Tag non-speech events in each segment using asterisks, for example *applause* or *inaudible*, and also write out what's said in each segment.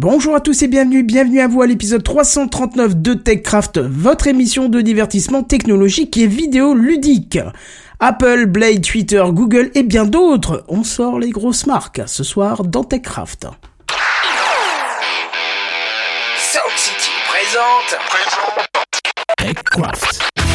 Bonjour à tous et bienvenue, bienvenue à vous à l'épisode 339 de TechCraft, votre émission de divertissement technologique et vidéo ludique. Apple, Blade, Twitter, Google et bien d'autres, on sort les grosses marques ce soir dans TechCraft. Sound City présente. TechCraft.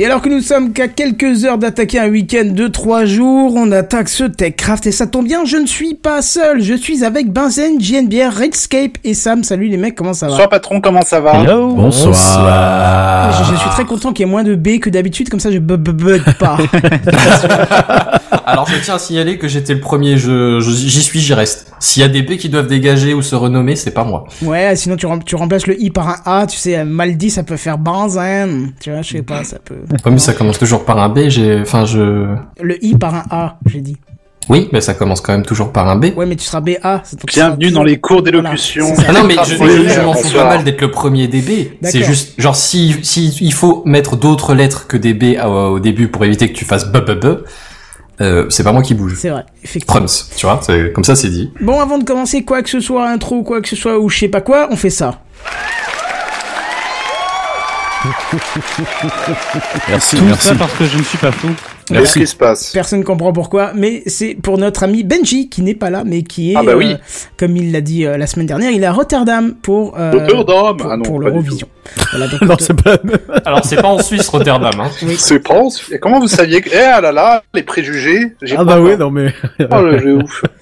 Et alors que nous sommes qu'à quelques heures d'attaquer un week-end de 3 jours, on attaque ce TechCraft et ça tombe bien, je ne suis pas seul, je suis avec Benzen, JNBR, Redscape et Sam. Salut les mecs, comment ça va Bonsoir patron, comment ça va Hello. je, je suis très content qu'il y ait moins de B que d'habitude, comme ça je bu- bu- bug pas. *laughs* Alors je tiens à signaler que j'étais le premier, je, je- j'y suis, j'y reste. S'il y a des B qui doivent dégager ou se renommer, c'est pas moi. ouais, sinon tu, rem- tu remplaces le I par un A, tu sais, mal dit ça peut faire Benzen. Tu vois, je sais pas, ça peut... *laughs* Comme ça commence toujours par un B, j'ai, enfin je, Le I par un A, j'ai dit. oui, mais ça commence quand même toujours par un B. Ouais, mais tu seras BA. c'est- Bienvenue seras dans les cours d'élocution. Voilà, c'est Ah non, mais je, Oui, je- je m'en fous pas mal d'être le premier DB. C'est D'accord. juste, genre, si, si il faut mettre d'autres lettres que des B au, au début pour éviter que tu fasses B, B, B, euh, c'est pas moi qui bouge. C'est vrai, effectivement. Prums, tu vois, c'est, comme ça c'est dit. Bon, avant de commencer quoi que ce soit, intro ou quoi que ce soit, ou je sais pas quoi, on fait ça. Merci, Tout merci. ça parce que je ne suis pas fou. Qu'est-ce qui se passe Personne comprend pourquoi, mais c'est pour notre ami Benji, qui n'est pas là, mais qui est, Ah bah oui. euh, comme il l'a dit euh, la semaine dernière, il est à Rotterdam pour, euh, Rotterdam pour, Ah non, pour l'Eurovision. Voilà, donc, *laughs* Non, on te- c'est pas. Alors c'est pas en Suisse, Rotterdam, hein. oui. C'est pas... Comment vous saviez que... Eh ah là là, les préjugés j'ai Ah pas bah oui, non mais. Oh le jeu ouf. *laughs*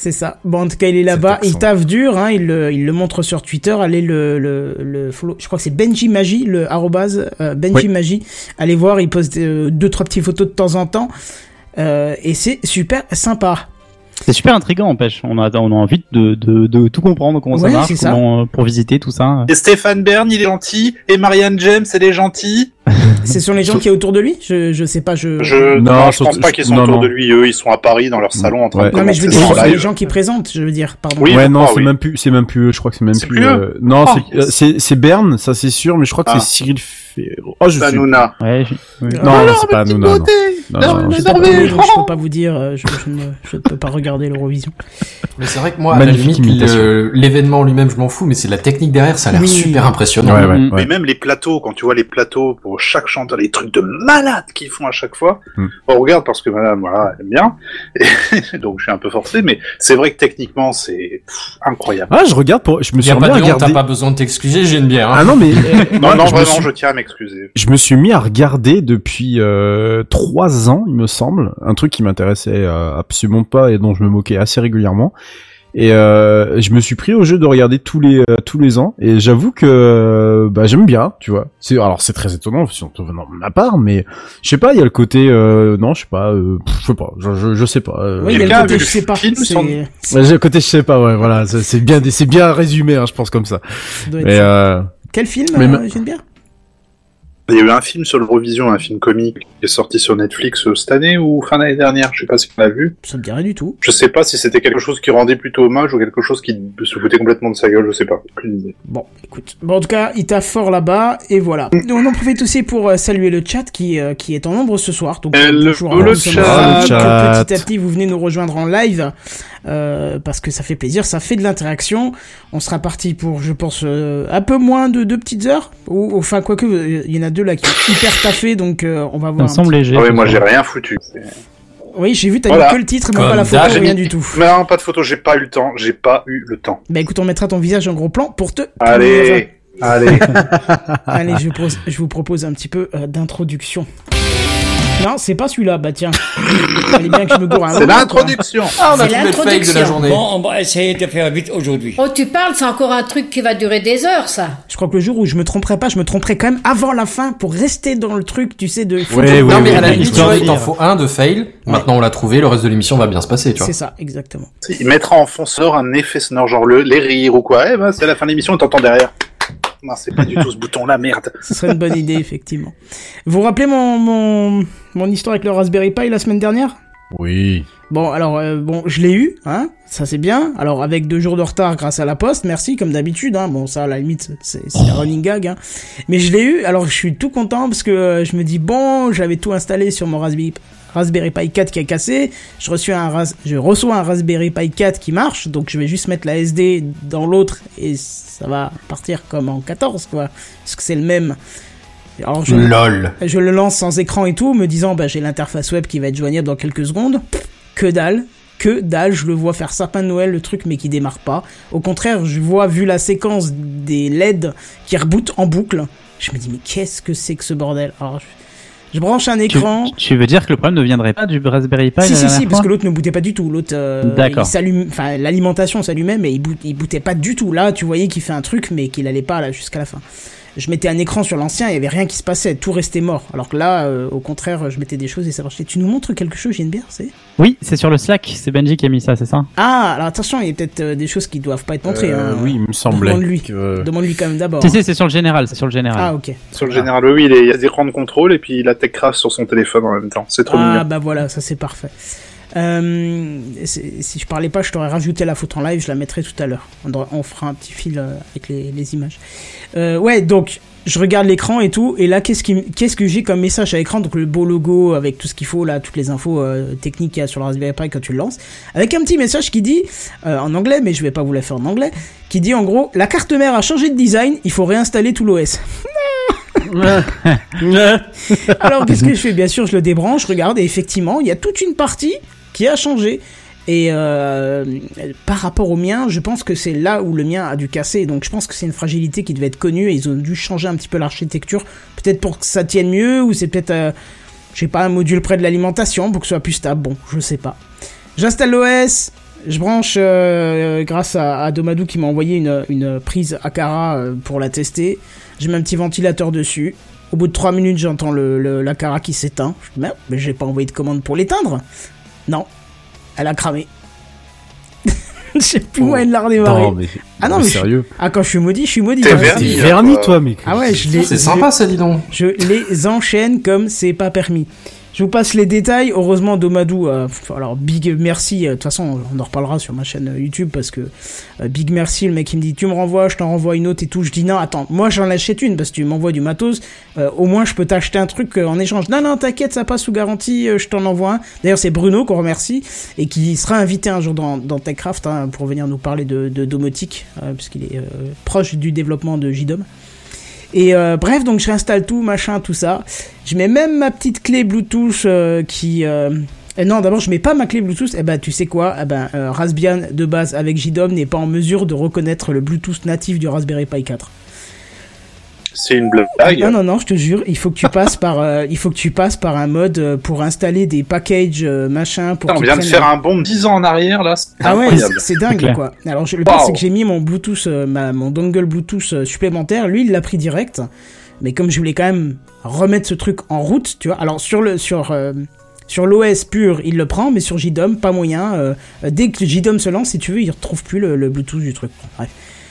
C'est ça. Bon, en tout cas, il est là-bas. Il taffe dur, hein. Il le, il le montre sur Twitter. Allez le, le, le follow. Je crois que c'est Benji Magie, le arrobase euh, Benji Oui. Magie. Allez voir. Il poste euh, deux, trois petites photos de temps en temps. Euh, et c'est super sympa. C'est super intriguant, empêche. On a, on a envie de, de, de tout comprendre, comment Ouais, ça marche, c'est ça. comment, euh, pour visiter tout ça. Et Stéphane Bern, il est gentil. Et Marianne James, elle est gentille. *laughs* Ce sont les gens qui est autour de lui? Je, je sais pas. Je. Je... Non, Non, je pense pas qu'ils sont non, autour non. de lui. Eux, ils sont à Paris dans leur salon en train Ouais. de Non, mais je veux dire, sont les gens qui présentent. Je veux dire, pardon. Oui, ouais, non, crois, c'est oui. même plus, c'est même plus, je crois que c'est même C'est plus. plus euh, non, Oh, c'est, c'est, c'est Berne, ça c'est sûr, mais je crois que Ah. c'est Cyril Ferro. Oh, je sais. Hanouna. Ouais, oui. Non, non, c'est pas Hanouna. Non, non, non, non. Je, peux pas vous dire. euh, Je, ne, peux pas regarder l'Eurovision. Mais c'est vrai que moi, à la limite, l'événement lui-même, je m'en fous, mais c'est la technique derrière, ça a l'air super impressionnant. Mais même les plateaux, quand tu vois les plateaux pour chaque chanteur, les trucs de malade qu'ils font à chaque fois, Hmm. on regarde parce que madame, voilà, elle aime bien, et *laughs* donc je suis un peu forcé, mais c'est vrai que techniquement c'est incroyable. Ah, je regarde pour, je me Il y suis a pas de honte, t'as regarder. pas besoin de t'excuser, j'ai une bière. hein. Ah non, mais. *laughs* Non, non, je me vraiment, suis- je tiens à m'excuser. Je me suis mis à regarder depuis euh, trois ans, il me semble, un truc qui m'intéressait euh, absolument pas et dont je me moquais assez régulièrement. Et euh, je me suis pris au jeu de regarder tous les euh, tous les ans et j'avoue que euh, bah j'aime bien, tu vois. C'est alors c'est très étonnant surtout venant de ma part, mais je sais pas, il y a le côté euh, non, je sais pas, euh, je sais pas, je je, je sais pas. euh, Oui, il y a le côté, je sais pas. le côté je sais pas, ouais, voilà, c'est bien c'est bien résumé, hein, je pense comme ça. doit être Mais ça. euh, Quel film, mais euh, ma- Geneviève? Il y a eu un film sur l'Eurovision, un film comique qui est sorti sur Netflix euh, cette année ou fin d'année dernière, je sais pas si on l'a vu. Ça me dit rien du tout. Je sais pas si c'était quelque chose qui rendait plutôt hommage ou quelque chose qui se foutait complètement de sa gueule, je sais pas. Aucune idée. Bon, écoute. Bon, en tout cas, il t'a fort là-bas, et voilà. On en profite aussi pour euh, saluer le chat qui, euh, qui est en nombre ce soir. Donc, Hello, bonjour à le. Nous sommes chat. Le chat. Petit à petit, vous venez nous rejoindre en live. Euh, parce que ça fait plaisir, ça fait de l'interaction. On sera parti pour, je pense, euh, un peu moins de deux petites heures. Ou enfin quoique, euh, il y en a deux là qui sont hyper taffés, donc euh, on va voir. me un semble léger. Ah oui, moi j'ai rien foutu. Oui, j'ai vu, t'as Voilà. mis que le titre, mais Comme pas la photo, rien mis- du tout. Mais non, pas de photo, j'ai pas eu le temps, j'ai pas eu le temps. Bah écoute, on mettra ton visage en gros plan pour te. Allez, allez. Allez, je, pose- je vous propose un petit peu euh, d'introduction. Non, c'est pas celui-là, bah tiens. *coughs* Fallait bien que je me gourre un C'est moment, l'introduction. Ah, on a C'est trouvé le fake de la l'introduction. journée. Bon, on va essayer de faire vite aujourd'hui. Oh, tu parles, c'est encore un truc qui va durer des heures, ça. Je crois que le jour où je me tromperai pas, je me tromperai quand même avant la fin pour rester dans le truc, tu sais, de. Ouais, non, ouais, mais ouais, à la limite, tu vois, il t'en faut un de fail. Maintenant, on l'a trouvé, le reste de l'émission va bien se passer, tu vois. C'est ça, exactement. Il mettra en fond sonore un effet sonore, genre le, les rires ou quoi. Eh ben, c'est la fin de l'émission, on t'entend derrière. Non, c'est pas du tout ce bouton-là, merde. Ce serait une bonne idée, effectivement. Vous vous rappelez mon, mon, mon histoire avec le Raspberry Pi la semaine dernière? Oui. Bon, alors, euh, bon, je l'ai eu, hein, ça c'est bien. Alors, avec deux jours de retard grâce à la poste, merci, comme d'habitude, hein. Bon, ça, à la limite, c'est un running gag, hein. Mais je l'ai eu, alors je suis tout content parce que euh, je me dis, bon, j'avais tout installé sur mon Raspberry, Raspberry Pi 4 qui a cassé. Je reçois, un Ras- je reçois un Raspberry Pi 4 qui marche, donc je vais juste mettre la SD dans l'autre et ça va partir comme en 14, quoi. Parce que c'est le même. Alors, je, LOL. je le lance sans écran et tout, me disant bah j'ai l'interface web qui va être joignable dans quelques secondes. Que dalle, que dalle, je le vois faire sapin de Noël le truc mais qui démarre pas. Au contraire, je vois vu la séquence des LED qui rebootent en boucle, je me dis mais qu'est-ce que c'est que ce bordel? Alors je, branche un écran. tu veux dire que le problème ne viendrait pas du Raspberry Pi Si si si parce que l'autre ne bootait pas du tout. L'autre euh, il s'allume enfin l'alimentation s'allumait mais il, boot, il bootait pas du tout. Là tu voyais qu'il fait un truc mais qu'il allait pas là jusqu'à la fin je mettais un écran sur l'ancien il y avait rien qui se passait tout restait mort alors que là euh, au contraire je mettais des choses et ça marchait tu nous montres quelque chose JNBR c'est? Oui, c'est sur le Slack, c'est Benji qui a mis ça, c'est ça? Ah alors attention il y a peut-être euh, des choses qui doivent pas être montrées Euh, hein. oui, il me semblait. Demande-lui. que- demande-lui quand même d'abord Si, si, c'est sur le général, c'est sur le général. ah ok Sur le général, oui, il, y a des écrans de contrôle et puis il a TechCraft sur son téléphone en même temps. C'est trop Ah mignon. bah voilà, ça c'est parfait. Euh, si je parlais pas, je t'aurais rajouté la photo en live, je la mettrai tout à l'heure. On, fera un petit fil euh, avec les, les images. Euh, ouais, donc je regarde l'écran et tout, et là qu'est-ce que j'ai comme message à l'écran Donc le beau logo avec tout ce qu'il faut là, toutes les infos euh, techniques qu'il y a sur le Raspberry Pi quand tu le lances, avec un petit message qui dit en anglais, mais je vais pas vous la faire en anglais, qui dit en gros la carte mère a changé de design, il faut réinstaller tout l'OS. *laughs* *laughs* Alors qu'est-ce que je fais? Bien sûr, je le débranche, regarde, et effectivement, il y a toute une partie qui a changé. Et euh, par rapport au mien, je pense que c'est là où le mien a dû casser. Donc je pense que c'est une fragilité qui devait être connue et ils ont dû changer un petit peu l'architecture. Peut-être pour que ça tienne mieux, ou c'est peut-être, euh, je sais pas, un module près de l'alimentation pour que ce soit plus stable. Bon, je sais pas. J'installe l'OS, je branche euh, grâce à, Domadou qui m'a envoyé une, prise Akara pour la tester. Je mets un petit ventilateur dessus. Au bout de 3 minutes, j'entends le, le- l'Akara qui s'éteint. Je dis, mais j'ai pas envoyé de commande pour l'éteindre. Non, elle a cramé. *laughs* Je sais plus où elle l'a redémarré. Non, mais, Ah non, mais mais je- sérieux. Ah, quand je suis maudit, je suis maudit. T'es hein. verni. Hein, verni, toi, mec. Ah ouais, je les, C'est sympa, ça, dis donc. je les enchaîne comme c'est pas permis. Je vous passe les détails. Heureusement, Domadou. euh, alors, big merci. euh, De toute façon, on en reparlera sur ma chaîne euh, YouTube parce que euh, big merci. Le mec il me dit tu me renvoies, je t'en renvoie une autre et tout. Je dis non, attends, moi j'en achète une parce que tu m'envoies du matos. euh, au moins, je peux t'acheter un truc en échange. Non, non, t'inquiète, ça passe sous garantie. je t'en envoie un. D'ailleurs, c'est Bruno qu'on remercie et qui sera invité un jour dans, dans Techcraft hein, pour venir nous parler de, de domotique euh, puisqu'il est proche du développement de JDOM. Et euh, bref, donc je réinstalle tout, machin, tout ça. Je mets même ma petite clé Bluetooth euh, qui... euh, non, d'abord, je mets pas ma clé Bluetooth. Eh ben, tu sais quoi? Eh ben, euh, Raspbian de base avec JDOM n'est pas en mesure de reconnaître le Bluetooth natif du Raspberry Pi 4. C'est une blague. Non, non, non, je te jure, il faut que tu *laughs* passes par, euh, il faut que tu passes par un mode euh, pour installer des packages euh, machin pour. Putain, on vient de faire la- un bond de 10 ans en arrière, là. C'est Ah ouais, incroyable. c'est- dingue quoi. Alors je, le pire Wow. c'est que j'ai mis mon Bluetooth, euh, ma, mon dongle Bluetooth supplémentaire. Lui, il l'a pris direct. Mais comme je voulais quand même remettre ce truc en route, tu vois. Alors sur le sur euh, sur l'OS pur, il le prend, mais sur JDOM, pas moyen. euh, dès que JDOM se lance, si tu veux, il retrouve plus le, le Bluetooth du truc. Bref.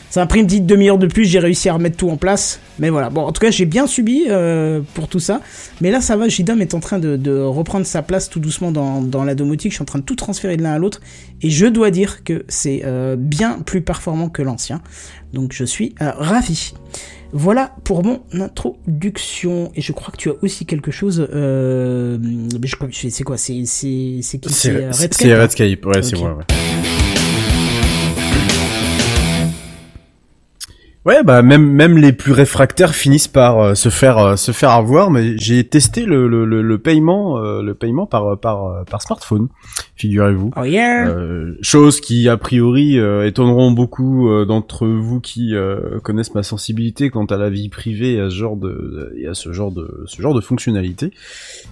Ça m'a pris une petite demi-heure de plus, j'ai réussi à remettre tout en place. Mais voilà, bon, en tout cas, j'ai bien subi euh, pour tout ça. Mais là, ça va, JDOM est en train de, de reprendre sa place tout doucement dans, dans la domotique. Je suis en train de tout transférer de l'un à l'autre. Et je dois dire que c'est euh, bien plus performant que l'ancien. Donc je suis euh, ravi. Voilà pour mon introduction. Et je crois que tu as aussi quelque chose. Euh... mais je crois que- C'est quoi? C'est c'est c'est qui? C'est euh, c'est- Redscape c'est Redscape, ouais, c'est Ok. moi, ouais. Ouais, bah même même les plus réfractaires finissent par euh, se faire euh, se faire avoir. Mais j'ai testé le, le, le, le paiement euh, le paiement par par par smartphone, figurez-vous. Oh yeah. Euh, chose qui a priori euh, étonneront beaucoup euh, d'entre vous qui euh, connaissent ma sensibilité quant à la vie privée et à ce genre de et à ce genre de ce genre de fonctionnalité.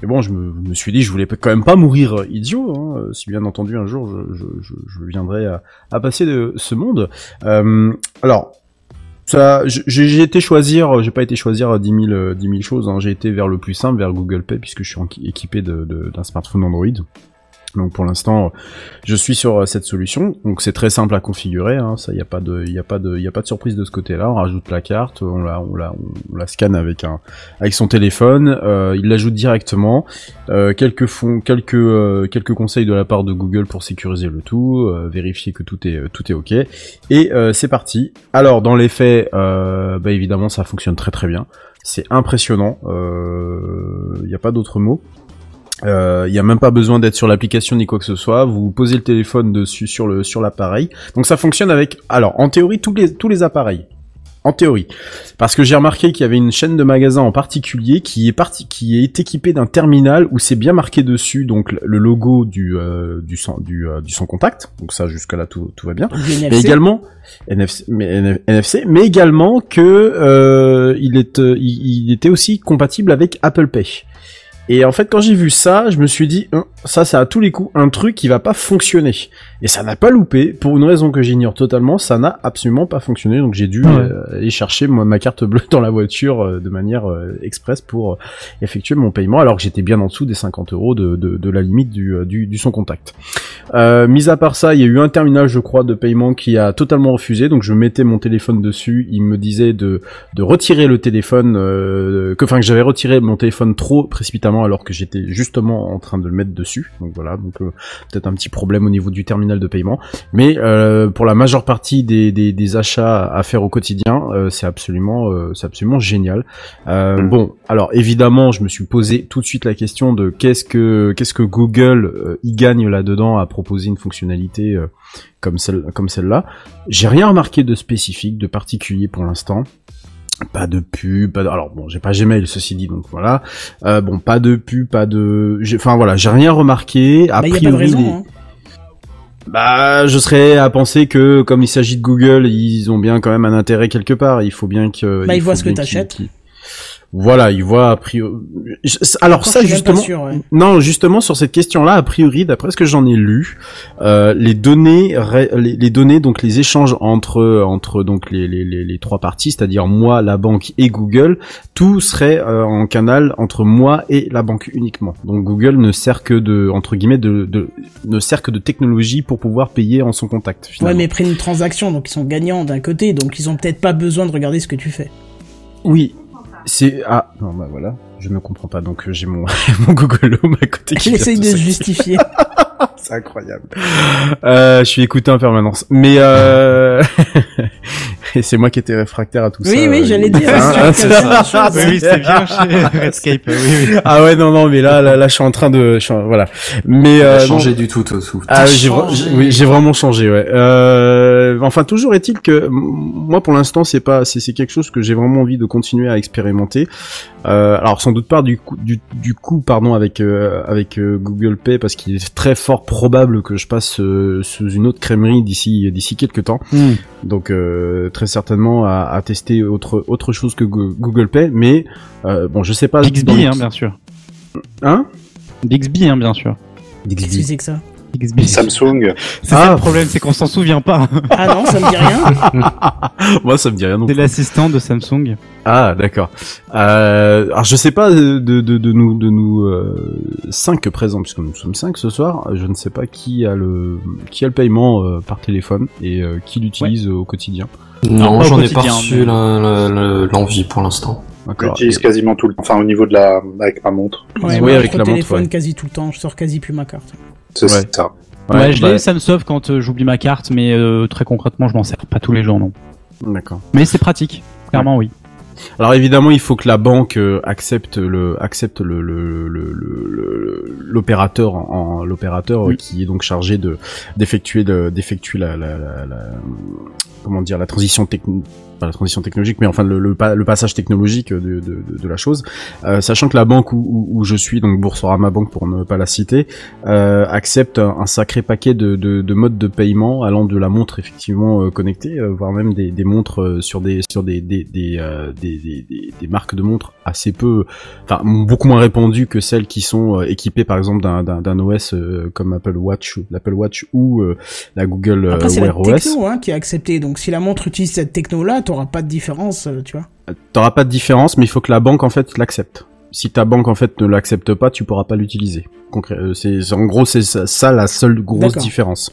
Et bon, je me, me suis dit, je voulais quand même pas mourir idiot. Hein, euh, si bien entendu un jour je, je, je, je viendrai à, à passer de ce monde. Euh, alors. Ça, j'ai été choisir, j'ai pas été choisir 10 000, euh, 10 000 choses, hein, j'ai été vers le plus simple, vers Google Pay, puisque je suis équipé d'un smartphone Android. Donc pour l'instant, je suis sur euh, cette solution. Donc c'est très simple à configurer. Hein. Ça, il y a pas de, il a pas de, il a pas de surprise de ce côté-là. On rajoute la carte, on la, on la, on la scanne avec un, avec son téléphone. Euh, il l'ajoute directement. Euh, quelques fonds, quelques, quelques conseils de la part de Google pour sécuriser le tout, vérifier que tout est, tout est ok. Et c'est parti. Alors dans les faits, bah évidemment, ça fonctionne très très bien. C'est impressionnant. Il n'y a pas d'autre mot. Il euh, y a même pas besoin d'être sur l'application ni quoi que ce soit. Vous posez le téléphone dessus sur le sur l'appareil. Donc ça fonctionne avec. Alors en théorie tous les tous les appareils. En théorie, parce que j'ai remarqué qu'il y avait une chaîne de magasins en particulier qui est parti, qui est équipée d'un terminal où c'est bien marqué dessus donc le logo du euh, du son du, euh, du son contact. Donc ça jusque là tout tout va bien. Mais NFC. également NFC, mais NF NFC, mais également que euh, il est euh, il, il était aussi compatible avec Apple Pay. Et en fait, quand j'ai vu ça, je me suis dit, Hein, ça, ça à tous les coups un truc qui va pas fonctionner. Et ça n'a pas loupé, pour une raison que j'ignore totalement, ça n'a absolument pas fonctionné. Donc j'ai dû Ouais. euh, aller chercher moi, ma carte bleue dans la voiture euh, de manière euh, express pour effectuer mon paiement, alors que j'étais bien en dessous des 50 euros de, de, de la limite du, du, du son contact. Mis à part ça, il y a eu un terminal, je crois, de paiement qui a totalement refusé. Donc je mettais mon téléphone dessus, il me disait de, de retirer le téléphone, que enfin que j'avais retiré mon téléphone trop précipitamment alors que j'étais justement en train de le mettre dessus. Donc voilà, donc euh, peut-être un petit problème au niveau du terminal de paiement. Mais euh, pour la majeure partie des, des, des achats à faire au quotidien, euh, c'est absolument, c'est absolument génial. Euh, Mm. Bon, alors évidemment, je me suis posé tout de suite la question de qu'est-ce que qu'est-ce que Google y gagne là-dedans à proposer une fonctionnalité comme celle comme celle-là. J'ai rien remarqué de spécifique, de particulier pour l'instant. Pas de pub, pas de... alors bon, j'ai pas Gmail ceci dit donc voilà. Euh, bon, pas de pub, pas de, enfin voilà, j'ai rien remarqué. A Bah, y a pas de priori, raison. les- hein. bah, je serais à penser que comme il s'agit de Google, ils ont bien quand même un intérêt quelque part. Il faut bien que. Bah, il ils voient ce que t'achètes. Voilà, ils voient a priori. Alors ça justement. sûr, ouais. Non, justement sur cette question-là, a priori, d'après ce que j'en ai lu, euh, les données, les, les données, donc les échanges entre entre donc les les, les, trois parties, c'est-à-dire moi, la banque et Google, tout serait euh, en canal entre moi et la banque uniquement. Donc Google ne sert que de entre guillemets de, de ne sert que de technologie pour pouvoir payer en son contact. Ouais, Finalement. mais prennent une transaction, donc ils sont gagnants d'un côté, donc ils ont peut-être pas besoin de regarder ce que tu fais. Oui. C'est ah non bah voilà je ne comprends pas donc euh, j'ai mon *laughs* mon Google Home à côté qui essaye de se justifier. *laughs* C'est incroyable. Euh, je suis écouté en permanence. Mais euh... et *laughs* c'est moi qui étais réfractaire à tout ça. Oui, oui, j'allais dire. Hein, c'est hein. Oui, c'est bien chez Redscape. Oui, oui. Ah ouais, non, non, mais là, là, là, je suis en train de, je suis en- voilà. Mais euh, changé non. du tout au tout. Ah oui, j'ai vra- j'ai- oui, j'ai vraiment changé, ouais. Euh, enfin, toujours est-il que moi, pour l'instant, c'est pas, c'est c'est quelque chose que j'ai vraiment envie de continuer à expérimenter. Euh, alors, sans doute pas du coup, du, du coup, pardon, avec euh, avec euh, Google Pay, parce qu'il est très fort probable que je passe euh, sous une autre crèmerie d'ici d'ici quelques temps. Hmm. Donc, euh, très certainement à, à tester autre autre chose que Go- Google Pay, mais euh, bon, je sais pas. Bixby, hein, bien sûr. Hein? Bixby, hein, bien sûr. Qu'est-ce que c'est que ça? Samsung. C'est Ah. ça le problème, c'est qu'on s'en souvient pas. Ah non, ça me dit rien. *laughs* Moi, ça me dit rien non C'est l'assistant de Samsung. Ah, d'accord. Euh, alors, je sais pas de, de, de, de nous, de nous euh, cinq présents, puisque nous sommes cinq ce soir. Je ne sais pas qui a le, qui a le paiement euh, par téléphone et euh, qui l'utilise au quotidien. Non, j'en ai pas reçu l'envie pour l'instant. J'utilise quasiment tout le temps. Enfin, au niveau de la, avec ma montre. Ouais, Oui, moi, avec je la montre, téléphone ouais. quasi tout le temps, je sors quasi plus ma carte. C'est Ouais. ça. Ouais, je bah, l'ai, ça me sauve quand euh, j'oublie ma carte, mais euh, très concrètement, je m'en sers pas tous les jours, non. D'accord. Mais c'est pratique, clairement, oui. Alors évidemment, il faut que la banque euh, accepte le accepte le le- le- le- le- l'opérateur en, l'opérateur Oui. qui est donc chargé de d'effectuer de d'effectuer la, la, la, la- comment dire la transition technique pas la transition technologique, mais enfin le, le, pa- le passage technologique de, de, de, de la chose. Euh, sachant que la banque où, où, où je suis, donc Boursorama Banque pour ne pas la citer, euh, accepte un, un sacré paquet de, de, de modes de paiement allant de la montre effectivement euh, connectée, euh, voire même des, des montres euh, sur des sur des des des, euh, des, des, marques de montres assez peu, enfin beaucoup moins répandues que celles qui sont équipées par exemple d'un OS euh, comme Apple Watch, ou l'Apple Watch ou euh, la Google Après, c'est la Wear OS. techno hein, qui est acceptée. Donc, si la montre utilise cette techno-là, t'auras pas de différence, euh, tu vois. T'auras pas de différence, mais il faut que la banque en fait l'accepte. Si ta banque en fait ne l'accepte pas, tu pourras pas l'utiliser. Euh, C'est en gros c'est ça, la seule grosse différence.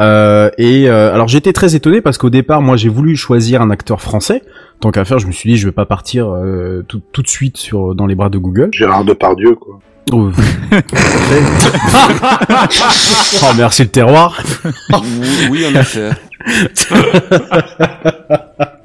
Euh, et euh, alors j'étais très étonné parce qu'au départ moi j'ai voulu choisir un acteur français. Tant qu'à faire, je me suis dit je vais pas partir euh, tout, tout de suite sur dans les bras de Google. Gérard Depardieu, quoi. Oh, *laughs* oh merci le terroir. oui, en effet. *laughs*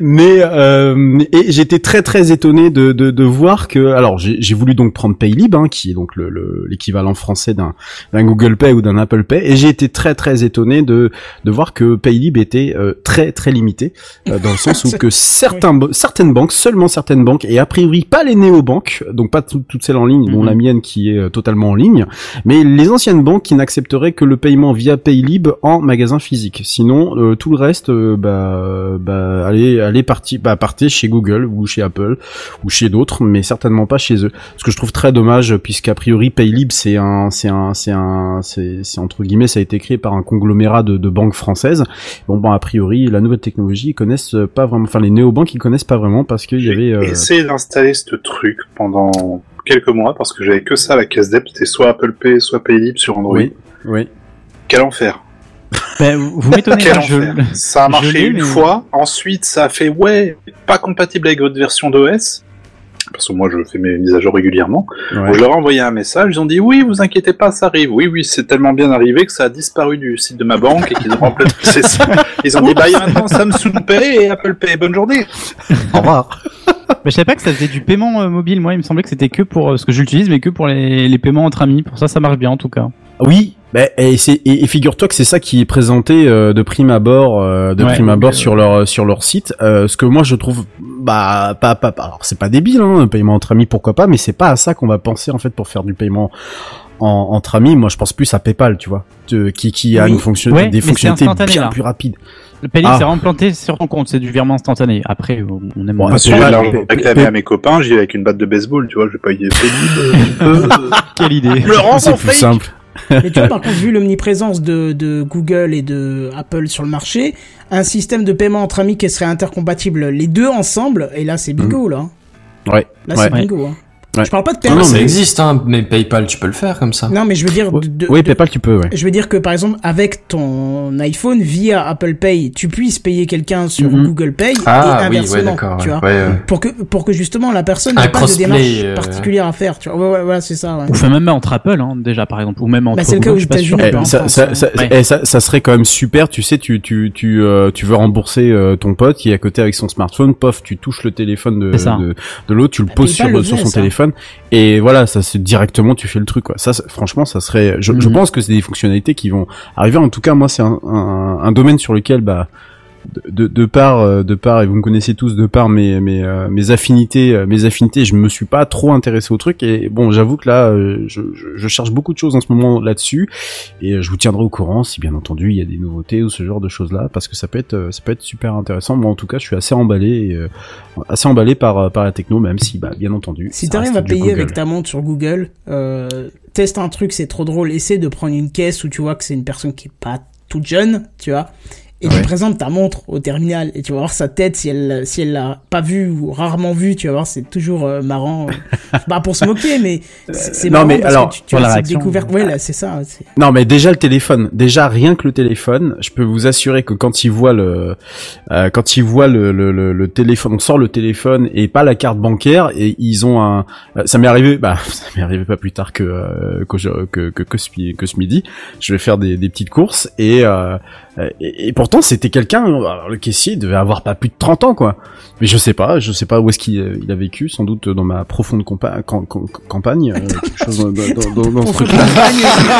Mais euh, et j'étais très très étonné de, de, de voir que alors j'ai voulu donc prendre Paylib hein, qui est donc le- le- l'équivalent français d'un d'un Google Pay ou d'un Apple Pay et j'ai été très très étonné de de voir que Paylib était euh, très très limité euh, dans le sens où *laughs* que certains certaines banques seulement certaines banques et a priori pas les néobanques donc pas tout- toutes celles en ligne dont Mhm. la mienne qui est euh, totalement en ligne mais les anciennes banques qui n'accepteraient que le paiement via Paylib en magasin physique. Sinon, euh, tout le reste, euh, bah, bah, allez, allez partir, bah, partez chez Google ou chez Apple ou chez d'autres, mais certainement pas chez eux. Ce que je trouve très dommage, puisqu'a priori Paylib, c'est un, c'est un, c'est un, c'est, entre guillemets, ça a été créé par un conglomérat de, de banques françaises. Bon, bon, a priori, la nouvelle technologie, ils connaissent pas vraiment, enfin, les néobanques, ils connaissent pas vraiment parce qu'il y avait. euh, J'ai essayé d'installer ce truc pendant quelques mois parce que j'avais que ça à la caisse d'app, c'était soit Apple Pay, soit Paylib sur Android. Oui, oui. Quel enfer. Ben, vous m'étonnez, Quel hein, je... Ça a marché une mais- fois, ensuite ça a fait ouais, pas compatible avec votre version d'OS. Parce que moi je fais mes mises à jour régulièrement. Ouais. Je leur ai envoyé un message, ils ont dit oui, vous inquiétez pas, ça arrive. Oui, oui, c'est tellement bien arrivé que ça a disparu du site de ma banque et qu'ils ont remplacé *laughs* c'est ça. Ils ont dit bah il y a maintenant Samsung Pay et Apple Pay. Bonne journée. Au revoir. *laughs* Mais je savais pas que ça faisait du paiement euh, mobile. Moi, il me semblait que c'était que pour euh, ce que j'utilise, mais que pour les, les paiements entre amis. Pour ça, ça marche bien en tout cas. Oui, bah, et, c'est- et, et figure-toi que c'est ça qui est présenté euh, de prime abord, euh, de Ouais, prime abord sur leur sur leur site. Euh, ce que moi je trouve, bah pas pas, pas- alors c'est pas débile, hein, un paiement entre amis pourquoi pas, mais c'est pas à ça qu'on va penser en fait pour faire du paiement en, entre amis. Moi je pense plus à PayPal, tu vois, de- qui qui a Oui. une fonction, Ouais, des fonctionnalités bien là. plus rapides. Le Ah. c'est implanté sur ton compte. C'est du virement instantané. Après, on aime. Bon, Si de l'argent réclamé à mes copains, j'y vais avec une batte de baseball, tu vois, je vais pas y Paylib. *laughs* Quelle idée. C'est plus simple. Mais tu vois, par contre, vu l'omniprésence de, de Google et de Apple sur le marché, un système de paiement entre amis qui serait intercompatible les deux ensemble, et là c'est bingo, là. Ouais. Là ouais. c'est bingo. Hein. Ouais. Je parle pas de Non, paiement. mais ça existe, hein, mais PayPal, tu peux le faire comme ça. Non, mais je veux dire, de- de- Oui, de- PayPal tu peux, ouais. je veux dire que par exemple avec ton iPhone via Apple Pay, tu puisses payer quelqu'un sur Mhm. Google Pay Ah et oui, inversement, ouais, d'accord. tu ouais. vois. Ouais, ouais. Pour que pour que justement la personne n'ait pas de démarche euh, particulière à faire, tu vois. Ouais, c'est ça. Ouais. Ou fait même entre Apple, hein, déjà par exemple, ou même entre. Bah, c'est le cas aux je pas sûr. Eh, pas en ça, ça, hein. ça, Ouais. eh, ça, ça serait quand même super, tu sais, tu, tu, tu, euh, tu veux rembourser euh, ton pote qui est à côté avec son smartphone, pof, tu touches le téléphone de, l'autre, tu le Bah, poses sur, PayPal son ça. Téléphone, et voilà, ça c'est directement, tu fais le truc, quoi. Ça, franchement, ça serait, je, je Mhm. pense que c'est des fonctionnalités qui vont arriver. En tout cas, moi, c'est un, un, un domaine sur lequel, bah, de, de, part, euh, de part, et vous me connaissez tous, de part mes, mes, euh, mes affinités, euh, mes affinités, je me suis pas trop intéressé au truc, et bon, j'avoue que là, je, je, je cherche beaucoup de choses en ce moment là-dessus, et je vous tiendrai au courant si bien entendu il y a des nouveautés ou ce genre de choses là parce que ça peut être ça peut être super intéressant moi en tout cas je suis assez emballé et, euh, assez emballé par par la techno même si bah bien entendu Si t'arrives à payer Google. avec ta montre sur Google, euh, teste un truc, c'est trop drôle. Essaie de prendre une caisse où tu vois que c'est une personne qui est pas toute jeune, tu vois. Et Ouais. tu présentes ta montre au terminal et tu vas voir sa tête si elle si elle l'a pas vue ou rarement vue, tu vas voir c'est toujours euh, marrant. *laughs* bah pour se moquer mais c'est c'est non, marrant mais parce alors, que tu, tu la cette réaction. découverte. Ouais là c'est ça. non mais déjà le téléphone déjà rien que le téléphone je peux vous assurer que quand il voit le euh, quand il voit le, le, le, le téléphone on sort le téléphone et pas la carte bancaire et ils ont un euh, ça m'est arrivé bah *laughs* ça m'est arrivé pas plus tard que euh, que, que, que que ce que ce midi je vais faire des, des petites courses et euh, Euh, Et, et pourtant, c'était quelqu'un, alors, le caissier devait avoir pas plus de 30 ans, quoi. Mais je sais pas, je sais pas où est-ce qu'il euh, il a vécu, sans doute dans ma profonde compa- cam- cam- campagne, euh, quelque *laughs* chose dans, dans, dans, dans ce truc-là. campagne,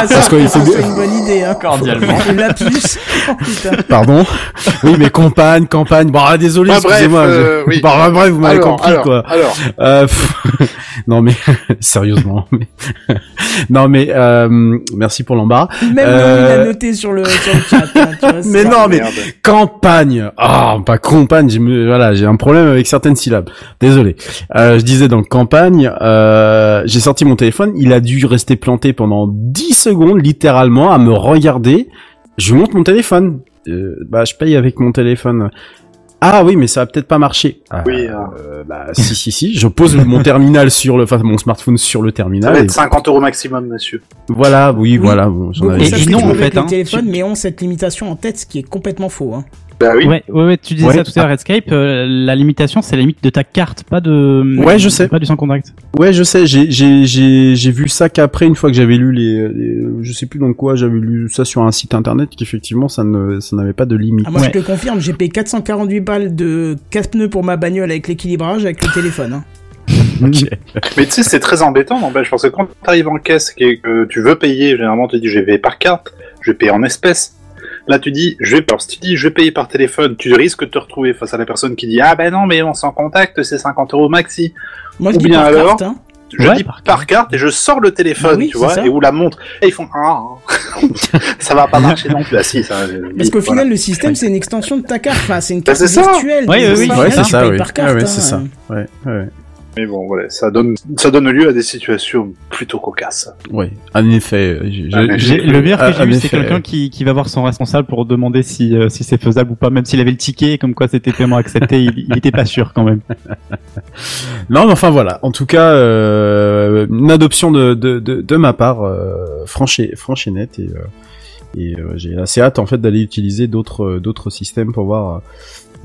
c'est Parce qu'il faut c'est une bonne idée, hein. Cordialement. Le lapsus. Oh. Pardon Oui, mais campagne, campagne. Bon, ah, désolé, Ah, bref, excusez-moi. euh, je- oui. Bon, ah, bref, vous m'avez compris, alors, quoi. Alors, Euh, pff, *laughs* non mais *laughs* sérieusement. Mais... non mais euh, merci pour l'embarras. Même il Euh, a noté sur le, sur le chat. hein, *laughs* Mais non mais merde. campagne. Ah pas campagne. Voilà j'ai un problème avec certaines syllabes. Désolé. Euh, je disais donc campagne. Euh, j'ai sorti mon téléphone. Il a dû rester planté pendant 10 secondes littéralement à me regarder. Je lui montre mon téléphone. Euh, bah je paye avec mon téléphone. Ah oui, mais ça va peut-être pas marcher. Ah, Oui, euh, bah si si si. Je pose mon terminal sur le, enfin mon smartphone sur le ça terminal. va et être 50 euros maximum, monsieur. Voilà, oui, voilà. Bon, j'en Beaucoup avais- Et- et non, en fait, hein. téléphones, mais ont cette limitation en tête, ce qui est complètement faux. Hein. Bah oui. Ouais, ouais, ouais, tu disais Ouais. ça tout à l'heure, Redscape. euh, la limitation, c'est la limite de ta carte, pas de. Ouais, je sais. Pas du sans contact. Ouais, je sais. J'ai j'ai j'ai j'ai vu ça qu'après une fois que j'avais lu les, les- je sais plus dans quoi j'avais lu ça sur un site internet qu'effectivement ça ne ça n'avait pas de limite. Ah, moi, Ouais. je te confirme, j'ai payé 448 balles de casse-pneu pour ma bagnole avec l'équilibrage avec le téléphone. Hein. *laughs* Mais tu sais, c'est très embêtant, n'empêche, parce que quand tu arrives en caisse et que tu veux payer, généralement tu dis je vais payer par carte, je vais payer en espèces. Là tu dis, je vais, alors si tu dis je vais payer par téléphone, tu risques de te retrouver face à la personne qui dit ah ben non mais on s'en contact, c'est 50 euros maxi. Moi, je Ou dis bien par alors, carte. Hein. Je Ouais, dis par par, carte et je sors le téléphone, Bah oui, tu vois, ça. et où la montre, et ils font ah, ah. *laughs* ça va pas marcher non plus. Ah si, ça. Parce qu'au voilà. final, le système, c'est une extension de ta carte. Enfin, c'est une Bah, carte virtuelle. Ouais, oui. Ouais, final, c'est ça, oui. par carte. Ah ouais, c'est hein. ça. Ouais, ouais. Mais bon, voilà, ça donne, ça donne lieu à des situations plutôt cocasses. Ouais. En effet, Ah, Le meilleur que j'ai eu, c'est quelqu'un qui, qui va voir son responsable pour demander si, euh, si c'est faisable ou pas, même s'il avait le ticket, comme quoi c'était paiement accepté, il, il était pas sûr quand même. *laughs* Non, mais enfin voilà. En tout cas, euh, une adoption de de de, de ma part, euh, franche et franche et nette et euh, et euh, j'ai assez hâte en fait d'aller utiliser d'autres d'autres systèmes pour voir euh,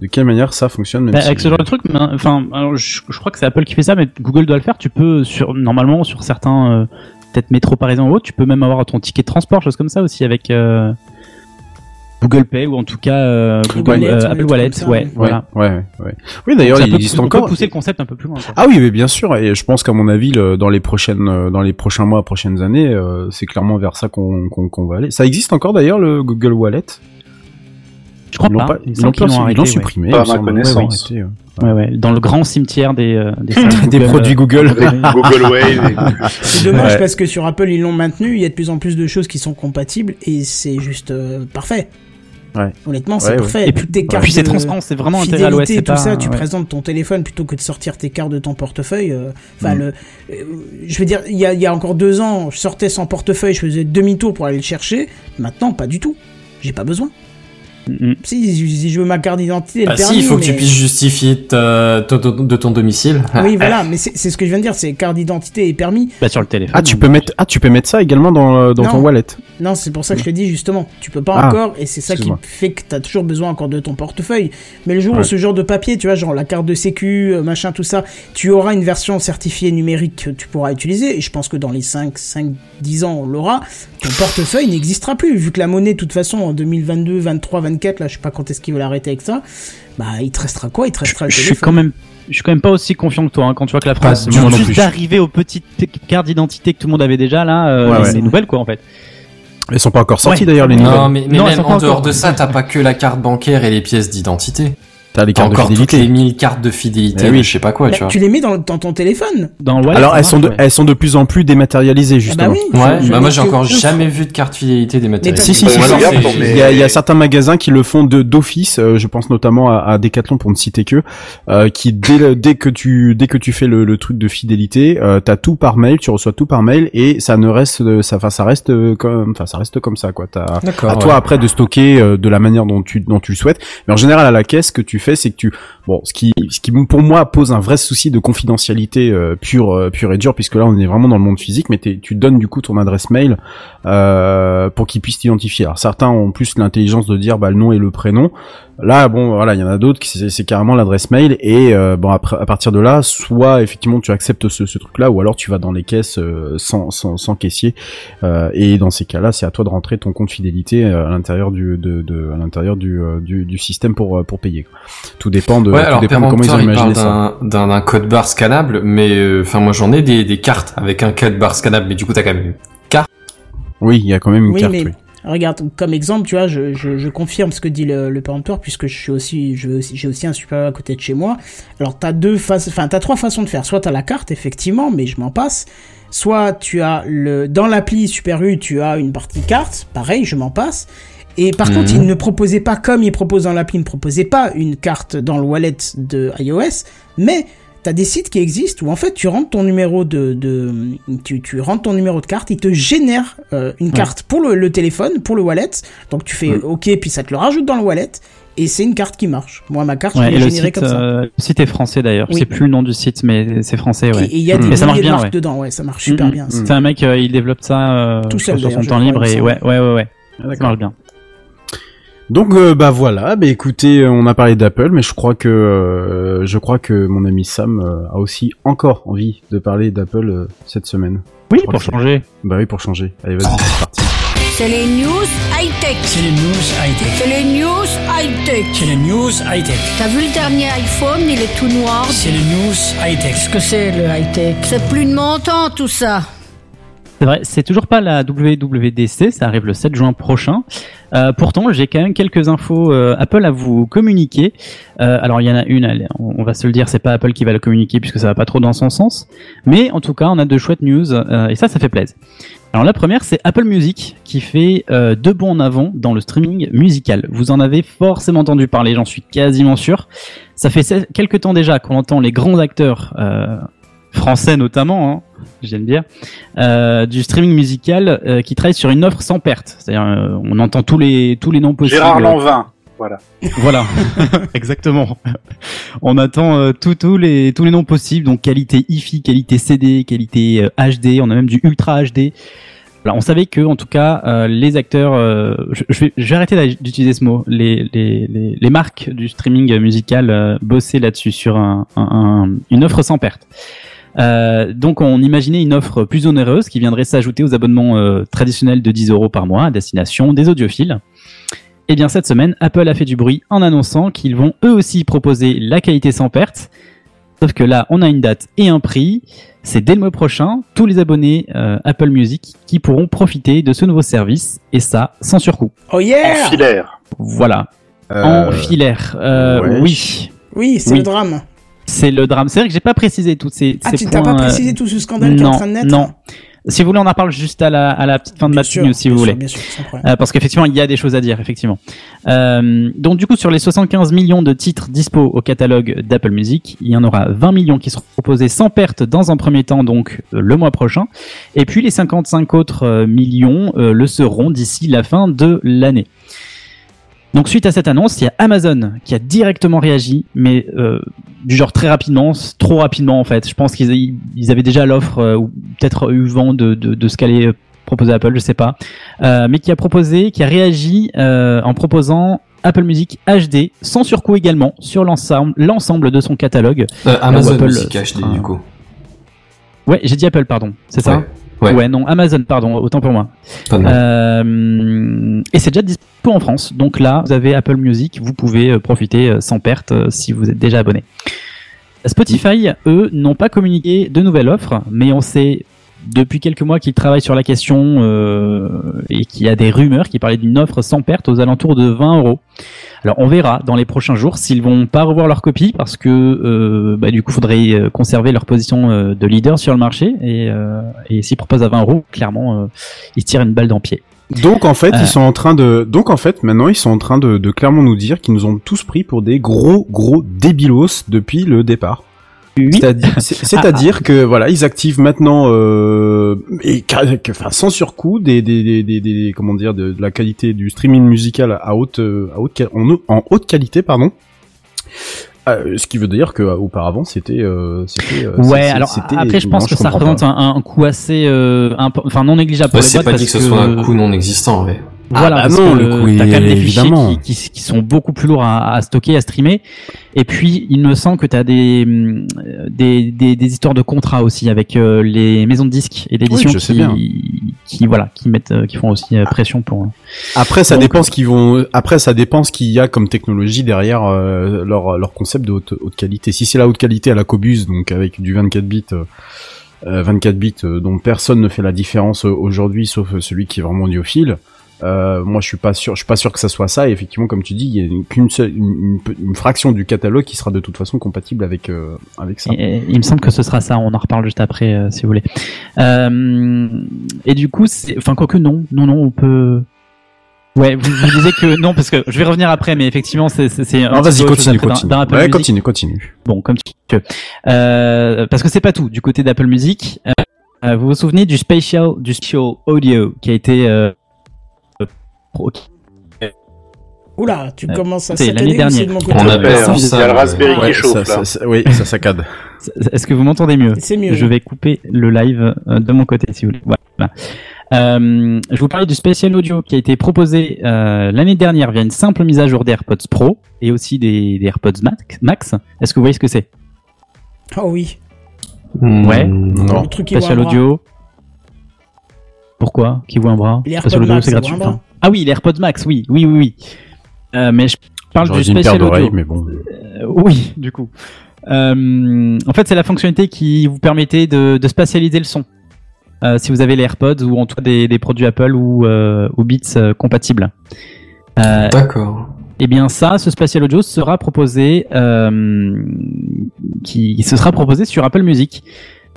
de quelle manière ça fonctionne. Même Bah, si- avec ce genre de truc, mais, enfin, alors, je, je crois que c'est Apple qui fait ça, mais Google doit le faire. Tu peux, sur, normalement, sur certains, euh, peut-être métro parisien ou autre, tu peux même avoir ton ticket de transport, chose comme ça aussi avec euh, Google Pay ou en tout cas euh, Google, Wallet, euh, ouais, Apple Wallet, ça, ouais, voilà. ouais, ouais. Oui, d'ailleurs, il peut- existe on peut encore. pousser le concept un peu plus loin. quoi. Ah oui, mais bien sûr, et je pense qu'à mon avis, le- dans les prochaines, dans les prochains mois, prochaines années, euh, c'est clairement vers ça qu'on va aller. Ça existe encore d'ailleurs le Google Wallet? Je crois Ils l'ont pas. Ils l'ont qu'ils pas- l'ont ils arrêté. l'ont ouais. supprimé. Pas à ma connaissance. Ouais, ouais, Ouais, ouais, dans le grand cimetière des euh, des, Des Google, produits euh, Google. Google *laughs* Wave. C'est dommage Ouais. parce que sur Apple, ils l'ont maintenu. Il y a de plus en plus de choses qui sont compatibles et c'est juste euh, parfait. Ouais. Honnêtement, c'est Ouais, ouais. parfait. Et puis, tes cartes puis c'est transparent, c'est vraiment à fidélité, tout pas- ça, tu présentes ton téléphone plutôt que de sortir tes cartes de ton portefeuille. euh, Enfin, Mm. le, euh, je veux dire, il y a, il y a encore deux ans, je sortais sans portefeuille, je faisais demi-tour pour aller le chercher. Maintenant, pas du tout. J'ai pas besoin. Mm. Si, si je veux ma carte d'identité, le Ah si, il faut que tu puisses justifier ta- ta- de ton domicile. Oui, *laughs* voilà, mais c'est ce que je viens de dire, c'est carte d'identité et permis. Bah, sur le téléphone. Ah, tu peux mettre, ah, tu peux mettre ça également dans, euh, dans Non. ton wallet. Non, c'est pour ça que je te dis justement, tu peux pas Ah, encore, et c'est ça qui fait que t'as toujours besoin encore de ton portefeuille. Mais le jour où ce genre de papier, tu vois, genre la carte de sécu, euh, machin, tout ça, tu auras une version certifiée numérique que tu pourras utiliser, et je pense que dans les 5, 5, 10 ans, on l'aura, ton portefeuille n'existera plus, vu que la monnaie, de toute façon, en 2022, 23, 24, là, je sais pas quand est-ce qu'ils veulent arrêter avec ça, bah, il te restera quoi? Il te restera le je suis quand même je suis quand même pas aussi confiant que toi hein, quand tu vois que la tout non juste d'arriver aux petites cartes d'identité que tout le monde avait déjà là euh, Ouais, ouais. c'est nouvelle quoi en fait Elles sont pas encore sorties Ouais. d'ailleurs les nouvelles. Non, mais, mais Non, même en dehors encore. de ça, t'as pas que la carte bancaire et les pièces d'identité. T'as les cartes de encore toutes fidélité. les 1000 cartes de fidélité, Eh oui. je sais pas quoi, Bah, tu vois. tu les mets dans, dans ton téléphone. dans le wallet, Alors elles sont de, ouais. elles sont de plus en plus dématérialisées Ah justement. bah oui. Ouais, je- je bah moi n'ai j'ai encore ouf. jamais vu de carte fidélité dématérialisée. Si, si, si, Il y, a, il y a certains magasins qui le font de d'office. euh, je pense notamment à, à Decathlon pour ne citer que, euh, qui dès, le- dès que tu dès que tu fais le, le truc de fidélité, euh, t'as tout par mail, tu reçois tout par mail et ça ne reste, euh, ça, enfin ça reste euh, comme, enfin ça reste comme ça quoi. T'as D'accord. à toi après de stocker euh, de la manière dont tu dont tu le souhaites. Mais en général à la caisse, que tu fais, c'est que tu bon, ce qui ce qui pour moi pose un vrai souci de confidentialité euh, pure euh, pure et dure puisque là on est vraiment dans le monde physique, mais tu donnes du coup ton adresse mail euh, pour qu'ils puissent t'identifier. Alors certains ont plus l'intelligence de dire bah le nom et le prénom. Là, bon, voilà, il y en a d'autres qui c'est carrément l'adresse mail et euh, bon après à partir de là, soit effectivement tu acceptes ce, ce truc-là, ou alors tu vas dans les caisses euh, sans, sans, sans caissier. Euh, et dans ces cas-là, c'est à toi de rentrer ton compte fidélité à l'intérieur du de, de à l'intérieur du, du du système pour pour payer. Tout dépend de Ouais, tout alors dépend de comment ils ont imaginé ça. d'un- code barre scannable, mais euh, enfin moi j'en ai des, des cartes avec un code barre scannable, mais du coup t'as quand même une Oui, il y a quand même une Oui, carte. mais oui. regarde, comme exemple, tu vois, je, je, je confirme ce que dit le, le péremptoire puisque je suis aussi, je vais aussi, j'ai aussi un supérieur à côté de chez moi. Alors, t'as deux façons, enfin, t'as trois façons de faire. Soit t'as la carte, effectivement, mais je m'en passe. Soit tu as le, dans l'appli Super U, tu as une partie carte. Pareil, je m'en passe. Et par Mhm. contre, il ne proposait pas, comme il propose dans l'appli, il ne proposait pas une carte dans le wallet de iOS, mais T'as des sites qui existent où en fait tu rentres ton numéro de, de tu, tu rentres ton numéro de carte, il te génère euh, une carte pour le, le téléphone, pour le wallet. Donc tu fais Ouais. OK, puis ça te le rajoute dans le wallet et c'est une carte qui marche. Moi ma carte Ouais, je l'ai générée comme ça. euh, le site est français d'ailleurs. Oui. Je sais plus le nom du site, mais c'est français, ouais. Et il y a des Mais ça marche milliers de bien, marques ouais. dedans, ouais, ça marche super Mhm. bien. C'est un mec, euh, il développe ça euh, Tout seul, sur son temps libre et ouais, ouais, ouais, ouais. Ça marche bien. Donc euh, bah voilà, bah écoutez, on a parlé d'Apple, mais je crois que euh, je crois que mon ami Sam euh, a aussi encore envie de parler d'Apple euh, cette semaine. Oui, pour changer. Bah oui, pour changer. Allez, vas-y, c'est parti. C'est les news high-tech. C'est les news high-tech. C'est les news high-tech. C'est les news high-tech. T'as vu le dernier iPhone, il est tout noir. C'est les news high-tech. Qu'est-ce que c'est le high-tech? C'est plus de mon temps tout ça. C'est vrai, c'est toujours pas la WWDC, ça arrive le 7 juin prochain. Euh, pourtant, j'ai quand même quelques infos euh, Apple à vous communiquer. Euh, alors, il y en a une, on va se le dire, c'est pas Apple qui va le communiquer puisque ça va pas trop dans son sens. Mais en tout cas, on a de chouettes news et ça, ça fait plaisir. Alors la première, c'est Apple Music qui fait deux bons en avant dans le streaming musical. Vous en avez forcément entendu parler, j'en suis quasiment sûr. Ça fait quelques temps déjà qu'on entend les grands acteurs français notamment, hein, j'aime bien, euh, du streaming musical euh, qui travaillent sur une offre sans perte. C'est-à-dire, euh, on entend tous les tous les noms possibles. Gérard Lanvin. Voilà. Voilà, *laughs* *laughs* exactement. On attend euh, tous tous les tous les noms possibles, donc qualité hi-fi, qualité CD, qualité euh, HD, on a même du ultra HD. Alors on savait que en tout cas euh, les acteurs, euh, je, je vais, je vais arrêter d'utiliser ce mot, les, les, les, les marques du streaming musical euh, bossaient là-dessus sur un, un- un- une offre sans perte. Euh, donc on imaginait une offre plus onéreuse qui viendrait s'ajouter aux abonnements euh, traditionnels de 10 euros par mois à destination des audiophiles. Eh bien cette semaine, Apple a fait du bruit en annonçant qu'ils vont eux aussi proposer la qualité sans perte. Sauf que là, on a une date et un prix. C'est dès le mois prochain, tous les abonnés euh, Apple Music qui pourront profiter de ce nouveau service, et ça sans surcoût. Oh En yeah filaire. Voilà, Euh, en filaire. Euh, ouais. Oui, Oui, c'est Oui. le drame. C'est le drame. C'est vrai que j'ai pas précisé toutes ces, Ah, ces tu t'as points. pas précisé tout ce scandale qui est en non, train de naître non. Si vous voulez, on en parle juste à la, à la petite fin de news, si bien vous voulez. Bien sûr. Euh, parce qu'effectivement, il y a des choses à dire, effectivement. Euh, donc du coup, sur les 75 millions de titres dispo au catalogue d'Apple Music, il y en aura 20 millions qui seront proposés sans perte dans un premier temps, donc euh, le mois prochain. Et puis les 55 autres euh, millions euh, le seront d'ici la fin de l'année. Donc suite à cette annonce, il y a Amazon qui a directement réagi, mais euh, du genre très rapidement, trop rapidement en fait. Je pense qu'ils ils avaient déjà l'offre euh, ou peut-être eu vent de, de, de ce qu'allait euh, proposer Apple, je sais pas, Euh, mais qui a proposé, qui a réagi euh, en proposant Apple Music HD sans surcoût également sur l'ensemble l'ensemble de son catalogue. Euh, Amazon Apple, Music HD du coup. Ouais, j'ai dit Apple, pardon, c'est ça? Ouais. Ouais. non, Amazon, pardon, autant pour moi. Euh, et c'est déjà dispo en France. Donc là, vous avez Apple Music, vous pouvez euh, profiter euh, sans perte si vous êtes déjà abonné. Spotify, eux, n'ont pas communiqué de nouvelles offres, mais on sait depuis quelques mois qu'ils travaillent sur la question euh, et qu'il y a des rumeurs qui parlaient d'une offre sans perte aux alentours de 20 euros. Alors on verra dans les prochains jours s'ils vont pas revoir leur copie parce que euh, bah, du coup faudrait euh, conserver leur position euh, de leader sur le marché et, euh, et s'ils proposent à 20 euros, clairement ils tirent une balle dans le pied. Donc en fait, Euh. ils sont en train de, donc en fait, maintenant ils sont en train de, de clairement nous dire qu'ils nous ont tous pris pour des gros gros débilos depuis le départ. C'est-à-dire, c'est- c'est-à-dire que voilà, ils activent maintenant euh, et que- enfin sans surcoût des des, des, des, des- comment dire de, de la qualité du streaming musical à haute euh, à haute en, en haute qualité pardon. Euh, ce qui veut dire que auparavant c'était euh, c'était euh, Ouais, c'est- alors c'était- après je non, pense que ça comprends représente pas. un, un coût assez, euh, enfin non négligeable pour Ouais, les c'est boîtes pas parce dit que ce soit un coût non existant, ouais. Voilà, bah parce non, que le coup, t'as quand même des évidemment. fichiers qui, qui, qui sont beaucoup plus lourds à, à stocker, à streamer. Et puis, il me semble que t'as des, hum, des, des, des histoires de contrats aussi avec euh, les maisons de disques et d'édition Oui, qui, qui, voilà, qui mettent, euh, qui font aussi euh, pression pour. Après, ça Donc- dépend ce qu'ils vont. Après, ça dépend ce qu'il y a comme technologie derrière euh, leur leur concept de haute, haute qualité. Si c'est la haute qualité à la Cobus, donc avec du 24 bits, euh, euh, 24 bits euh, dont personne ne fait la différence euh, aujourd'hui, sauf euh, celui qui est vraiment audiophile. Euh, moi, je suis pas sûr. Je suis pas sûr que ça soit ça. Et effectivement, comme tu dis, il y a une- qu'une seule, une, une pe- une fraction du catalogue qui sera de toute façon compatible avec euh, avec ça. Et, il me semble que ce sera ça. On en reparle juste après, euh, si vous voulez. Euh, et du coup, enfin, quoique non, non, non, on peut. Ouais, vous, vous disiez que non parce que je vais revenir après, mais effectivement, c'est c'est. Non, vas-y, continue, continue. Ouais, continue, continue. Bon, comme tu veux. Parce que c'est pas tout. Du côté d'Apple Music, euh, euh, vous vous souvenez du spatial, du spatial audio qui a été pro- Oula, tu Euh, commences à saccader l'année dernière. de mon côté On a Ouais, perdu il y ça. a le Raspberry Ouais, qui chauffe ça, là. ça- ça- oui, ça saccade. Est-ce que vous m'entendez mieux C'est mieux. Je vais couper le live euh, de mon côté, si vous voulez. Voilà. Euh, je vous parlais du spécial audio qui a été proposé euh, l'année dernière via une simple mise à jour des AirPods Pro et aussi des, des AirPods Max. Max. Est-ce que vous voyez ce que c'est? Oh oui. Ouais. Non. Le truc qui bras. audio. Pourquoi? Qui voit un bras? Les AirPods audio, Max, c'est ça gratuit. Ah oui, les AirPods Max, oui, oui, oui, oui. Euh, mais je parle du dit une paire spécial audio. mais bon. Euh, oui, du coup. Euh, en fait, c'est la fonctionnalité qui vous permettait de, de spatialiser le son. Euh, si vous avez les AirPods ou en tout cas des, des produits Apple ou, euh, ou Beats euh, compatibles. Euh, D'accord. eh bien ça, ce spatial audio sera proposé, euh, qui ce sera proposé sur Apple Music.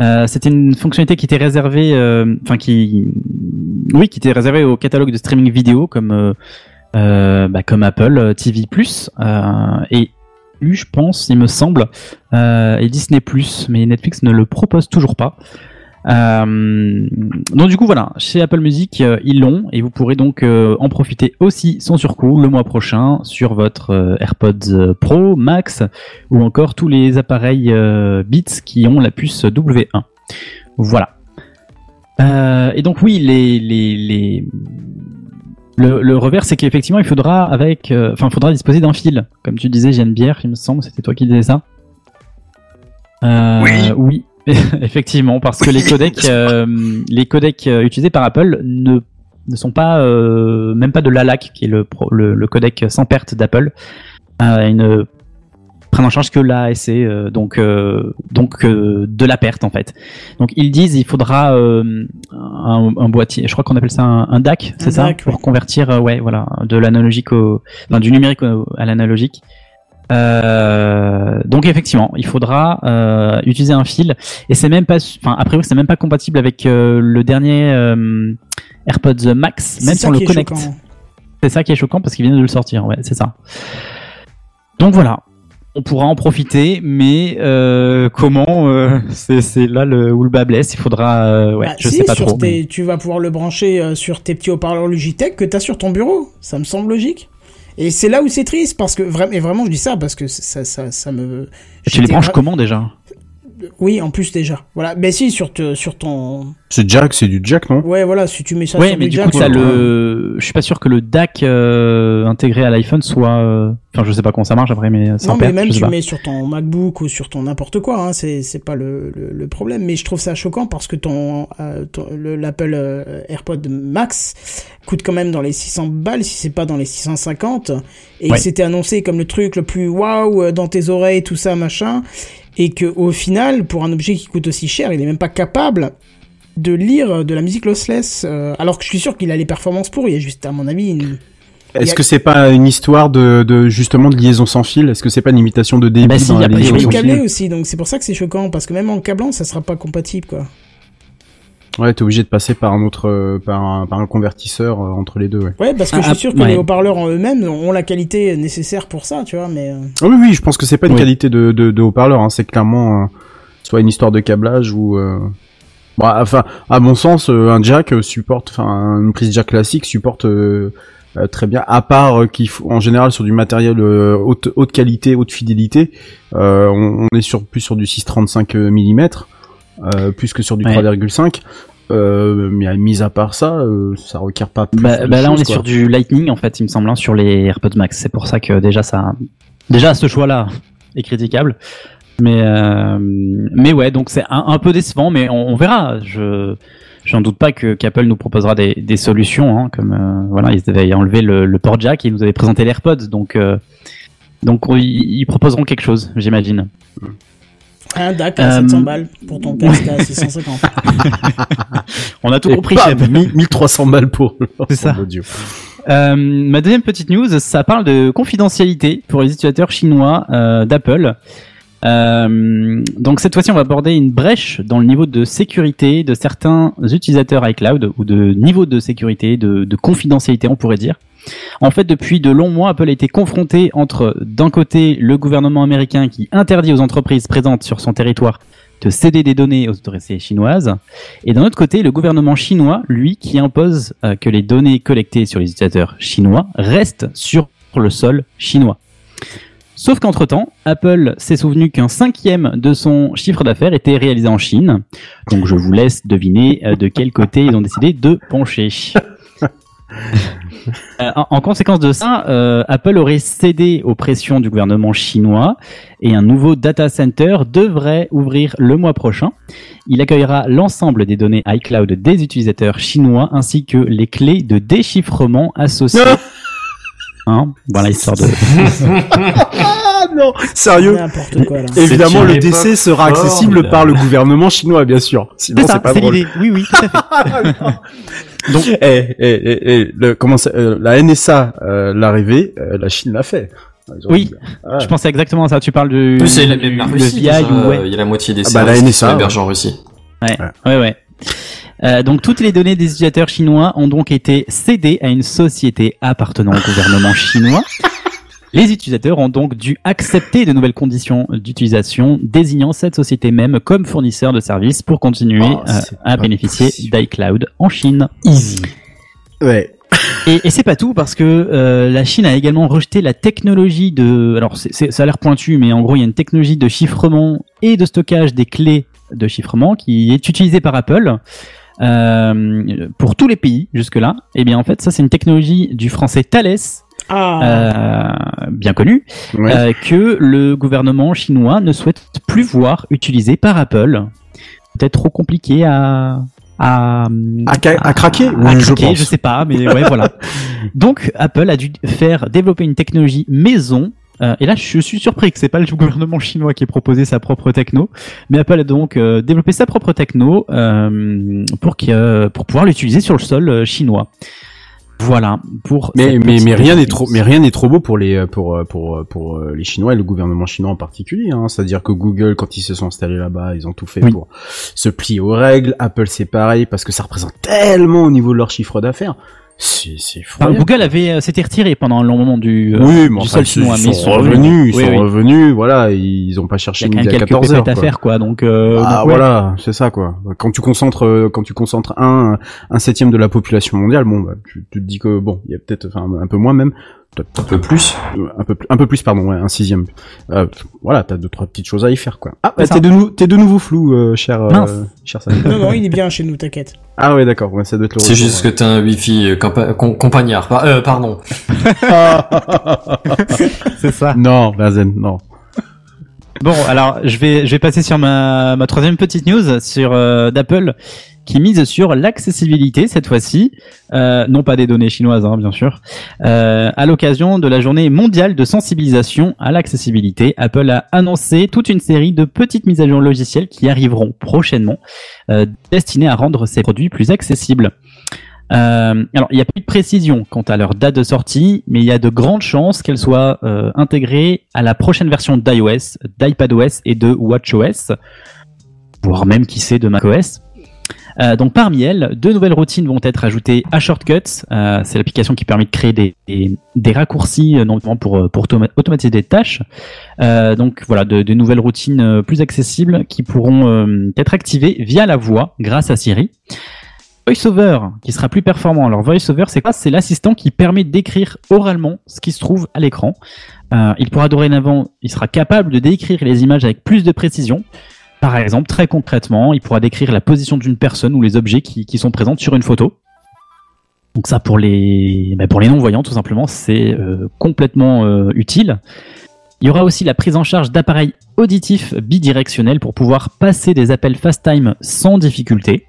Euh, C'était une fonctionnalité qui était réservée, euh, enfin qui, oui, qui était réservée au catalogue de streaming vidéo comme euh, euh, bah, comme Apple TV+, et eu, je pense, il me semble, et Disney+, mais Netflix ne le propose toujours pas. Euh, donc du coup voilà, chez Apple Music euh, ils l'ont et vous pourrez donc euh, en profiter aussi sans surcoût le mois prochain sur votre AirPods Pro, Max ou encore tous les appareils Beats qui ont la puce W1. Voilà. Et donc oui, les, les, les... Le, le revers, c'est qu'effectivement, il faudra avec, enfin, faudra disposer d'un fil, comme tu disais, Jeanne Bière, il me semble, c'était toi qui disais ça. Oui. Oui, *laughs* effectivement, parce que les codecs, euh, les codecs euh, utilisés par Apple ne ne sont pas, euh, même pas de l'ALAC, qui est le, pro- le, le codec sans perte d'Apple. Euh, ils ne prennent en charge que l'AAC, euh, donc euh, donc euh, de la perte en fait. Donc ils disent il faudra euh, un, un boîtier, je crois qu'on appelle ça un, un DAC, c'est ça, DAC, pour ouais. convertir euh, ouais voilà de l'analogique au, enfin, du numérique au- à l'analogique. Euh, donc effectivement, il faudra euh, utiliser un fil et c'est même pas, enfin a priori c'est même pas compatible avec euh, le dernier AirPods Max, même si on le connecte. C'est ça qui est choquant parce qu'il vient de le sortir, ouais, c'est ça. Donc voilà, on pourra en profiter, mais euh, comment euh, *laughs* C'est là le, où le bas blesse. Il faudra, euh, ouais, Bah, je si, sais pas trop. tes- mais- Tu vas pouvoir le brancher sur tes petits haut-parleurs Logitech que t'as sur ton bureau. Ça me semble logique. Et c'est là où c'est triste parce que vraiment, et vraiment je dis ça parce que ça, ça, ça me. Tu les branches comment déjà? Oui, en plus déjà. Voilà. Mais si sur te- sur ton. C'est Jack, c'est du Jack, non? Ouais, voilà. Si tu mets ça Ouais, sur mais du jack, coup, ça ouais. le. Je suis pas sûr que le DAC euh, intégré à l'iPhone soit. euh, Enfin, je sais pas comment ça marche après, mais sans Non, mais perte, même je sais tu pas. mets sur ton MacBook ou sur ton n'importe quoi, hein, c'est c'est pas le, le, le problème. Mais je trouve ça choquant parce que ton, euh, ton- le- l'Apple euh, AirPod Max coûte quand même dans les 600 balles, si c'est pas dans les 650, et Ouais. que c'était annoncé comme le truc le plus waouh euh, dans tes oreilles, tout ça machin, et que au final, pour un objet qui coûte aussi cher, il est même pas capable de lire de la musique lossless, euh, alors que je suis sûr qu'il a les performances pour. Il y a juste, à mon avis, une... Il Est-ce a- que c'est pas une histoire de, de justement de liaison sans fil? Est-ce que c'est pas une imitation de débit Bah si, dans y a la pas- il liaison est sans câblé fil? aussi, donc c'est pour ça que c'est choquant, parce que même en câblant, ça sera pas compatible, quoi. Ouais, t'es obligé de passer par un autre, euh, par un, par un convertisseur euh, entre les deux. Ouais. Ouais, parce que Ah, je suis ah, sûr que ouais. les haut-parleurs en eux-mêmes ont la qualité nécessaire pour ça, tu vois, mais... euh, Ah oui, oui, je pense que c'est pas une Oui. qualité de, de, de haut-parleur. Hein, c'est clairement euh, soit une histoire de câblage ou. Euh... Bon, enfin, à mon sens, euh, un jack euh, supporte, enfin, une prise jack classique supporte euh, euh, très bien. À part euh, qu'il faut, en général, sur du matériel euh, haute, haute qualité, haute fidélité, euh, on, on est sur plus sur du 635 mm, euh, plus que sur du Ouais. 3,5. Euh, mais mis à part ça, euh, ça requiert pas. Plus Bah, de bah là, on est quoi. sur du Lightning, en fait, il me semble, hein, sur les AirPods Max. C'est pour ça que déjà, ça, déjà, ce choix-là est critiquable. Mais, euh, mais ouais, donc c'est un, un peu décevant, mais on, on verra. Je, j'en doute pas que qu'Apple nous proposera des, des solutions, hein, comme euh, voilà, ils avaient enlevé le, le port jack, ils nous avaient présenté les AirPods, donc, euh, donc on- ils, ils proposeront quelque chose, j'imagine. Un DAC à Euh, 700 balles pour ton casque à 650. *laughs* On a tout Et compris. bam, Seb. 1000 1300 balles pour C'est ça. l'ensemble audio. Euh, ma deuxième petite news, ça parle de confidentialité pour les utilisateurs chinois euh, d'Apple. Euh, donc cette fois-ci, on va aborder une brèche dans le niveau de sécurité de certains utilisateurs iCloud ou de niveau de sécurité, de, de confidentialité, on pourrait dire. En fait, depuis de longs mois, Apple a été confronté entre, d'un côté, le gouvernement américain qui interdit aux entreprises présentes sur son territoire de céder des données aux autorités chinoises, et d'un autre côté, le gouvernement chinois, lui, qui impose euh, que les données collectées sur les utilisateurs chinois restent sur le sol chinois. Sauf qu'entre-temps, Apple s'est souvenu qu'un cinquième de son chiffre d'affaires était réalisé en Chine. Donc je vous laisse deviner euh, de quel côté ils ont décidé de pencher. *laughs* *laughs* Euh, en, en conséquence de ça, euh, Apple aurait cédé aux pressions du gouvernement chinois et un nouveau data center devrait ouvrir le mois prochain. Il accueillera l'ensemble des données iCloud des utilisateurs chinois ainsi que les clés de déchiffrement associées. *laughs* Hein, voilà histoire de. *laughs* Ah non, sérieux. N'importe quoi, là. Évidemment, le DC sera accessible par le gouvernement chinois, bien sûr. Sinon, C'est pas drôle. l'idée. Oui, oui, tout à fait. *laughs* Donc, *laughs* eh, eh, eh, le, comment ça, euh, la NSA euh, l'a rêvé, euh, la Chine l'a fait. Oui. ah, Je pensais exactement à ça. Tu parles c'est la, la le Russie. VI déjà, ou ouais. Il y a la moitié des Ah bah, la NSA, hébergés en Russie. Ouais, ouais, ouais. Euh, donc toutes les données des utilisateurs chinois ont donc été cédées à une société appartenant au gouvernement chinois. *laughs* Les utilisateurs ont donc dû accepter de nouvelles conditions d'utilisation, désignant cette société même comme fournisseur de services pour continuer Oh, euh, à bénéficier d'iCloud en Chine. Easy. ouais. Et, et c'est pas tout parce que euh, la Chine a également rejeté la technologie de. Alors ça a l'air pointu, mais en gros il y a une technologie de chiffrement et de stockage des clés de chiffrement qui est utilisée par Apple euh, pour tous les pays jusque là. Et bien en fait ça c'est une technologie du français Thales, Ah, euh, bien connu, Ouais. euh, que le gouvernement chinois ne souhaite plus voir utilisé par Apple. Peut-être trop compliqué à à, À, ca- à craquer à Oui, je craquer, pense. je sais pas, mais ouais, voilà. *laughs* Donc, Apple a dû faire développer une technologie maison. euh, et là, je suis surpris que c'est pas le gouvernement chinois qui ait proposé sa propre techno, mais Apple a donc euh, développé sa propre techno euh, pour que, pour pouvoir l'utiliser sur le sol euh, chinois. Voilà pour. Mais mais mais rien n'est trop mais rien n'est trop beau pour les euh, pour euh, pour euh, pour les Chinois et le gouvernement chinois en particulier. Hein. C'est-à-dire que Google, quand ils se sont installés là-bas, ils ont tout fait Oui. pour se plier aux règles. Apple, c'est pareil parce que ça représente tellement au niveau de leur chiffre d'affaires. C'est c'est fou. Enfin, Google avait euh, s'était retiré pendant un long moment du, euh, oui, mais du enfin, sol ils chinois, sont, mais ils sont revenus, ils Oui, sont oui. revenus, voilà, ils ont pas Il y cherché a à quelques 14 heures. pépettes à quoi. faire, quoi. Donc, euh, Ah donc, ouais. voilà, c'est ça quoi. Quand tu concentres, euh, quand tu concentres un un septième de la population mondiale, bon, bah, tu, tu te dis que bon, il y a peut-être, enfin, un peu moins même, Un peu plus. Un peu plus, un peu plus pardon, ouais, un sixième. Euh, voilà, t'as deux trois petites choses à y faire quoi. Ah, bah, t'es de nou t'es de nouveau flou, euh, cher, euh, cher non, non, il est bien chez nous, t'inquiète. Ah ouais, d'accord, ouais, ça doit être le. C'est juste ouais. que t'as un wifi euh, compa- com- compagnard. Par- euh, pardon. *laughs* c'est ça. Non, Bazen, non. Bon, alors je vais je vais passer sur ma ma troisième petite news sur euh, d'Apple qui mise sur l'accessibilité cette fois-ci, euh, non pas des données chinoises hein, bien sûr. Euh, à l'occasion de la journée mondiale de sensibilisation à l'accessibilité, Apple a annoncé toute une série de petites mises à jour logicielles qui arriveront prochainement, euh, destinées à rendre ces produits plus accessibles. Alors, il n'y a pas de précision quant à leur date de sortie, mais il y a de grandes chances qu'elles soient euh, intégrées à la prochaine version d'iOS, d'iPadOS et de WatchOS, voire même qui sait de macOS. Euh, donc parmi elles, deux nouvelles routines vont être ajoutées à Shortcuts. Euh, c'est l'application qui permet de créer des, des, raccourcis, euh, notamment pour, pour automa- automatiser des tâches. Donc voilà, de, nouvelles routines plus accessibles qui pourront être activées via la voix grâce à Siri. VoiceOver qui sera plus performant. Alors VoiceOver, c'est quoi? C'est l'assistant qui permet d'écrire oralement ce qui se trouve à l'écran. Il pourra dorénavant, il sera capable de décrire les images avec plus de précision. Par exemple, très concrètement, il pourra décrire la position d'une personne ou les objets qui, sont présents sur une photo. Donc ça, pour les, les non-voyants, tout simplement, c'est euh, complètement euh, utile. Il y aura aussi la prise en charge d'appareils auditifs bidirectionnels pour pouvoir passer des appels FaceTime sans difficulté.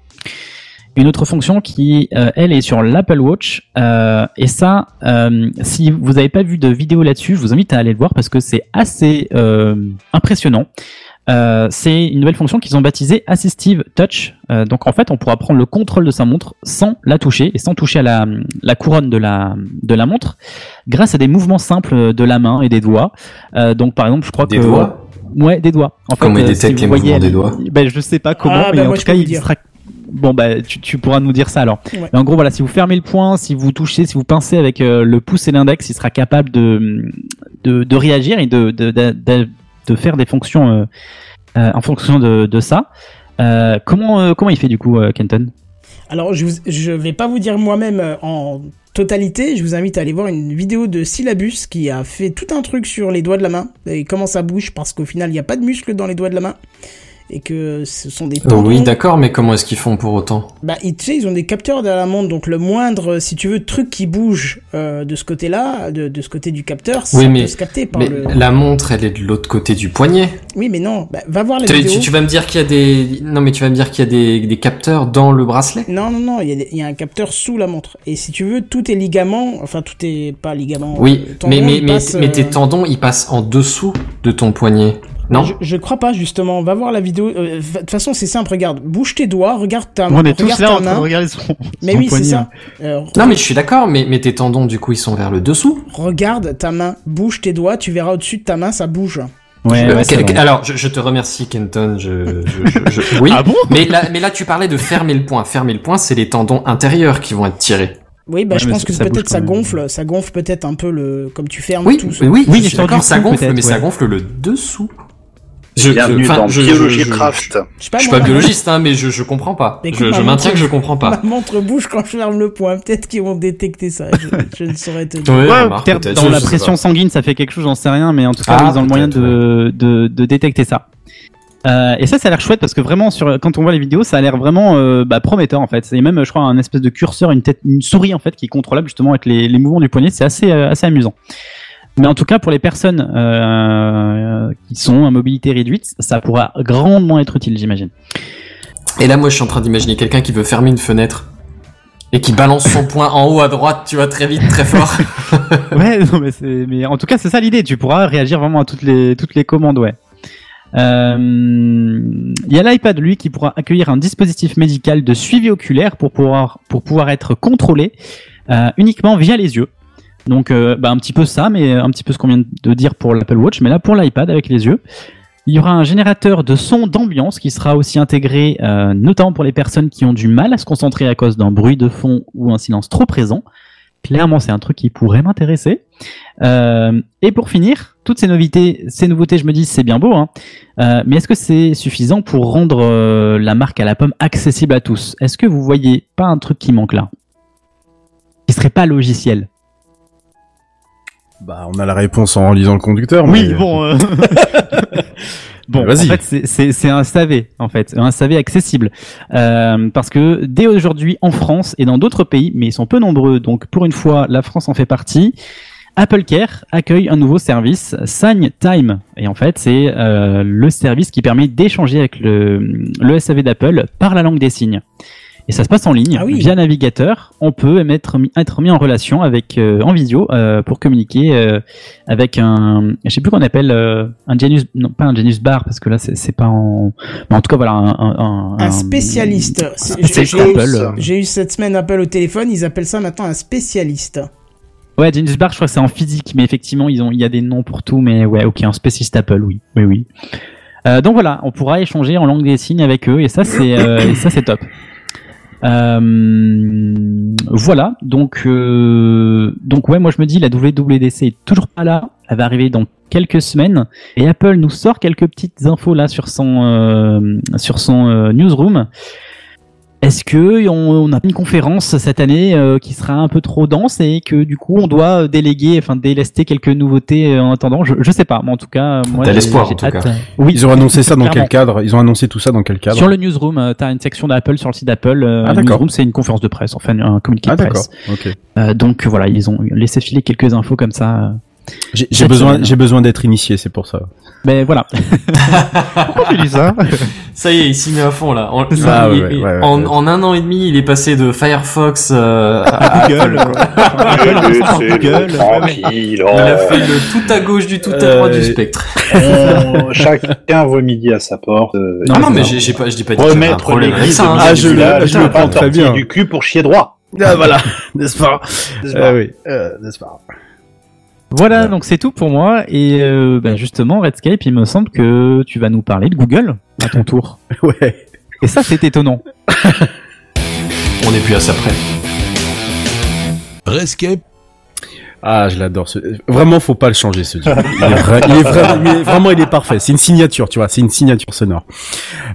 Une autre fonction qui, euh, elle, est sur l'Apple Watch. et ça, si vous n'avez pas vu de vidéo là-dessus, je vous invite à aller le voir parce que c'est assez impressionnant. Euh, c'est une nouvelle fonction qu'ils ont baptisée Assistive Touch. Euh, donc en fait, on pourra prendre le contrôle de sa montre sans la toucher et sans toucher à la, la couronne de la, de la montre, grâce à des mouvements simples de la main et des doigts. Euh, donc par exemple, je crois Des que doigts Ouais, des doigts. En Comment fait, il détecte si les vous voyez, mouvements des doigts ben, je sais pas comment, Ah, mais bah, en moi, tout cas, vous il dire. sera. Bon, bah, tu, tu pourras nous dire ça alors. Ouais. Mais en gros, voilà, si vous fermez le poing, si vous touchez, si vous pincez avec euh, le pouce et l'index, il sera capable de, de, de réagir et de, de, de, de- faire des fonctions euh, euh, en fonction de, ça. Euh, comment, comment il fait du coup, Kenton? Alors, je, je vais pas vous dire moi-même en totalité. Je vous invite à aller voir une vidéo de Syllabus qui a fait tout un truc sur les doigts de la main et comment ça bouge parce qu'au final, il n'y a pas de muscles dans les doigts de la main et que ce sont des tendons. oui, d'accord, mais comment est-ce qu'ils font pour autant Bah, ils, tu sais, ils ont des capteurs derrière la montre, donc le moindre, si tu veux, truc qui bouge euh, de ce côté-là, de, de ce côté du capteur, ça Oui, mais- peut se capter par Mais le. la montre, elle est de l'autre côté du poignet. Oui, mais non, bah, va voir la Tu, vidéo. tu- tu vas me dire qu'il y a des, non mais tu vas me dire qu'il y a des, des capteurs dans le bracelet? Non, non, non, il y, a des- il y a un capteur sous la montre. Et si tu veux, tous tes ligaments, enfin, tout est pas ligaments. Oui, euh, tendons, mais mais mais, mais tes euh, tendons, ils passent en dessous de ton poignet. Non Je, je crois pas, justement. Va voir la vidéo. Euh, De toute façon, c'est simple. Regarde, bouge tes doigts, regarde ta On est tous là en train de main. regarder son, Mais son oui, c'est poignet. ça. Euh, Non, mais je suis d'accord, mais, mais tes tendons, du coup, ils sont vers le dessous. Regarde ta main, bouge tes doigts, tu verras au-dessus de ta main, ça bouge. Ouais, Euh, ouais, alors, je, je te remercie, Kenton. Je, je, je- je- *laughs* oui. Ah bon? Mais là, mais là, tu parlais de fermer le poing. Fermer le poing, c'est les tendons intérieurs qui vont être tirés. Oui, bah, Ouais, je pense que peut-être ça gonfle, ça gonfle peut-être un peu le, comme tu fermes Oui, tout. oui, oui, Oui, je suis d'accord, ça gonfle, mais ça gonfle le dessous. Je, Bienvenue je- enfin, dans je- Biologie je- je- Craft. Je sais pas, Je suis pas biologiste, hein, mais je, je comprends pas. Je, ma je maintiens montre- que je comprends pas. Ma montre bouge quand je ferme le poing. Peut-être qu'ils vont détecter ça. Je, je ne saurais te dire. Ouais, Ouais, dans la pression pas. sanguine, ça fait quelque chose, j'en sais rien, mais en tout cas, Ah, ils ont le moyen de, de, de détecter ça. Euh, et ça, ça a l'air chouette parce que vraiment, sur, quand on voit les vidéos, ça a l'air vraiment euh, bah, prometteur en fait. C'est même, je crois, un espèce de curseur, une tête, une souris en fait, qui est contrôlable justement avec les, les mouvements du poignet. C'est assez, euh, assez amusant. Mais en tout cas, pour les personnes euh, qui sont à mobilité réduite, ça pourra grandement être utile, j'imagine. Et là, moi, je suis en train d'imaginer quelqu'un qui veut fermer une fenêtre et qui balance son *laughs* poing en haut à droite, tu vois, très vite, très fort. *laughs* ouais, non, mais, c'est- mais en tout cas, c'est ça l'idée. Tu pourras réagir vraiment à toutes les, toutes les commandes, ouais. Euh, Il y a l'iPad, lui, qui pourra accueillir un dispositif médical de suivi oculaire pour pouvoir, pour pouvoir être contrôlé euh, uniquement via les yeux. Donc, euh, bah, un petit peu ça, mais un petit peu ce qu'on vient de dire pour l'Apple Watch, mais là pour l'iPad avec les yeux. Il y aura un générateur de son d'ambiance qui sera aussi intégré, euh, notamment pour les personnes qui ont du mal à se concentrer à cause d'un bruit de fond ou un silence trop présent. Clairement, c'est un truc qui pourrait m'intéresser. Euh, et pour finir, toutes ces nouveautés, ces nouveautés, je me dis, c'est bien beau, hein. Mais est-ce que c'est suffisant pour rendre la marque à la pomme accessible à tous? Est-ce que vous voyez pas un truc qui manque là? Qui serait pas logiciel? Bah, on a la réponse en lisant le conducteur. Oui, bon. euh, *laughs* *laughs* bon, en fait, c'est un SAV, en fait, un SAV accessible, Euh, parce que dès aujourd'hui en France et dans d'autres pays, mais ils sont peu nombreux, donc pour une fois, la France en fait partie. Apple Care accueille un nouveau service, Sign Time, et en fait, c'est euh, le service qui permet d'échanger avec le, le SAV d'Apple par la langue des signes. Et ça se passe en ligne, Ah oui. via navigateur. On peut être mis, être mis en relation avec euh, en visio euh, pour communiquer euh, avec un, je sais plus qu'on appelle euh, un Genius, non pas un Genius Bar parce que là c'est pas en, mais en tout cas voilà un, un, Un spécialiste. C'est- spécialiste j'ai- Apple. J'ai eu cette semaine Apple au téléphone, ils appellent ça maintenant un spécialiste. Ouais, Genius Bar, je crois que c'est en physique, mais effectivement ils ont, il y a des noms pour tout, mais ouais, ok, un spécialiste Apple, oui, oui, oui. Euh, donc voilà, on pourra échanger en langue des signes avec eux et ça c'est, euh, et ça c'est top. Euh, voilà, donc euh, donc ouais, moi je me dis la WWDC est toujours pas là, elle va arriver dans quelques semaines et Apple nous sort quelques petites infos là sur son euh, sur son euh, newsroom. Est-ce que on, on a une conférence cette année euh, qui sera un peu trop dense et que du coup on doit déléguer, enfin délester quelques nouveautés euh, en attendant? Je, je sais pas, mais en tout cas, moi T'as j'ai- l'espoir, en tout hâte. cas. Oui, Ils ont annoncé ça dans quel cadre? Ils ont annoncé tout ça dans quel cadre? Sur le newsroom, euh, t'as une section d'Apple sur le site d'Apple. euh, Ah, d'accord. newsroom, c'est une conférence de presse, enfin un communiqué Ah de d'accord. presse. Ok. Euh, donc voilà, ils ont laissé filer quelques infos comme ça. Euh. J'ai besoin, j'ai besoin d'être initié, c'est pour ça. Mais voilà. *laughs* Pourquoi tu dis ça? Ça y est, il s'y met à fond là. En, Ah, il- ouais, il- ouais, ouais, en, ouais. en un an et demi, il est passé de Firefox euh, à Google. Laissez-le tranquille. Il a fait le tout à gauche du tout à droite Euh, du spectre. On- Chacun voit midi à sa porte. euh, Non, Ah non, mais j'ai pas, je dis pas Remettre l'église hein. Ah, je je le prends très bien. du cul pour chier droit. Ah voilà, n'est-ce pas? N'est-ce Ah pas oui, euh, n'est-ce pas? Voilà, Ouais. donc c'est tout pour moi. Et euh, bah, justement, Redscape, il me semble que tu vas nous parler de Google à ton tour. *laughs* Ouais. Et ça, c'est étonnant. *laughs* On est plus à ça près. Rescape, Ah, je l'adore. Ce... Vraiment, faut pas le changer ce jeu. Il est, vra- il est vraiment, il est parfait. C'est une signature, tu vois. C'est une signature sonore.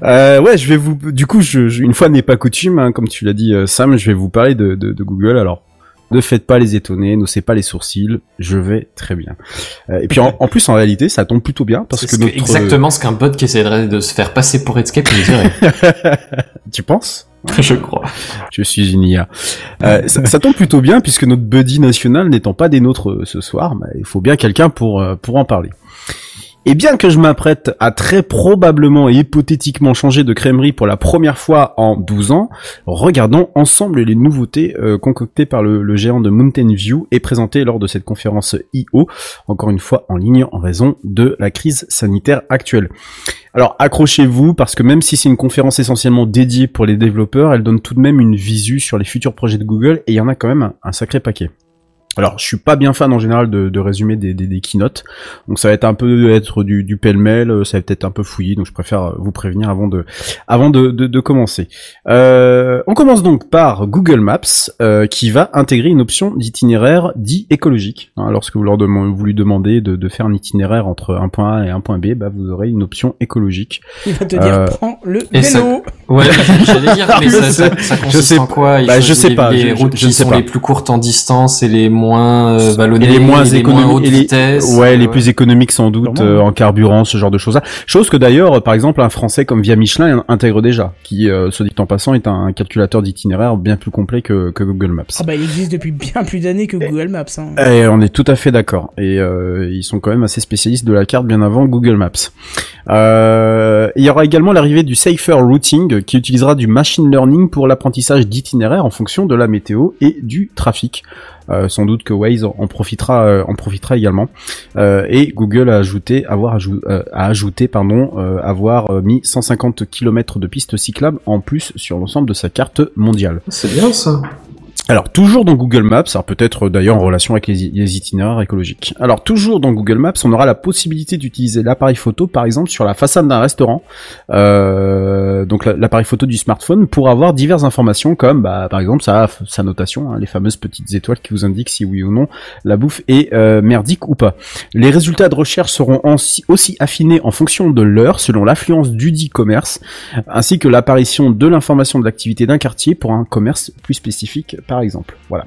Euh, ouais, je vais vous. Du coup, je, une fois n'est pas coutume, hein, comme tu l'as dit, euh, Sam, je vais vous parler de, de, de Google. Alors, ne faites pas les étonnés, n'ossez pas les sourcils. Je vais très bien. Euh, et puis, en, en plus, en réalité, ça tombe plutôt bien parce que notre. exactement ce qu'un bot qui essaierait de se faire passer pour Redscape nous dirait. *laughs* tu penses? *laughs* Je crois. Je suis une IA. Euh, ça, ça tombe plutôt bien puisque notre buddy national n'étant pas des nôtres euh, ce soir, bah, il faut bien quelqu'un pour pour en parler. Et bien que je m'apprête à très probablement et hypothétiquement changer de crèmerie pour la première fois en 12 ans, regardons ensemble les nouveautés euh, concoctées par le, géant de Mountain View et présentées lors de cette conférence I.O., encore une fois en ligne en raison de la crise sanitaire actuelle. Alors accrochez-vous parce que même si c'est une conférence essentiellement dédiée pour les développeurs, elle donne tout de même une visu sur les futurs projets de Google et il y en a quand même un sacré paquet. Alors, je suis pas bien fan en général de, de résumer des, des, des keynotes, donc ça va être un peu être du, du pêle-mêle, euh, ça va peut-être un peu fouillis, donc je préfère euh, vous prévenir avant de, avant de, de, de commencer. Euh, on commence donc par Google Maps, euh, qui va intégrer une option d'itinéraire dit écologique. Hein, lorsque vous leur demandez, vous lui demandez de, de faire un itinéraire entre un point A et un point B, bah, vous aurez une option écologique. Il va te dire, Euh, prends le vélo. Ouais, *laughs* j'allais dire, mais Je ça, ça, sais- ça je consiste sais en quoi? Il bah, je sais les, pas, les je- je- routes je qui sais sont pas. les plus courtes en distance et les moins euh, Et vallonnées, les moins et les moins et les, vitesse. ouais, les euh, plus économiques sans doute euh, en carburant, ce genre de choses-là. Chose que d'ailleurs, par exemple, un Français comme Via Michelin intègre déjà, qui, euh, se dit en passant, est un calculateur d'itinéraire bien plus complet que, que Google Maps. Ah bah il existe depuis bien plus d'années que Google Maps. Hein. Et on est tout à fait d'accord. Et euh, ils sont quand même assez spécialistes de la carte bien avant Google Maps. Euh, il y aura également l'arrivée du Safer Routing qui utilisera du machine learning pour l'apprentissage d'itinéraires en fonction de la météo et du trafic. Euh, sans doute que Waze en profitera, euh, en profitera également. Euh, et Google a ajouté, avoir euh, a ajouté, pardon, euh, avoir euh, mis 150 km de pistes cyclables en plus sur l'ensemble de sa carte mondiale. C'est bien ça. Alors toujours dans Google Maps, alors peut-être euh, d'ailleurs en relation avec les, itinéraires écologiques. Alors toujours dans Google Maps, on aura la possibilité d'utiliser l'appareil photo par exemple sur la façade d'un restaurant, euh, donc la- l'appareil photo du smartphone pour avoir diverses informations comme bah, par exemple sa, notation, hein, les fameuses petites étoiles qui vous indiquent si oui ou non la bouffe est euh, merdique ou pas. Les résultats de recherche seront aussi, affinés en fonction de l'heure selon l'affluence du dit commerce ainsi que l'apparition de l'information de l'activité d'un quartier pour un commerce plus spécifique, par. Voilà.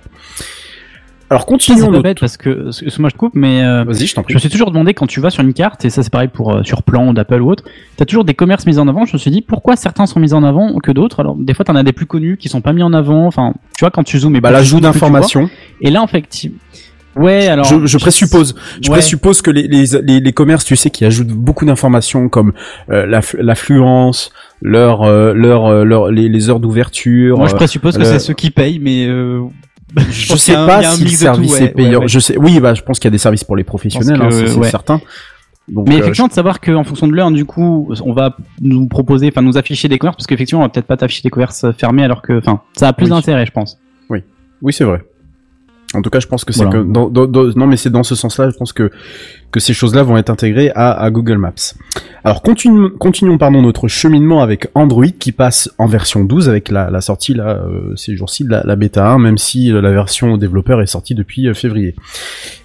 Alors c'est continuons notre... bête parce que, excuse-moi, je coupe, mais euh, Vas-y, je t'en prie. je me suis toujours demandé quand tu vas sur une carte, et ça c'est pareil pour euh, sur plan d'Apple ou autre, t'as toujours des commerces mis en avant. Je me suis dit pourquoi certains sont mis en avant que d'autres? Alors des fois t'en as des plus connus qui sont pas mis en avant. Enfin, tu vois quand tu zoomes et Bah, l'ajout d'informations. Et là effectivement, ouais alors. Je, je présuppose, je Ouais. présuppose que les, les, les, les commerces, tu sais, qui ajoutent beaucoup d'informations comme euh, l'aff- l'affluence, leur, euh, leur, euh, leur, les, les heures d'ouverture. Moi je euh, présuppose que le- c'est ceux qui payent, mais euh, *laughs* je pense sais un- pas si le tout, service ouais, est payant. ouais, ouais. Je sais, oui, bah, je pense qu'il y a des services pour les professionnels, hein, c'est certain. Donc, Mais euh, effectivement, de savoir qu'en fonction de l'heure, du coup, on va nous proposer, enfin, nous afficher des commerces, parce qu'effectivement, on va peut-être pas t'afficher des commerces fermés, alors que, enfin, ça a plus Oui. d'intérêt, je pense. Oui, c'est vrai. En tout cas, je pense que c'est Voilà. que dans, dans- dans- non, mais c'est dans ce sens-là. Je pense que que ces choses-là vont être intégrées à, à Google Maps. Alors, continuons, continuons pardon notre cheminement avec Android qui passe en version 12 avec la, la sortie là euh, ces jours-ci de la, la bêta 1, même si euh, la version développeur est sortie depuis euh, février.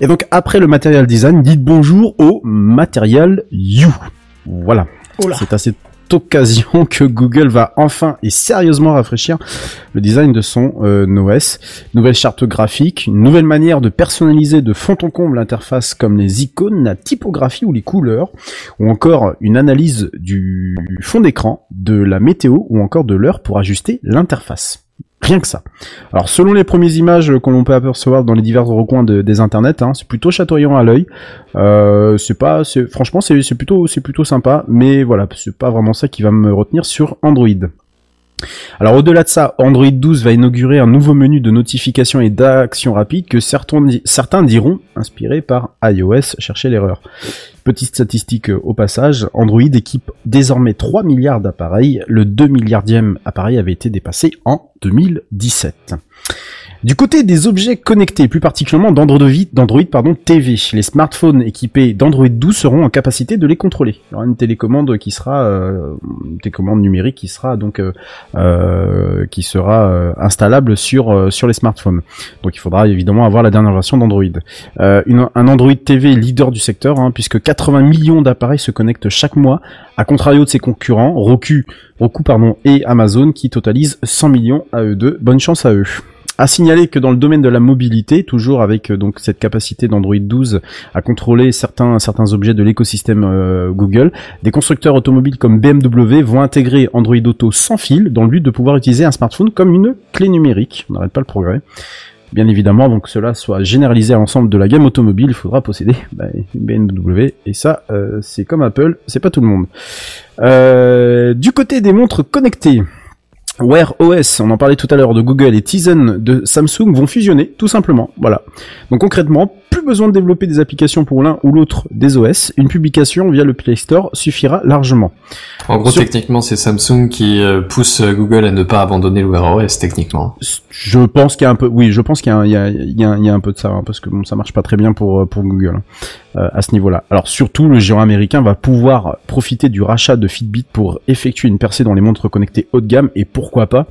Et donc après le Material Design, dites bonjour au Material You. Voilà. Là. C'est assez occasion que Google va enfin et sérieusement rafraîchir le design de son euh, OS. Nouvelle charte graphique, une nouvelle manière de personnaliser de fond en comble l'interface comme les icônes, la typographie ou les couleurs, ou encore une analyse du fond d'écran, de la météo ou encore de l'heure pour ajuster l'interface. Rien que ça. Alors selon les premières images que peut apercevoir dans les divers recoins de- des internets, hein, c'est plutôt chatoyant à l'œil. Euh, c'est pas, franchement c'est, c'est plutôt, c'est plutôt sympa, mais voilà, c'est pas vraiment ça qui va me retenir sur Android. Alors au-delà de ça, Android 12 va inaugurer un nouveau menu de notification et d'action rapide que certains, di- certains diront inspiré par iOS. Cherchez l'erreur. Petite statistique euh, au passage, Android équipe désormais 3 milliards d'appareils. Le 2 milliardième appareil avait été dépassé en 2017. Du côté des objets connectés, plus particulièrement d'Android, TV, les smartphones équipés d'Android 12 seront en capacité de les contrôler. Il y aura une télécommande qui sera, euh, une télécommande numérique qui sera donc, euh, euh, qui sera euh, installable sur euh, sur les smartphones. Donc il faudra évidemment avoir la dernière version d'Android. Un Android TV leader du secteur, hein, puisque 80 millions d'appareils se connectent chaque mois, à contrario de ses concurrents, Roku, Roku pardon, et Amazon, qui totalisent 100 millions à eux deux. Bonne chance à eux. À signaler que dans le domaine de la mobilité, toujours avec euh, donc cette capacité d'Android 12 à contrôler certains certains objets de l'écosystème euh, Google, des constructeurs automobiles comme BMW vont intégrer Android Auto sans fil dans le but de pouvoir utiliser un smartphone comme une clé numérique. On n'arrête pas le progrès. Bien évidemment, donc cela soit généralisé à l'ensemble de la gamme automobile, il faudra posséder *laughs* bah, une BMW et ça, euh, c'est comme Apple, c'est pas tout le monde. Du côté des montres connectées. Wear OS, on en parlait tout à l'heure de Google et Tizen de Samsung vont fusionner, tout simplement. Voilà. Donc concrètement, plus besoin de développer des applications pour l'un ou l'autre des OS. Une publication via le Play Store suffira largement. En gros, Sur- techniquement, c'est Samsung qui euh, pousse euh, Google à ne pas abandonner le Wear OS, techniquement. Je pense qu'il y a un peu, oui, je pense qu'il y y y y a un peu de ça, hein, parce que bon, ça marche pas très bien pour euh, pour Google hein, à ce niveau-là. Alors surtout, le géant américain va pouvoir profiter du rachat de Fitbit pour effectuer une percée dans les montres connectées haut de gamme et pourquoi pas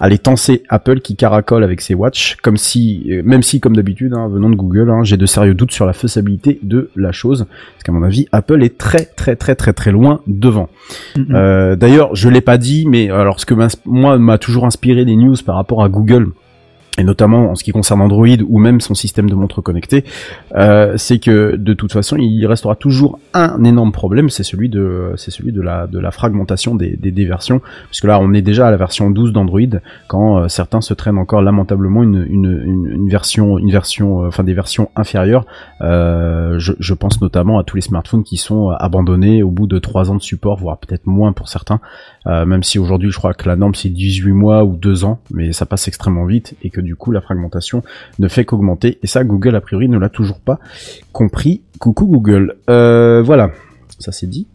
aller tenser Apple qui caracole avec ses watch, comme si, même si comme d'habitude, hein, venant de Google, j'ai de sérieux doutes sur la faisabilité de la chose, parce qu'à mon avis, Apple est très très très très très loin devant. Mhm. Euh, D'ailleurs, je l'ai pas dit, mais alors ce que moi m'a toujours inspiré les news par rapport à Google et notamment en ce qui concerne Android ou même son système de montre connectée, euh, c'est que de toute façon il restera toujours un énorme problème, c'est celui de c'est celui de la de la fragmentation des, des, des versions, puisque là on est déjà à la version 12 d'Android quand euh, certains se traînent encore lamentablement une, une, une, version une version euh, enfin des versions inférieures. Euh, je, je pense notamment à tous les smartphones qui sont abandonnés au bout de 3 ans de support, voire peut-être moins pour certains. Même si aujourd'hui je crois que la norme c'est 18 mois ou 2 ans, mais ça passe extrêmement vite et que du coup la fragmentation ne fait qu'augmenter. Et ça Google a priori ne l'a toujours pas compris. Coucou Google. Euh, voilà, ça c'est dit.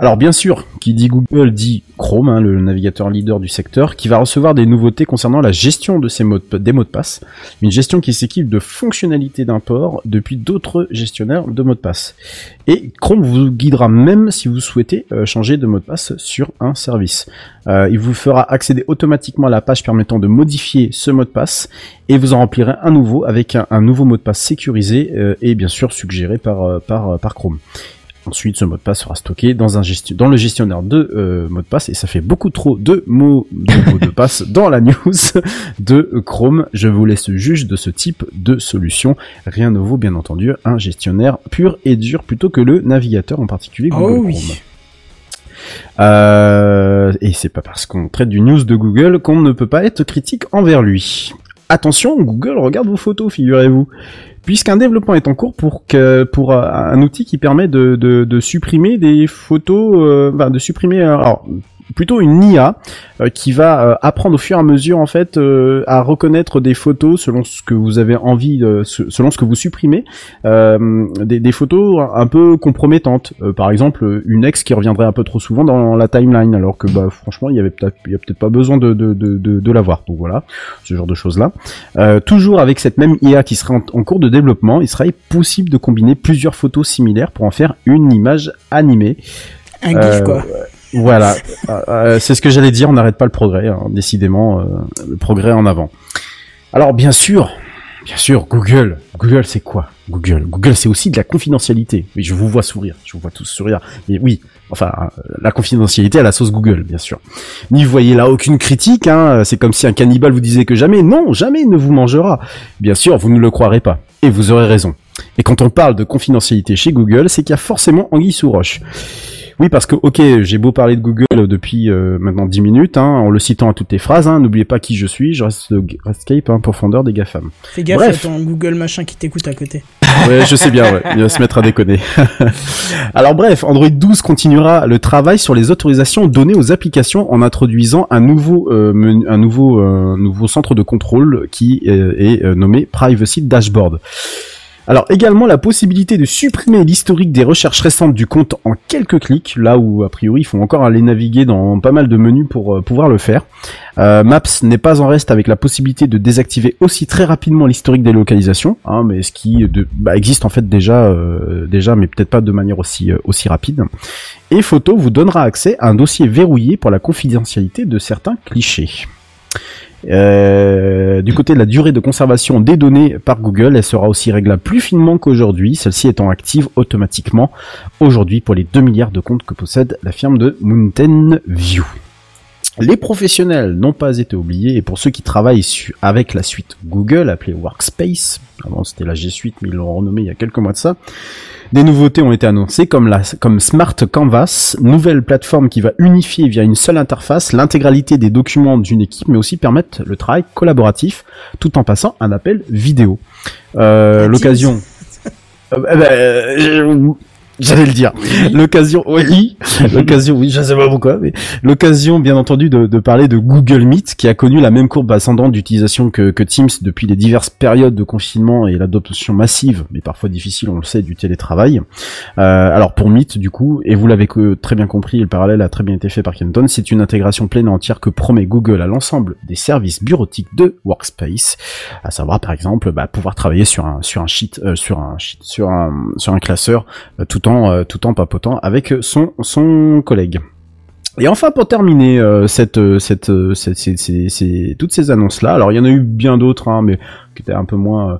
Alors bien sûr, qui dit Google dit Chrome, hein, le navigateur leader du secteur, qui va recevoir des nouveautés concernant la gestion de ses mots de, des mots de passe, une gestion qui s'équipe de fonctionnalités d'import depuis d'autres gestionnaires de mots de passe. Et Chrome vous guidera même si vous souhaitez euh, changer de mot de passe sur un service. Euh, il vous fera accéder automatiquement à la page permettant de modifier ce mot de passe et vous en remplirez un nouveau avec un, nouveau mot de passe sécurisé euh, et bien sûr suggéré par, par Chrome. Ensuite, ce mot de passe sera stocké dans, un gestion, dans le gestionnaire de euh, mots de passe et ça fait beaucoup trop de mots de, mots de passe dans la news de Chrome. Je vous laisse juge de ce type de solution. Rien ne vaut bien entendu un gestionnaire pur et dur plutôt que le navigateur en particulier Google Oh oui. Chrome. Euh, et c'est pas parce qu'on traite du news de Google qu'on ne peut pas être critique envers lui. Attention, Google regarde vos photos, figurez-vous. Puisqu'un développement est en cours pour que pour euh, un outil qui permet de, de, supprimer des photos, euh, de supprimer euh, alors plutôt une IA euh, qui va euh, apprendre au fur et à mesure en fait euh, à reconnaître des photos selon ce que vous avez envie, de, selon ce que vous supprimez, euh, des, des photos un peu compromettantes. Euh, par exemple, une ex qui reviendrait un peu trop souvent dans la timeline, alors que bah franchement il y avait peut-être il y a peut-être pas besoin de de de, de, de l'avoir. Donc voilà, ce genre de choses là. Euh, toujours avec cette même IA qui serait en, en cours de développement, il serait possible de combiner plusieurs photos similaires pour en faire une image animée. Un gif, quoi. Voilà, Euh, euh, c'est ce que j'allais dire, on n'arrête pas le progrès, hein, décidément, euh, le progrès en avant. Alors bien sûr, bien sûr, Google, Google c'est quoi? Google, Google c'est aussi de la confidentialité. Oui, je vous vois sourire, je vous vois tous sourire. Mais oui, Enfin, euh, la confidentialité à la sauce Google, bien sûr. N'y voyez là aucune critique, hein. C'est comme si un cannibale vous disait que jamais, non, jamais il ne vous mangera. Bien sûr, vous ne le croirez pas. Et vous aurez raison. Et quand on parle de confidentialité chez Google, c'est qu'il y a forcément anguille sous roche. Oui, parce que ok, j'ai beau parler de Google depuis euh, maintenant 10 minutes, hein, en le citant à toutes les phrases. Hein, N'oubliez pas qui je suis, je reste le Rescape, hein, profondeur des GAFAM. Fais gaffe Bref. à ton Google machin qui t'écoute à côté. *laughs* Ouais, je sais bien, ouais. Il va se mettre à déconner. *laughs* Alors bref, Android 12 continuera le travail sur les autorisations données aux applications en introduisant un nouveau, euh, menu- un nouveau, euh, nouveau centre de contrôle qui euh, est euh, nommé Privacy Dashboard. Alors également la possibilité de supprimer l'historique des recherches récentes du compte en quelques clics, là où a priori il faut encore aller naviguer dans pas mal de menus pour euh, pouvoir le faire. Euh, Maps n'est pas en reste avec la possibilité de désactiver aussi très rapidement l'historique des localisations, hein, mais ce qui bah, existe en fait déjà, euh, déjà, mais peut-être pas de manière aussi aussi rapide. Et Photo vous donnera accès à un dossier verrouillé pour la confidentialité de certains clichés. Euh, du côté de la durée de conservation des données par Google, elle sera aussi réglable plus finement qu'aujourd'hui, celle-ci étant active automatiquement aujourd'hui pour les 2 milliards de comptes que possède la firme de Mountain View. Les professionnels n'ont pas été oubliés et pour ceux qui travaillent avec la suite Google appelée Workspace, avant c'était la G Suite mais ils l'ont renommée il y a quelques mois de ça, des nouveautés ont été annoncées comme la comme Smart Canvas, nouvelle plateforme qui va unifier via une seule interface l'intégralité des documents d'une équipe mais aussi permettre le travail collaboratif tout en passant un appel vidéo. Euh. L'occasion *laughs* euh, bah, euh, J'allais le dire. L'occasion, oui, *laughs* l'occasion, oui, je sais pas pourquoi, mais l'occasion, bien entendu, de, de parler de Google Meet, qui a connu la même courbe ascendante d'utilisation que, que Teams depuis les diverses périodes de confinement et l'adoption massive, mais parfois difficile, on le sait, du télétravail. Euh, alors pour Meet, du coup, et vous l'avez très bien compris, le parallèle a très bien été fait par Kenton, c'est une intégration pleine et entière que promet Google à l'ensemble des services bureautiques de Workspace, à savoir par exemple bah, pouvoir travailler sur un sur un sheet, euh, sur un sheet, sur un sur un classeur, euh, tout euh, tout en papotant avec son son collègue. Et enfin pour terminer euh, cette euh, cette, euh, cette- toutes ces annonces là, alors il y en a eu bien d'autres, hein, mais qui étaient un peu moins euh,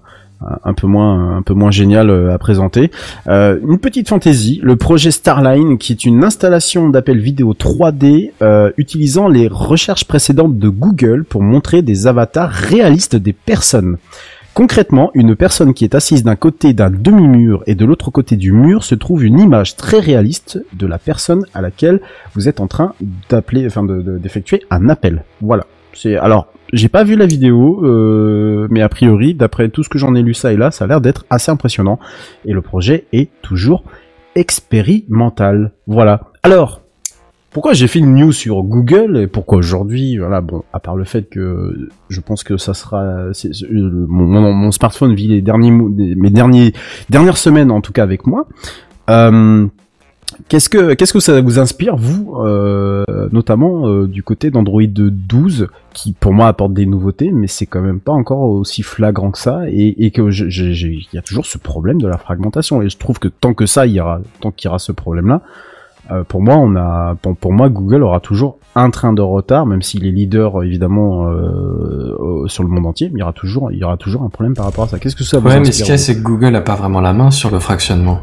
un peu moins un peu moins génial à présenter. Euh, une petite fantaisie, le projet Starline, qui est une installation d'appel vidéo 3D euh, utilisant les recherches précédentes de Google pour montrer des avatars réalistes des personnes. Concrètement, une personne qui est assise d'un côté d'un demi-mur et de l'autre côté du mur se trouve une image très réaliste de la personne à laquelle vous êtes en train d'appeler, enfin de- de- d'effectuer un appel. Voilà. Alors, j'ai pas vu la vidéo, euh, mais a priori, d'après tout ce que j'en ai lu ça et là, ça a l'air d'être assez impressionnant. Et le projet est toujours expérimental. Voilà. Alors, pourquoi j'ai fait une news sur Google et pourquoi aujourd'hui Voilà, bon, à part le fait que je pense que ça sera euh, mon, smartphone vit les derniers mes derniers dernières semaines en tout cas avec moi. Euh, Qu'est-ce que qu'est-ce que ça vous inspire vous, euh, notamment euh, du côté d'Android 12, qui pour moi apporte des nouveautés, mais c'est quand même pas encore aussi flagrant que ça, et, et que il y a toujours ce problème de la fragmentation, et je trouve que tant que ça, il y aura tant qu'il y aura ce problème-là, euh, pour moi, on a pour, pour moi Google aura toujours un train de retard, même s'il est leader évidemment euh, euh, sur le monde entier, mais il y aura toujours il y aura toujours un problème par rapport à ça. Qu'est-ce que ça vous Ouais, mais ce qu'il y a, c'est que Google a pas vraiment la main sur le fractionnement.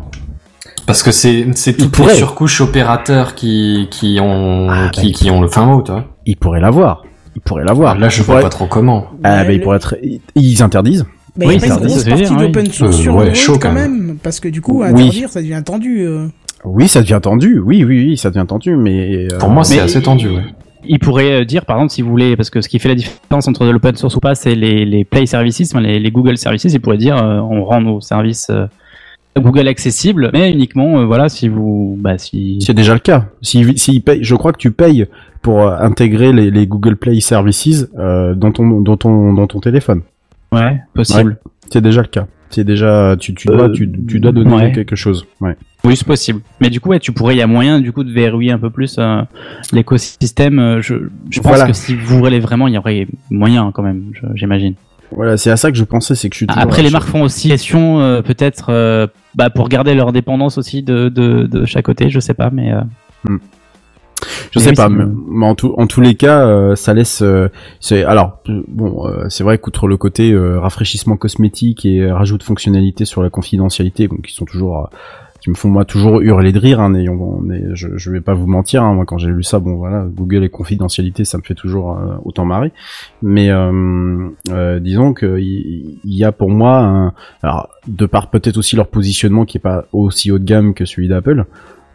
Parce que c'est c'est toutes pourrait. les surcouches opérateurs qui qui ont Ah, bah, qui, il qui ont le fin mot, toi. Il pourrait l'avoir. Il pourrait l'avoir. Là, je Il vois pourrait- pas trop comment. Ah, bah, il le- pourrait être. Ils interdisent. Bah, Oui, il y a pas une grosse partie oui. d'open source Euh, sur ouais, Android chaud, quand quand même, parce que du coup, Oui. interdire, ça devient tendu. euh. Oui, ça devient tendu. Oui, oui, oui, ça devient tendu, mais. euh, Pour moi, c'est assez tendu, ouais. Il pourrait euh, dire, par exemple, si vous voulez, parce que ce qui fait la différence entre l'open source ou pas, c'est les, les Play Services, les, les Google Services. Il pourrait dire, euh, on rend nos services euh, Google accessibles, mais uniquement, euh, voilà, si vous, bah, si. C'est déjà le cas. Si, si paye, je crois que tu payes pour intégrer les, les Google Play Services euh, dans ton dans ton dans ton téléphone. Ouais, possible. C'est déjà le cas. C'est déjà tu tu dois tu, tu dois donner ouais. quelque chose. Ouais. Oui, c'est possible. Mais du coup, ouais, tu pourrais, il y a moyen, du coup, de verrouiller un peu plus euh, l'écosystème. euh, Je, je pense Voilà. que si vous voulez vraiment, il y aurait moyen quand même, j'imagine. Voilà, c'est à ça que je pensais, c'est que je suis. toujours Après, les marques font aussi question, euh, peut-être, bah, pour garder leur dépendance aussi de, de, de chaque côté, je sais pas, mais. euh, Je Mais sais oui, pas, mais, en, tout, en tous les cas, euh, ça laisse. euh, c'est alors euh, bon, c'est vrai qu'outre le côté rafraîchissement cosmétique et rajout de fonctionnalités sur la confidentialité, bon, qui sont toujours qui me font moi toujours hurler de rire. Hein, on est- je, je vais pas vous mentir. Hein, moi, quand j'ai lu ça, bon voilà, Google et confidentialité, ça me fait toujours euh, autant marrer. Mais euh, euh, disons que il il y, a pour moi, un, alors de par peut-être aussi leur positionnement qui est pas aussi haut de gamme que celui d'Apple.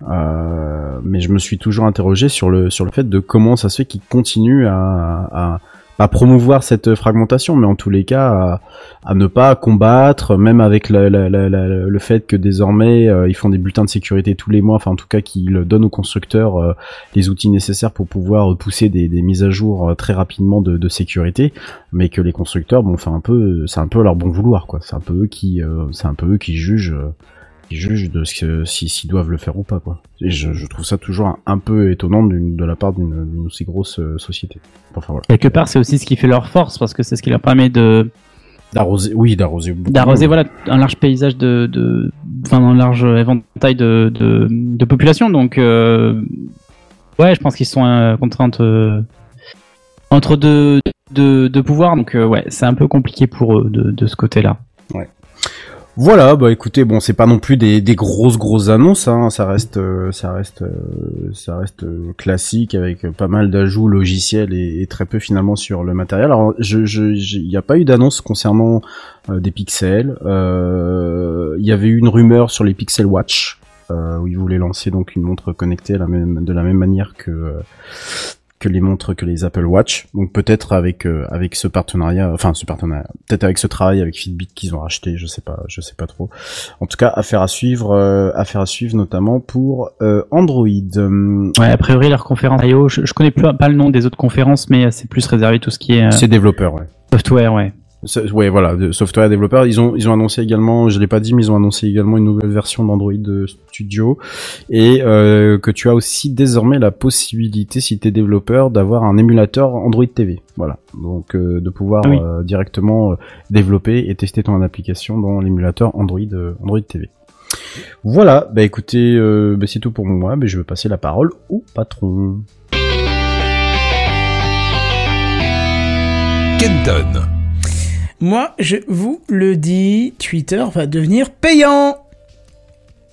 Euh, mais je me suis toujours interrogé sur le sur le fait de comment ça se fait qu'ils continuent à, à, à promouvoir cette fragmentation, mais en tous les cas à, ne pas combattre, même avec le fait que désormais euh, ils font des bulletins de sécurité tous les mois, enfin en tout cas qu'ils donnent aux constructeurs euh, les outils nécessaires pour pouvoir pousser des, mises à jour euh, très rapidement de, sécurité, mais que les constructeurs, bon, un peu, c'est un peu leur bon vouloir, quoi. C'est un peu eux qui, euh, c'est un peu eux qui jugent. Qui jugent de ce s'ils doivent le faire ou pas quoi. Et je, je trouve ça toujours un, un peu étonnant de la part d'une aussi grosse euh, société. Enfin voilà. Quelque part, c'est aussi ce qui fait leur force parce que c'est ce qui leur permet de D'arroser, oui, d'arroser. d'arroser voilà un large paysage de, de enfin un large éventail de de, de population. Donc euh, ouais, je pense qu'ils sont euh, contraints euh, entre deux de, de pouvoir. Donc ouais, c'est un peu compliqué pour eux de, de ce côté-là. Voilà, bah écoutez, bon, c'est pas non plus des, des grosses grosses annonces, hein, ça reste, euh, ça reste, euh, ça reste euh, classique avec pas mal d'ajouts logiciels et, très peu finalement sur le matériel. Alors, je, je, il n'y a pas eu d'annonce concernant des pixels. Il y avait eu une rumeur sur les Pixel Watch où ils voulaient lancer donc une montre connectée de la même manière que que les montres que les Apple Watch. Donc peut-être avec euh, avec ce partenariat, enfin ce partenariat, peut-être avec ce travail avec Fitbit qu'ils ont racheté, je sais pas, je sais pas trop. En tout cas, affaire à suivre, euh, affaire à suivre notamment pour euh, Android. Ouais, a priori leur conférence IO, je, je connais plus pas le nom des autres conférences, mais c'est plus réservé tout ce qui est euh, C'est développeur, ouais. software, ouais. Ouais, voilà, de software développeur. Ils ont, ils ont annoncé également, je l'ai pas dit, mais ils ont annoncé également une nouvelle version d'Android euh, Studio et euh, que tu as aussi désormais la possibilité, si tu es développeur, d'avoir un émulateur Android TV. Voilà, donc euh, de pouvoir Ah oui. euh, directement développer et tester ton application dans l'émulateur Android euh, Android TV. Voilà, bah écoutez, euh, bah, c'est tout pour moi. Mais je vais passer la parole au patron. Kenton. Moi, je vous le dis, Twitter va devenir payant.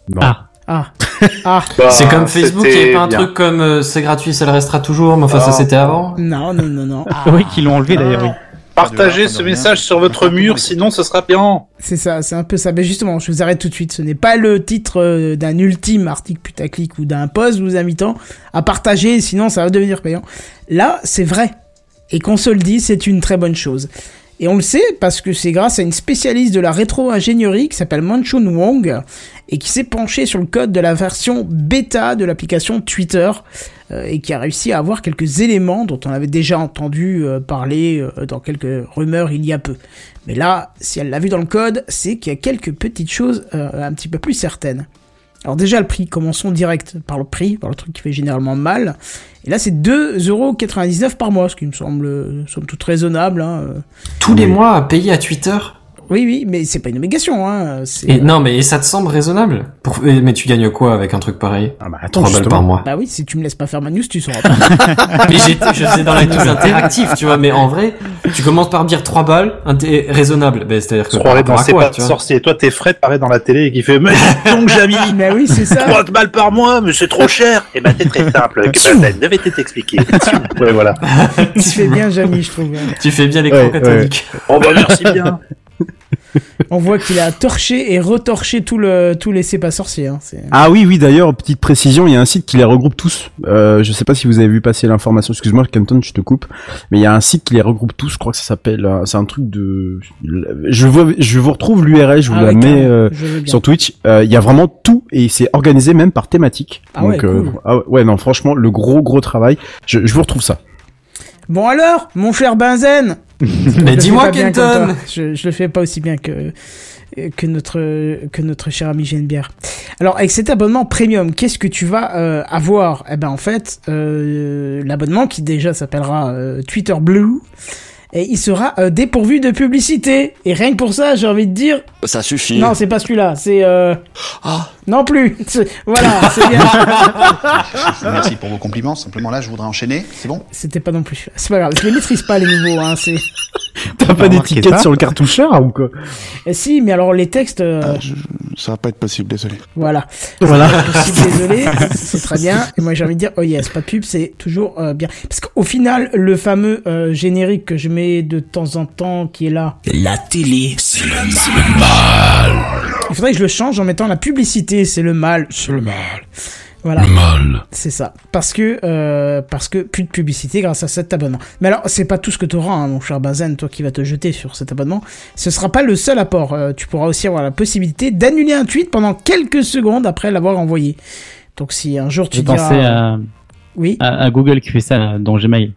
Bon. Ah. Ah. *laughs* Ah. Bah, c'est comme Facebook, il n'y avait pas un bien. truc comme euh, c'est gratuit, ça le restera toujours, mais enfin ça Ah. c'était avant. Non, non, non, non. Ah. *laughs* Oui, qu'ils l'ont enlevé d'ailleurs. oui. Partagez ce message sur votre mur, sinon ce sera payant. C'est ça, c'est un peu ça. Mais justement, je vous arrête tout de suite. Ce n'est pas le titre euh, d'un ultime article putaclic ou d'un post vous invitant à partager, sinon ça va devenir payant. Là, c'est vrai. Et qu'on se le dise, c'est une très bonne chose. Et on le sait parce que c'est grâce à une spécialiste de la rétro-ingénierie qui s'appelle Manchun Wong et qui s'est penchée sur le code de la version bêta de l'application Twitter euh, et qui a réussi à avoir quelques éléments dont on avait déjà entendu euh, parler euh, dans quelques rumeurs il y a peu. Mais là, si elle l'a vu dans le code, c'est qu'il y a quelques petites choses un petit peu plus certaines. Alors déjà le prix, commençons direct par le prix, par le truc qui fait généralement mal. Et là c'est 2,99€ par mois, ce qui me semble euh, somme toute raisonnable. Hein. Tous les mois à payer à Twitter? Oui, oui, mais c'est pas une obligation. Hein. Et non, mais et ça te semble raisonnable Pour... et- Mais tu gagnes quoi avec un truc pareil? Ah bah attends, 3 balles par mois. Bah oui, si tu me laisses pas faire ma news, tu sauras pas. *laughs* mais j'étais, je faisais dans la news *laughs* interactive, tu vois, mais en vrai, tu commences par dire 3 balles, inté- raisonnable. Ben, c'est-à-dire que rapport dans à C'est quoi, pas tu vois? sorcier. Toi, t'es Fred, paraît dans la télé et qui fait, mais donc, Jamy, *laughs* mais oui, c'est ça. 3 balles par mois, mais c'est trop cher. Eh ben, c'est très simple. Que ben, devait t'expliquer? ouais, voilà. tu fais bien, Jamy, je trouve. Tu fais bien les Ouais, catholiques. Oh, bah, merci bien. *laughs* On voit qu'il a torché et retorché tout le, tout les c'est pas sorcier. Hein. Ah oui, oui, d'ailleurs, petite précision, il y a un site qui les regroupe tous. Euh, je sais pas si vous avez vu passer l'information, excuse-moi, Canton, je te coupe, mais il y a un site qui les regroupe tous, je crois que ça s'appelle, euh, c'est un truc de... Je, vois, je vous retrouve l'URL, je vous Ah la mets euh, sur Twitch. Euh, Il y a vraiment tout, et c'est organisé même par thématique. Ah ouais, cool. ah ouais, ouais, non, franchement, le gros, gros travail, je, je vous retrouve ça. Bon alors, mon cher Benzen Mais dis-moi, Kenton je, je le fais pas aussi bien que que notre que notre cher ami Genebière. Alors avec cet abonnement premium, qu'est-ce que tu vas euh, avoir? Eh ben en fait, euh, l'abonnement qui déjà s'appellera euh, Twitter Blue et il sera euh, dépourvu de publicité. Et rien que pour ça, j'ai envie de dire Ça suffit. non, c'est pas celui-là, c'est euh... Ah. Non plus. *laughs* Voilà, c'est bien. *laughs* Merci pour vos compliments. Simplement là, je voudrais enchaîner. C'est bon? C'était pas non plus. C'est pas grave, je les maîtrise pas les nouveaux. Hein, c'est. *laughs* T'as pas d'étiquette sur le cartoucheur ou quoi? Eh, si, mais alors les textes. euh, Euh, je- Ça va pas être possible, désolé. Voilà. Voilà. Possible, désolé, c'est très bien. Et moi j'ai envie de dire, oh yes, pas de pub, c'est toujours euh, bien. Parce qu'au final, le fameux euh, générique que je mets de temps en temps, qui est là, La télé, c'est le il faudrait que je le change en mettant la publicité, c'est le mal, c'est le mal. Voilà. Mal. C'est ça. Parce que euh, parce que plus de publicité grâce à cet abonnement. Mais alors, c'est pas tout ce que tu auras, hein, mon cher Benzen, toi qui vas te jeter sur cet abonnement. Ce sera pas le seul apport. Euh, tu pourras aussi avoir la possibilité d'annuler un tweet pendant quelques secondes après l'avoir envoyé. Donc si un jour tu diras... pensé à, Oui. à, à Google qui fait ça euh, dans Gmail.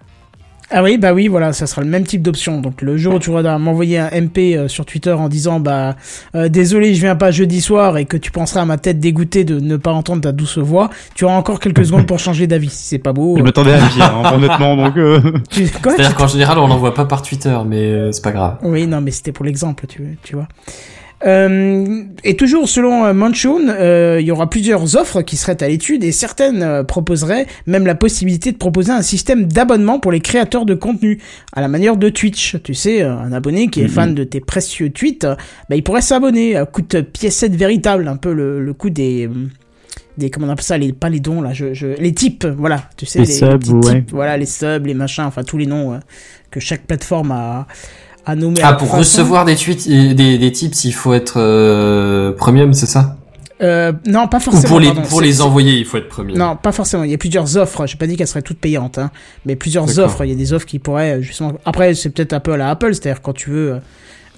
Ah oui, bah oui, voilà, ça sera le même type d'option. Donc le jour où tu vas m'envoyer un MP euh, sur Twitter en disant bah euh, désolé, je viens pas jeudi soir et que tu penseras à ma tête dégoûtée de ne pas entendre ta douce voix, tu auras encore quelques secondes pour changer d'avis. Si c'est pas beau. Je euh, m'attendais à pire, hein, honnêtement, donc. euh, *laughs* tu... quoi, C'est-à-dire qu'en général, on l'envoie pas par Twitter, mais euh, c'est pas grave. Oui, non, mais c'était pour l'exemple, tu, tu vois. Euh, et toujours selon euh, Manchun, euh, il y aura plusieurs offres qui seraient à l'étude et certaines euh, proposeraient même la possibilité de proposer un système d'abonnement pour les créateurs de contenu, à la manière de Twitch. Tu sais, un abonné qui est fan de tes précieux tweets, bah, il pourrait s'abonner à coup de piécette véritable, un peu le, le coup des... Des, comment on appelle ça, les, pas les dons là, je, je, les types, voilà, tu sais, Les les, subs, petits ouais. types, voilà, les subs, les machins, enfin tous les noms que chaque plateforme a, Ah, pour recevoir des tweets, et des, des tips, il faut être euh, premium, c'est ça? Euh, non, pas Ou forcément. pour les, pardon, pour les envoyer, il faut être premium. Non, pas forcément. Il y a plusieurs offres. J'ai pas dit qu'elles seraient toutes payantes, hein, mais plusieurs offres. Il y a des offres qui pourraient euh, justement. Après, c'est peut-être un peu à la Apple, c'est-à-dire quand tu veux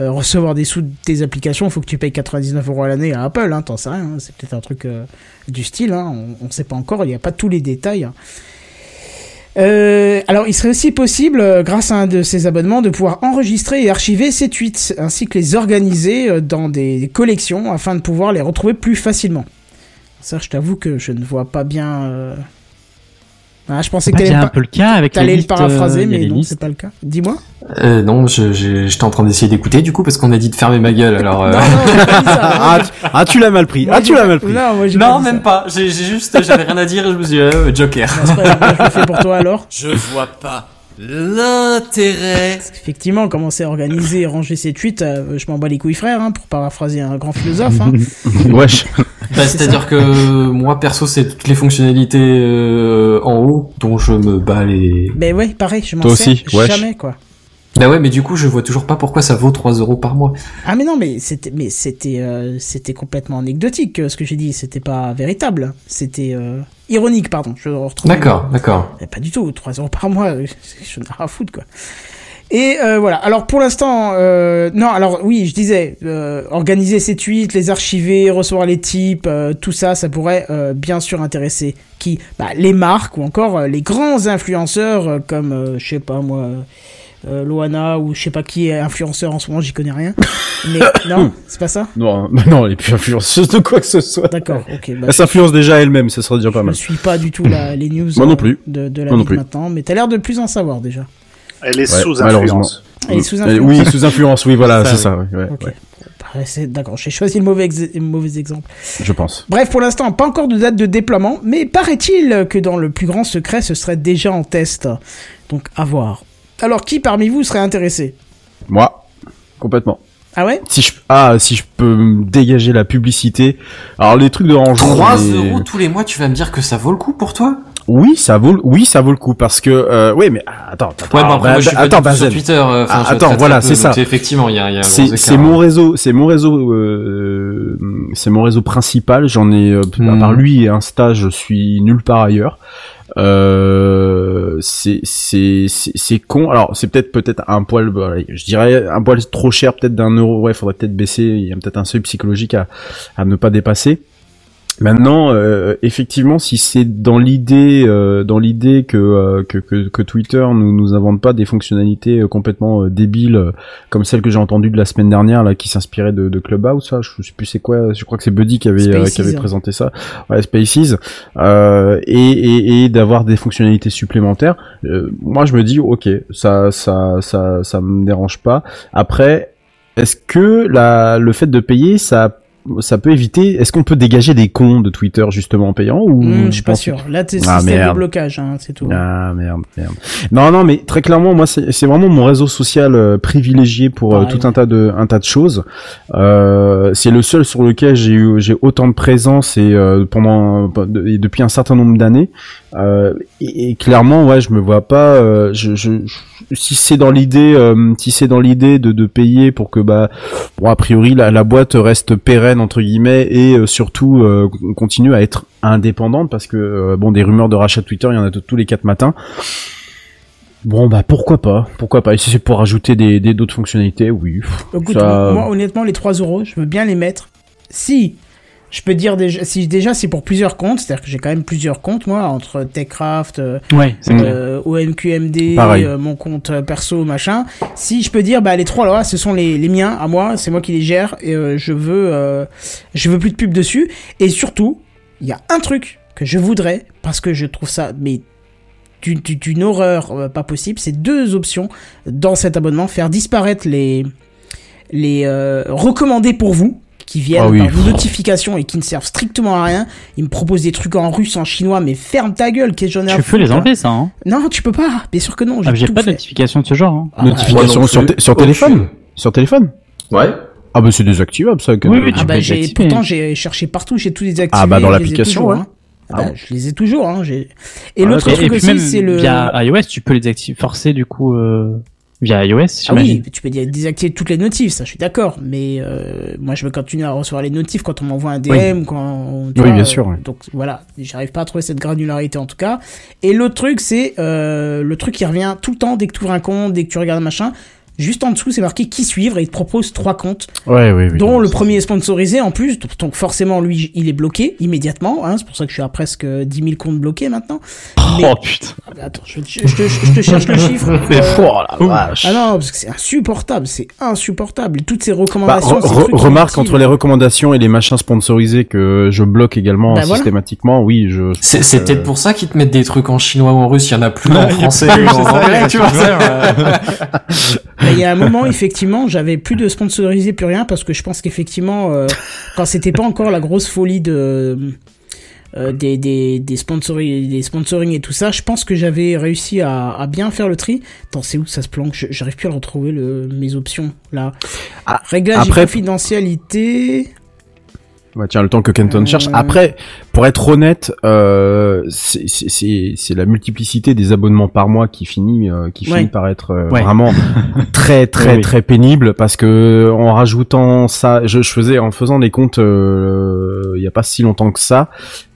euh, recevoir des sous de tes applications, il faut que tu payes 99 euros à l'année à Apple. Hein, T'en sais rien. hein. C'est peut-être un truc euh, du style. Hein, on, on sait pas encore. Il n'y a pas tous les détails. hein. Euh, alors, il serait aussi possible, euh, grâce à un de ces abonnements, de pouvoir enregistrer et archiver ces tweets, ainsi que les organiser euh, dans des, des collections afin de pouvoir les retrouver plus facilement. Ça, je t'avoue que je ne vois pas bien. euh, Ah, je pensais que C'est t'allais un pas- peu le cas avec les t'allais le listes, paraphraser, euh, mais non, c'est pas le cas. Dis-moi. Euh, non, je, je, j'étais en train d'essayer d'écouter, du coup, parce qu'on a dit de fermer ma gueule, alors... euh, *laughs* Non, non, j'ai pas dit ça. Ah, tu, ah, tu l'as mal pris. Moi, Ah, tu l'as mal pris. Non, moi, même ça. pas. J'ai, juste, j'avais rien à dire et je me suis dit, euh, Joker. Non, pas je le fais pour toi alors. Je vois pas l'intérêt. Effectivement, commencer à organiser et ranger ses tweets, euh, je m'en bats les couilles frère, hein, pour paraphraser un grand philosophe. Hein. *laughs* Wesh. Bah, c'est-à-dire que moi, perso, c'est toutes les fonctionnalités euh, en haut dont je me bats les... Mais ouais, pareil, je m'en Toi sers aussi, wesh. jamais quoi. Bah ouais, mais du coup, je vois toujours pas pourquoi ça vaut 3 euros par mois. Ah mais non, mais c'était, mais c'était, euh, c'était complètement anecdotique euh, ce que j'ai dit. C'était pas véritable. C'était euh, ironique, pardon. Je retrouve. D'accord, d'accord. Pas du tout, 3 euros par mois, *laughs* je n'ai rien à foutre, quoi. Et euh, voilà, alors pour l'instant, euh, non, alors oui, je disais, euh, organiser ses tweets, les archiver, recevoir les types, tout ça, ça pourrait bien sûr intéresser qui? Bah, Les marques ou encore les grands influenceurs comme, je sais pas moi, euh, Loana ou je sais pas qui est influenceur en ce moment, j'y connais rien. *laughs* Mais non, c'est pas ça? Non, *laughs* bah non, elle est plus influenceuse de quoi que ce soit. D'accord, ok. Bah, Elle s'influence déjà elle-même, ça serait déjà pas je ne mal. suis pas du tout la, les news Moi non euh, plus. de, de la Moi non vie de plus. maintenant, mais t'as l'air de plus en savoir déjà. Elle est Ouais, sous malheureusement. influence. Elle est sous influence. Oui, sous influence, oui, voilà, *laughs* c'est ça, ouais, ouais, Ok. ouais, Bah, D'accord, j'ai choisi le mauvais, ex- mauvais exemple. je pense. Bref, pour l'instant, pas encore de date de déploiement, mais paraît-il que dans le plus grand secret, ce serait déjà en test. Donc, à voir. Alors, qui parmi vous serait intéressé Moi, complètement. Ah ouais Si je, ah, si je peux me dégager la publicité. Alors, les trucs de rangement. 3 les- euros tous les mois, tu vas me dire que ça vaut le coup pour toi? Oui, ça vaut, le- oui, ça vaut le coup parce que, euh, oui, mais ah, attends, attends, Ouais, après, bah, moi, je suis attends, pas sur. Twitter. euh, Ah, attends, très, très voilà, c'est ça. Effectivement, il y a, y a un C'est mon réseau, c'est mon réseau, euh, c'est mon réseau principal. J'en ai, euh, à Hmm. part lui et Insta, je suis nulle part ailleurs. Euh, c'est c'est c'est con. Alors c'est peut-être peut-être un poil, bah, je dirais un poil trop cher, peut-être d'un euro. Ouais, faudrait peut-être baisser. Il y a peut-être un seuil psychologique à à ne pas dépasser. Maintenant, euh, effectivement, si c'est dans l'idée, euh, dans l'idée que, euh, que, que que Twitter nous nous invente pas des fonctionnalités euh, complètement euh, débiles euh, comme celle que j'ai entendue de la semaine dernière là, qui s'inspirait de, de Clubhouse, ça, je sais plus c'est quoi, je crois que c'est Buddy qui avait qui avait présenté ça, ouais, Spaces, euh, et et, et d'avoir des fonctionnalités supplémentaires. euh, moi, je me dis, ok, ça ça ça ça me dérange pas. Après, est-ce que la le fait de payer, ça ça peut éviter. Est-ce qu'on peut dégager des comptes de Twitter justement en payant ou Hmm, je suis pas sûr. Là, t'es Ah, système de merde. blocage, hein, c'est tout. Ah merde, merde. Non, non, mais très clairement, moi, c'est c'est vraiment mon réseau social euh, privilégié pour euh, tout un tas de un tas de choses. Euh, c'est le seul sur lequel j'ai eu j'ai autant de présence et pendant et depuis un certain nombre d'années. Et, et clairement, ouais, je me vois pas. je, je, je- si c'est dans l'idée, si c'est dans l'idée de, de payer pour que bah, bon, a priori la, la boîte reste pérenne entre guillemets et euh, surtout euh, continue à être indépendante parce que euh, bon, des rumeurs de rachat Twitter, il y en a tous les quatre matins. Bon bah pourquoi pas, pourquoi pas? Et si c'est pour ajouter des des- d'autres fonctionnalités, oui. Écoute, ça- moi, honnêtement, les 3 euros, je veux bien les mettre. Si, je peux dire déjà, si déjà c'est pour plusieurs comptes, c'est-à-dire que j'ai quand même plusieurs comptes, moi, entre TechCraft, euh, Ouais, euh, OMQMD, euh, mon compte euh, perso, machin. Si je peux dire, bah les trois là, ce sont les, les miens à moi, c'est moi qui les gère et euh, je veux, euh, je veux plus de pub dessus. Et surtout, il y a un truc que je voudrais parce que je trouve ça, mais d'une- horreur pas possible, c'est deux options dans cet abonnement faire disparaître les les euh, recommandés pour vous qui viennent Ah oui. par vos notifications et qui ne servent strictement à rien. Ils me proposent des trucs en russe, en chinois, mais ferme ta gueule, qu'est-ce que j'en ai à Tu peux les enlever, ça, hein. non, tu peux pas. Bien sûr que non. Ah, J'ai tout pas de fait. notification de ce genre. hein. Ah, bah, Notification sur, téléphone Sur téléphone Ouais. Ah bah c'est désactivable ça. que- Oui, oui, ah tu bah peux j'ai pourtant j'ai cherché partout, j'ai tout désactivé. Ah bah, dans l'application, toujours, ouais. hein. Ah Ah bah, bon. je les ai toujours. Hein. Et Ah, l'autre truc aussi, c'est le. via iOS, tu peux les activer, forcer du coup euh, via iOS, Ah oui, tu peux dé- désactiver toutes les notifs, ça je suis d'accord, mais euh, moi je veux continuer à recevoir les notifs quand on m'envoie un DM, quand tu Oui, vois, bien sûr, ouais. Donc voilà, j'arrive pas à trouver cette granularité en tout cas. Et l'autre truc c'est euh, le truc qui revient tout le temps dès que tu ouvres un compte, dès que tu regardes un machin. Juste en dessous, c'est marqué qui suivre et il te propose trois comptes, Ouais, oui, oui. dont le premier est sponsorisé en plus. Donc forcément, lui, il est bloqué immédiatement. Hein, c'est pour ça que je suis à presque 10 000 comptes bloqués maintenant. Mais- Oh putain. Attends, je, je- je te, je te cherche le chiffre. *laughs* C'est Euh, fort la vache. ah non, parce que c'est insupportable, c'est insupportable. Toutes ces Bah, recommandations, re- re- remarque entre les recommandations et les machins sponsorisés que je bloque également Bah, voilà. systématiquement, oui, je. C'est Euh, peut-être pour ça qu'ils te mettent des trucs en chinois ou en russe, il y en a plus en français en anglais, tu vois. *laughs* Il y a un moment, effectivement, j'avais plus de sponsorisé, plus rien, parce que je pense qu'effectivement, euh, quand c'était pas encore la grosse folie de euh, des des des sponsoring, des sponsoring et tout ça, je pense que j'avais réussi à, à bien faire le tri. Attends, c'est où que ça se planque? J'arrive plus à retrouver le mes options là. Ah, Réglage après- et confidentialité. Ouais, tiens, le temps que Kenton Euh, cherche. Après, pour être honnête, euh, c'est- la multiplicité des abonnements par mois qui finit, euh, qui Ouais. finit par être euh, Ouais. vraiment *laughs* très très Oui, oui. très pénible parce que en rajoutant ça, je, je faisais en faisant des comptes euh, il y a pas si longtemps que ça,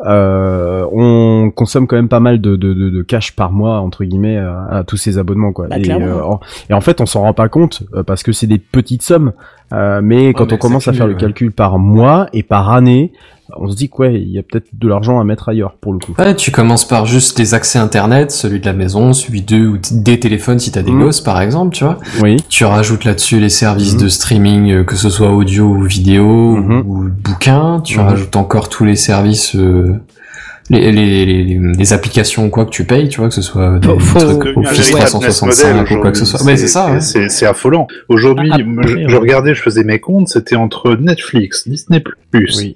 euh, on consomme quand même pas mal de, de, de, de cash par mois entre guillemets à, à tous ces abonnements quoi. Bah, et, euh, en, et en fait, on s'en rend pas compte euh, parce que c'est des petites sommes. Euh, mais quand mais on commence à faire le calcul par mois et par année, on se dit que ouais, il y a peut-être de l'argent à mettre ailleurs pour le coup. Ouais, tu commences par juste les accès internet, celui de la maison, celui de ou des téléphones si t'as des Mhm. gosses par exemple, tu vois. Oui. Tu rajoutes là-dessus les services Mhm. de streaming, euh, que ce soit audio ou vidéo Mhm. ou, ou bouquin. Tu rajoutes encore tous les services, euh, les, les, les, les applications ou quoi que tu payes, tu vois, que ce soit des Faut- faut- trucs Office véritable business model 365 ou quoi que ce soit. Ouais, c'est ça. ouais. C'est c'est affolant. Aujourd'hui, Ah, je, ouais. je regardais, je faisais mes comptes, c'était entre Netflix, Disney+, Oui.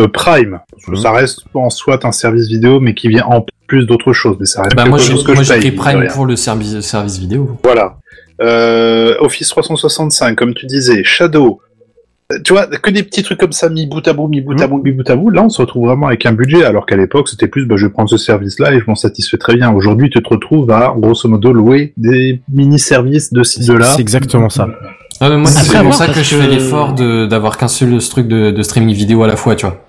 euh, Prime. Mhm. Ça reste en soit un service vidéo, mais qui vient en plus d'autres choses. Mais ça reste Bah quelque moi j'ai chose que moi je paye, pris Prime pour le service service vidéo. Voilà. Euh, Office 365, comme tu disais, Shadow. Euh, Tu vois, que des petits trucs comme ça, mis bout à bout, mis bout à bout, mis bout à bout. Là, on se retrouve vraiment avec un budget, alors qu'à l'époque, c'était plus, bah, je vais prendre ce service-là et je m'en satisfais très bien. Aujourd'hui, tu te retrouves à, grosso modo, louer des mini-services de ci, de là. C'est exactement ça. Mais moi c'est pour ça que je fais l'effort de d'avoir qu'un seul truc de, de streaming vidéo à la fois, tu vois.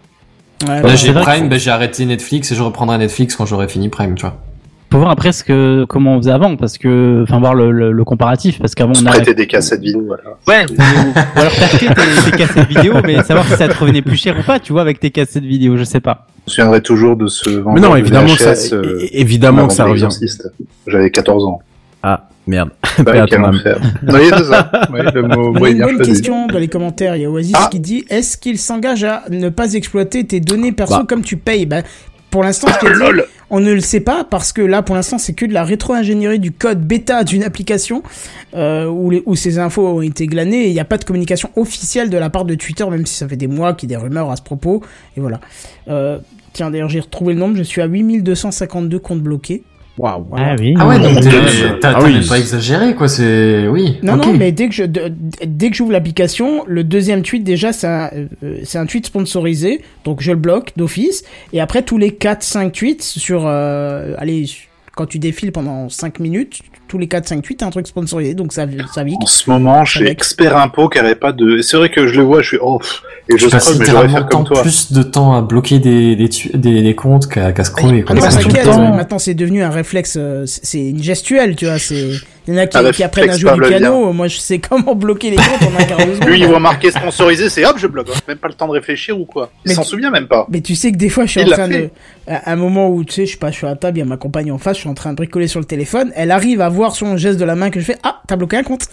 Ouais, Là j'ai Prime, bah, j'ai arrêté Netflix et je reprendrai Netflix quand j'aurai fini Prime, tu vois. Faut voir après ce que comment on faisait avant parce que enfin voir le, le, le comparatif parce qu'avant on a prêter des cassettes vidéo, voilà. ouais ou, *laughs* ou alors t'achetais tes, tes cassettes vidéo mais savoir si ça te revenait plus cher ou pas tu vois avec tes cassettes vidéo je sais pas. Je me souviendrai toujours de ce Mais non, de évidemment que ça, euh, évidemment que ça revient. J'avais 14 ans. Ah, merde. Bah. Oui, *laughs* *laughs* c'est ça. Oui, le mot, une bonne question dans les commentaires. Il y a Oasis Ah. qui dit Est-ce qu'il s'engage à ne pas exploiter tes données perso Bah. comme tu payes? Bah, Pour l'instant, je t'ai dit, Lol. On ne le sait pas parce que là, pour l'instant, c'est que de la rétro-ingénierie du code bêta d'une application euh, où, ces infos ont été glanées. Il n'y a pas de communication officielle de la part de Twitter, même si ça fait des mois qu'il y a des rumeurs à ce propos. Et voilà. Euh, tiens, d'ailleurs, j'ai retrouvé le nombre. Je suis à 8252 comptes bloqués. Waouh. Ah oui. Ah ouais, donc t'es- Euh, t'as ah t'as oui. même pas exagéré, quoi, c'est... Oui, Non, non, mais dès que je, dès que j'ouvre l'application, le deuxième tweet, déjà, c'est un, euh, c'est un tweet sponsorisé. Donc, je le bloque d'office. Et après, tous les 4-5 tweets sur, euh, allez, quand tu défiles pendant 5 minutes, tous les 4-5 tweets, t'as un truc sponsorisé. Donc, ça, ça vit. En ce moment, chez Avec- Expert Impôt qui arrête pas de. C'est vrai que je le vois, je suis oh pff, et je Je passe littéralement faire comme tant toi. plus de temps à bloquer des, des, des, des comptes qu'à qu'à scroller. Ah temps. euh, maintenant c'est devenu un réflexe, euh, c'est une gestuelle, tu vois. C'est il y en a qui, réflexe apprennent à jouer du piano. Moi, je sais comment bloquer les comptes en un quart de seconde. Lui, il voit marqué sponsorisé, c'est hop, je bloque. hein. Même pas le temps de réfléchir ou quoi. Il Mais s'en souvient même pas. Mais tu sais que des fois, je suis Il en train de, à un moment où tu sais, je sais pas, je suis à la table, il y a ma compagne en face, je suis en train de bricoler sur le téléphone, elle arrive à voir son geste de la main que je fais, ah, t'as bloqué un compte.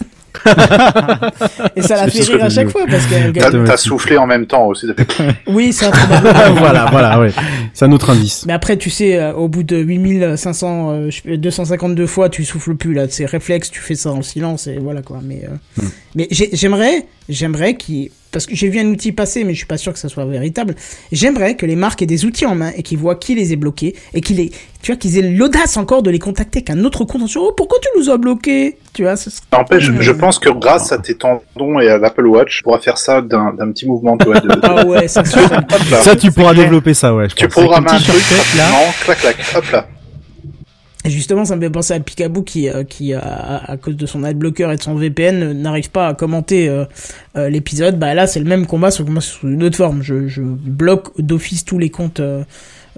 *laughs* Et ça la fait rire que à chaque fois parce qu'elle T'as soufflé en même temps aussi. *laughs* Oui, c'est improbable. *laughs* voilà, voilà, ouais. C'est un autre indice. Mais après, tu sais, euh, au bout de 8500, euh, je sais- 252 fois, tu souffles plus, là. C'est réflexe, tu fais ça en silence, et voilà, quoi. Mais, euh, mais j'ai- j'aimerais, j'aimerais qu'il, parce que j'ai vu un outil passer, mais je suis pas sûr que ça soit véritable. J'aimerais que les marques aient des outils en main et qu'ils voient qui les ait bloqués et qu'ils aient, tu vois, qu'ils aient l'audace encore de les contacter avec un autre compte en disant, oh, pourquoi tu nous as bloqués? Tu vois, ce serait- N'empêche, je, je pense que grâce à tes tendons et à l'Apple Watch, tu pourras faire ça d'un d'un petit mouvement, tu vois, de, de- Ah ouais, ça. Ça, tu pourras développer ça, ouais. je Tu programmes un une truc, là. clac clac, hop là. Et justement, ça me fait penser à Picaboo qui, euh, qui à, à cause de son adblocker et de son VPN, euh, n'arrive pas à commenter euh, euh, l'épisode. Bah là, c'est le même combat, sauf que moi, c'est sous une autre forme. Je, je bloque d'office tous les comptes euh,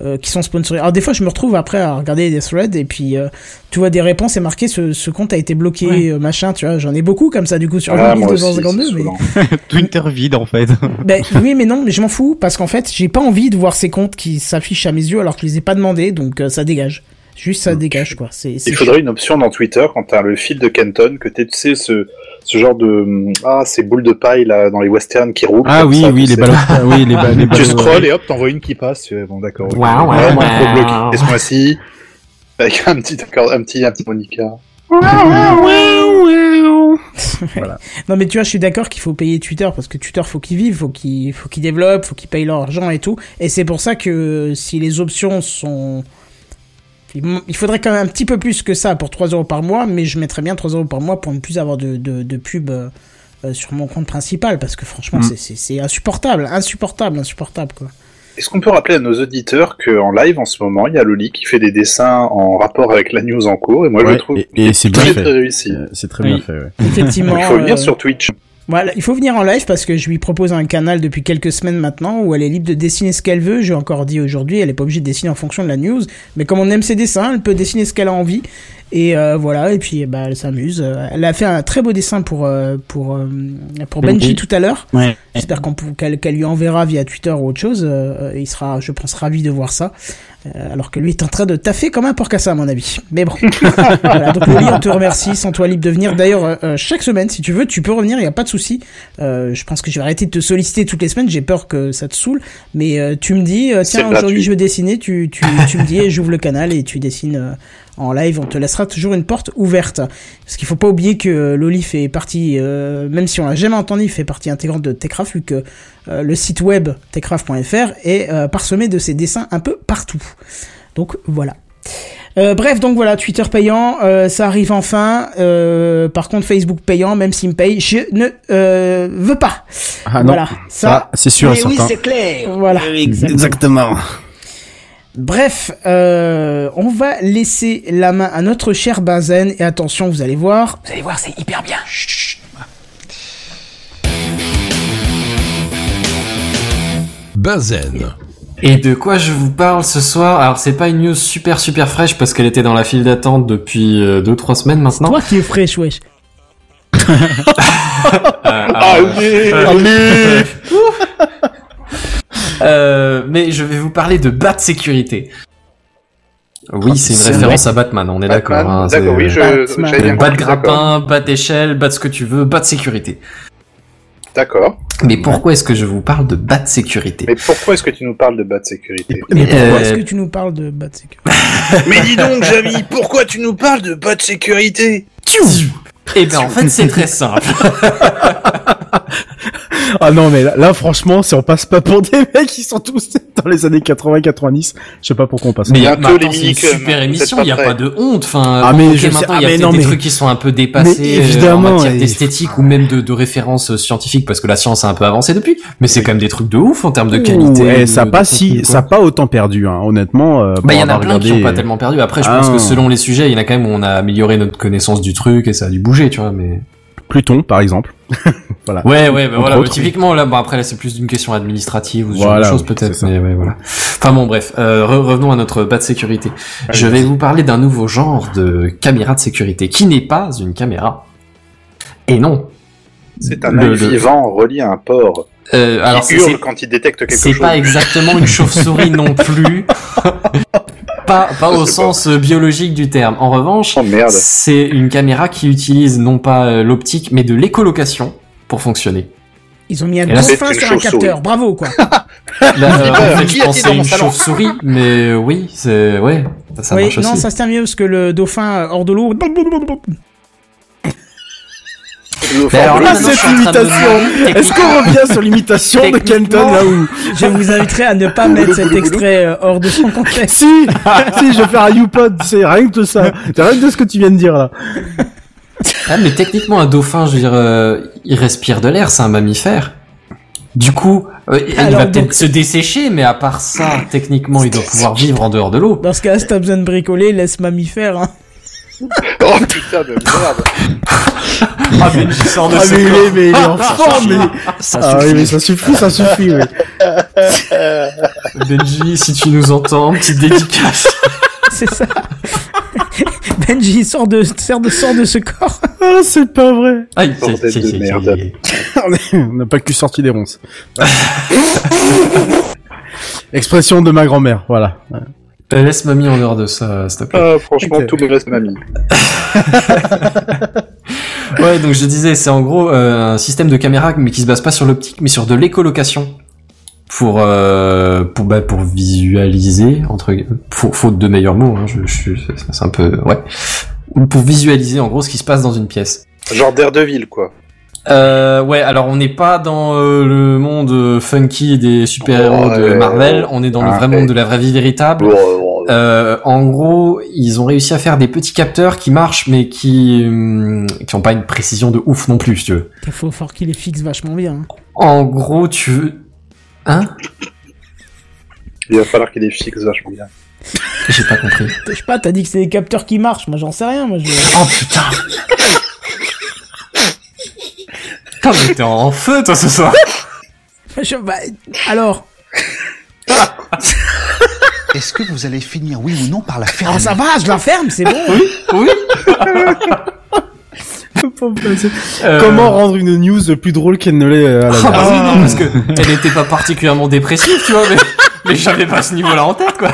euh, qui sont sponsorisés. Alors des fois, je me retrouve après à regarder des threads et puis euh, tu vois des réponses et marqué ce, ce compte a été bloqué, Ouais. euh, machin. Tu vois, j'en ai beaucoup comme ça du coup sur Ah, moi aussi, 1252. c'est mais saoulant. *laughs* Twitter vide en fait. *laughs* ben, oui, mais non, mais je m'en fous parce qu'en fait, j'ai pas envie de voir ces comptes qui s'affichent à mes yeux alors que je les ai pas demandés, donc euh, ça dégage. Juste ça dégage quoi. C'est Il faudrait une option dans Twitter quand t'as le fil de Kenton que tu sais ce ce genre de hum, ah ces boules de paille là dans les westerns qui roulent. Ah comme oui, ça, oui, les ballons, ah oui, les, ba- les *laughs* ballons. Tu scrolls et hop, t'envoies une qui passe. Bon, d'accord. Waouh, Ouais, moi, faut waouh. bloquer. Et ce mois-ci, avec un petit accord, un petit, un petit Monica. *laughs* Non mais tu vois, je suis d'accord qu'il faut payer Twitter parce que Twitter faut qu'ils vivent, faut qu'ils faut qu'ils développent, faut qu'ils payent leur argent et tout. Et c'est pour ça que si les options sont il faudrait quand même un petit peu plus que ça pour 3 euros par mois, mais je mettrais bien 3 euros par mois pour ne plus avoir de, de, de pub euh, euh, sur mon compte principal parce que franchement Mm. c'est- insupportable, insupportable, insupportable quoi. Est-ce qu'on peut rappeler à nos auditeurs qu'en live en ce moment, il y a Loli qui fait des dessins en rapport avec la news en cours et moi je le trouve et- et c'est bien très fait. très réussi. Euh, C'est très Oui. bien fait, ouais. Effectivement. Il faut venir euh, sur Twitch. Voilà, il faut venir en live parce que je lui propose un canal depuis quelques semaines maintenant où elle est libre de dessiner ce qu'elle veut. J'ai encore dit aujourd'hui, elle est pas obligée de dessiner en fonction de la news, mais comme on aime ses dessins, elle peut dessiner ce qu'elle a envie. Et euh, voilà, et puis bah elle s'amuse. Elle a fait un très beau dessin pour euh, pour euh, pour Benji Benji. tout à l'heure. Ouais. J'espère qu'on qu'elle qu'elle lui enverra via Twitter ou autre chose. Euh, il sera, je pense, ravi de voir ça. Euh, alors que lui est en train de taffer comme un porc à ça, à mon avis. Mais bon. *laughs* voilà, donc Loli, on te remercie. Sans toi libre de venir. D'ailleurs, euh, chaque semaine, si tu veux, tu peux revenir. Il y a pas de souci. Euh, je pense que je vais arrêter de te solliciter toutes les semaines. J'ai peur que ça te saoule. Mais euh, tu me dis, tiens, aujourd'hui je veux dessiner. Tu, tu, tu me dis et j'ouvre le canal et tu dessines. En live, on te laissera toujours une porte ouverte. Parce qu'il faut pas oublier que euh, Loli fait partie, euh, même si on l'a jamais entendu, il fait partie intégrante de Techcraft, vu que euh, le site web techcraft.fr est euh, parsemé de ses dessins un peu partout. Donc voilà. Euh, bref, donc voilà, Twitter payant, euh, ça arrive enfin. Euh, par contre, Facebook payant, même s'il me paye, je ne euh, veux pas. Ah non, voilà, ça, c'est sûr et certain. clair. Voilà. Exactement. Bref, euh, on va laisser la main à notre cher Benzen et attention, vous allez voir, Vous allez voir, c'est hyper bien. Benzen. Et de quoi je vous parle ce soir? Alors c'est pas une news super super fraîche parce qu'elle était dans la file d'attente depuis 2-3 semaines maintenant. toi qui es fraîche, wesh. *laughs* Euh, euh, *laughs* euh, mais je vais vous parler de Bat Sécurité. Oui, c'est une référence à Batman, on est d'accord. Hein, D'accord, oui, je, Batman. Bat grappin, bat d'échelle, bat ce que tu veux, bat de sécurité. D'accord. Mais pourquoi est-ce que je vous parle de bas de sécurité? Mais pourquoi est-ce que tu nous parles de bas de sécurité? Mais pourquoi Euh, est-ce que tu nous parles de bas de sécurité? *laughs* Mais dis donc, Jamy, pourquoi tu nous parles de bas de sécurité Eh ben en fait c'est très simple. *laughs* Ah non, mais là, là, franchement, si on passe pas pour des *laughs* mecs qui sont tous dans les années 80-90, je sais pas pourquoi on passe. Mais, Bientôt, mais attends, les c'est une minicums, super vous émission, il n'y a pas de honte. Enfin, Ah, mais ok, je sais- maintenant ah, il y a non, des mais- trucs qui sont un peu dépassés euh, évidemment, en matière et- d'esthétique ou même de, de références euh, scientifiques parce que la science a un peu avancé depuis. Mais c'est quand même des trucs de ouf en termes de qualité. Ouais, de- ça a de pas si, quoi. ça a pas autant perdu, hein, honnêtement. euh, Bah, il y en a plein qui ont pas tellement perdu. Après, je Ah. pense que selon les sujets, il y en a quand même où on a amélioré notre connaissance du truc et ça a dû bouger, tu vois, mais. Pluton, par exemple. *laughs* voilà. Ouais, ouais, bah voilà. autres, typiquement, là, bon, après, là, c'est plus d'une question administrative ou ce genre Voilà, de choses, oui, peut-être, mais ouais, voilà. Enfin bon, bref, euh, re- revenons à notre bas de sécurité. Je vais vous parler d'un nouveau genre de caméra de sécurité qui n'est pas une caméra. Et non. C'est un Le- œil le- vivant relié à un porc. Euh, alors, c'est- hurle c'est quand il détecte quelque c'est chose. pas exactement une chauve-souris non plus. *laughs* pas, pas au sens euh, biologique du terme. En revanche, Oh c'est une caméra qui utilise non pas euh, l'optique, mais de l'écolocation pour fonctionner. Ils ont mis un dauphin une sur un capteur, bravo quoi. *laughs* Là, euh, en fait, je pensais une chauve-souris, mais oui, c'est ouais, ça, ça oui, marche non, aussi. ça se tient mieux parce que le dauphin hors de l'eau. Le Mais alors là, cette imitation. Est-ce qu'on revient sur l'imitation de Kenton là où Je vous inviterai à ne pas mettre cet extrait euh, hors de son contexte. Si, si, je vais faire un YouPod, c'est rien que de ça. C'est rien que de ce que tu viens de dire là. Ah, mais techniquement, un dauphin, je veux dire, euh, il respire de l'air, c'est un mammifère. Du coup, euh, il va peut-être donc- se dessécher, mais à part ça, techniquement, il doit pouvoir vivre en dehors de l'eau. Dans ce cas, si t'as besoin de bricoler, laisse mammifère. Hein. Oh putain de merde. Ah, mais il sort de Ah ce mais il corps. est, mais il est en forme, mais... Ça Ah oui, suffit. mais ça suffit, ça suffit, oui. Benji, si tu nous entends, petite dédicace. C'est ça. Benji sort de, sort de, sort de ce corps. Ah, c'est pas vrai. Aïe, Bordel c'est- de c'est- merde. c'est- *laughs* On n'a pas que sorti des ronces. Expression de ma grand-mère, voilà. Laisse mamie en dehors de ça, s'il te plaît. Ah, franchement, tout me reste mamie. *laughs* Ouais, donc je disais, c'est en gros euh, un système de caméra, mais qui se base pas sur l'optique, mais sur de l'écolocation. Pour euh, pour bah, pour visualiser entre faut- faute de meilleurs mots, hein, je, je c'est- un peu ouais. Ou Pour visualiser en gros ce qui se passe dans une pièce. Genre Daredevil, quoi. Euh, ouais, alors on n'est pas dans euh, le monde funky des super-héros Oh, de Marvel, on est dans le Ah, vrai ouais. monde de la vraie vie véritable. Euh, en gros, ils ont réussi à faire des petits capteurs qui marchent, mais qui hum, qui ont pas une précision de ouf non plus, si tu veux. Il faut fort qu'il les fixe vachement bien. hein. En gros, tu veux... Hein? Il va falloir qu'il les fixe vachement bien. J'ai pas compris. Je sais pas, t'as dit que c'est des capteurs qui marchent. Moi, j'en sais rien. Moi, je... Oh putain Putain, mais t'es en feu, toi, ce soir je- bah, alors, *laughs* Est-ce que vous allez finir, oui ou non, par la fermer? Ah, ça va, je la ferme, c'est bon. Oui Euh, Comment rendre une news plus drôle qu'elle ne l'est euh, à la Ah base? bah oui, non, parce que *laughs* elle était pas particulièrement dépressive, tu vois, mais, mais j'avais pas ce niveau-là en tête, quoi.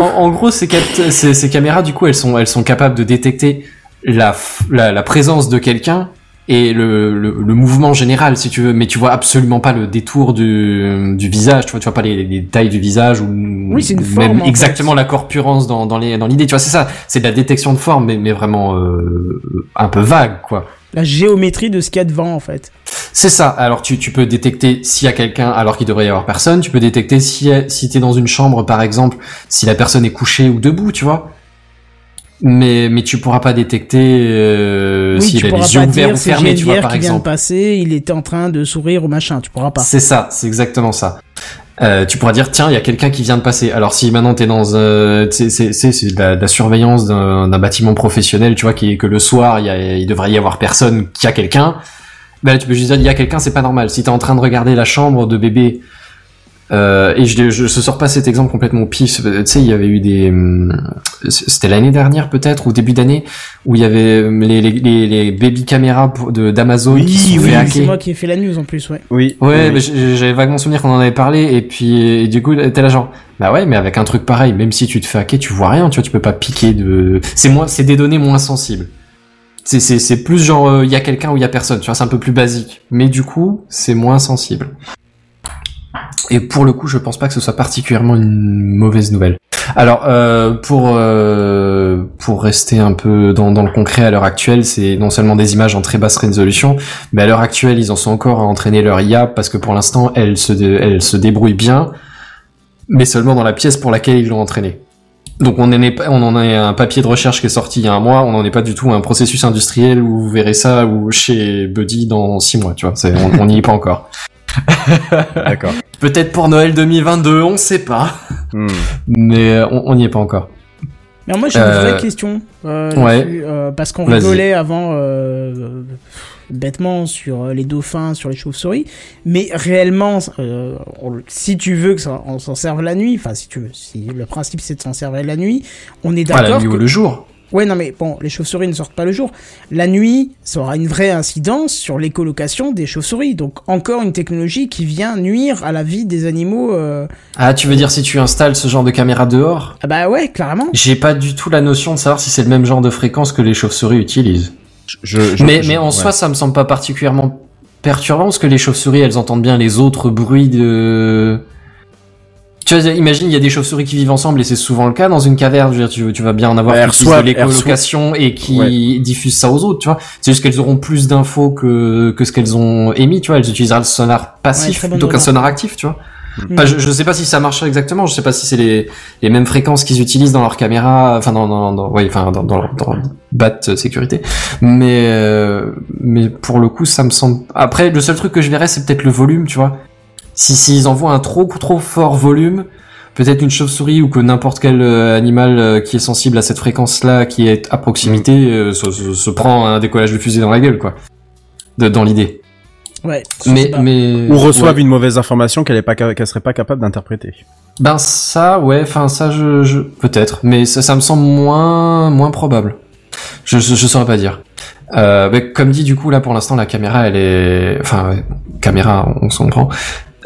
en, en gros, ces, capt- ces, ces caméras, du coup, elles sont, elles sont capables de détecter la, f- la, la présence de quelqu'un et le, le, le mouvement général, si tu veux, mais tu vois absolument pas le détour du, du visage, tu vois, tu vois pas les, les tailles du visage ou Oui, une forme, même en exactement la corpurance dans, dans les dans l'idée, tu vois, c'est ça, c'est de la détection de forme, mais, mais vraiment euh, un peu vague, quoi. La géométrie de ce qu'il y a devant, en fait. C'est ça. Alors tu, tu peux détecter s'il y a quelqu'un alors qu'il devrait y avoir personne. Tu peux détecter si si t'es dans une chambre par exemple, si la personne est couchée ou debout, tu vois. Mais mais tu pourras pas détecter euh, oui, s'il a les yeux ouverts ou fermés, tu vois par qui vient de passer, il était en train de sourire ou machin. Tu pourras pas. C'est ça, c'est exactement ça. Euh, tu pourras dire tiens il y a quelqu'un qui vient de passer. Alors si maintenant t'es dans euh, c'est c'est de la, de la surveillance d'un bâtiment professionnel, tu vois qui que le soir il y a, il devrait y avoir personne, qu'il y a quelqu'un. Ben là, tu peux juste dire il y a quelqu'un, c'est pas normal. Si t'es en train de regarder la chambre de bébé euh, et je, je, je sors pas cet exemple complètement au pif. Tu sais, il y avait eu des, hum, c'était l'année dernière peut-être ou début d'année où il y avait hum, les les les, les baby caméras d'Amazon qui sont fait Oui, c'est moi qui ai fait la news en plus, ouais. Oui. Ouais, oui. j'avais vaguement souvenir qu'on en avait parlé et puis et du coup t'es là genre bah ouais mais avec un truc pareil même si tu te fais hacker tu vois rien tu vois tu peux pas piquer de c'est moins c'est des données moins sensibles C'est c'est c'est plus genre euh, il y a quelqu'un ou il y a personne. Tu vois, c'est un peu plus basique. Mais du coup, c'est moins sensible. Et pour le coup, je pense pas que ce soit particulièrement une mauvaise nouvelle. Alors, euh, pour euh, pour rester un peu dans, le concret à l'heure actuelle, c'est non seulement des images en très basse résolution, mais à l'heure actuelle, ils en sont encore à entraîner leur IA parce que pour l'instant, elle se elle se débrouille bien, mais seulement dans la pièce pour laquelle ils l'ont entraînée. Donc on en est on en a un papier de recherche qui est sorti il y a un mois, on n'en est pas du tout à un processus industriel où vous verrez ça ou chez Buddy dans six mois, tu vois. On n'y est pas encore. D'accord. *laughs* Peut-être pour Noël 2022, on sait pas. Hmm. Mais euh, on n'y est pas encore. Mais moi j'ai une vraie question euh, ouais. là-dessus, euh, parce qu'on rigolait avant bêtement sur les dauphins, sur les chauves-souris, mais réellement, euh, on- si tu veux que ça, on s'en serve la nuit, enfin si tu veux, si le principe c'est de s'en servir la nuit, on est Ah, la d'accord nuit ou que le jour. Ouais, non, mais bon, les chauves-souris ne sortent pas le jour. La nuit, ça aura une vraie incidence sur l'écolocation des chauves-souris. Donc, encore une technologie qui vient nuire à la vie des animaux. euh, Ah, tu veux dire si tu installes ce genre de caméra dehors? Ah bah ouais, clairement. J'ai pas du tout la notion de savoir si c'est le même genre de fréquence que les chauves-souris utilisent. Je, je- mais, je- mais en ouais. soi, ça me semble pas particulièrement perturbant parce que les chauves-souris, elles entendent bien les autres bruits de. Tu vois, imagine, il y a des chauves-souris qui vivent ensemble et c'est souvent le cas dans une caverne. Je veux dire, tu, tu vas bien en avoir Elles qui de l'écolocation et qui diffusent ça aux autres, tu vois. C'est juste qu'elles auront plus d'infos que, que ce qu'elles ont émis, tu vois. Elles utilisera le sonar Ouais, passif plutôt qu'un sonar actif, tu vois. Mm. Enfin, je, je sais pas si ça marche exactement. Je sais pas si c'est les, les mêmes fréquences qu'ils utilisent dans leur caméra, enfin dans, dans, dans ouais, enfin dans, dans, leur- dans leur BAT sécurité. Mais euh, mais pour le coup, ça me semble. Après, le seul truc que je verrais, c'est peut-être le volume, tu vois. Si s'ils envoient un trop trop fort volume, peut-être une chauve-souris ou que n'importe quel euh, animal euh, qui est sensible à cette fréquence-là, qui est à proximité, euh, se, se, se prend un décollage de fusée dans la gueule, quoi. De, dans l'idée. Ouais. Mais mais Ou reçoivent ouais. une mauvaise information qu'elle est pas qu'elle serait pas capable d'interpréter. Ben ça, ouais, enfin ça, je, je peut-être, mais ça, ça me semble moins moins probable. Je, je, je saurais pas dire. Euh, mais comme dit du coup là pour l'instant la caméra elle est, enfin ouais, caméra on s'en prend.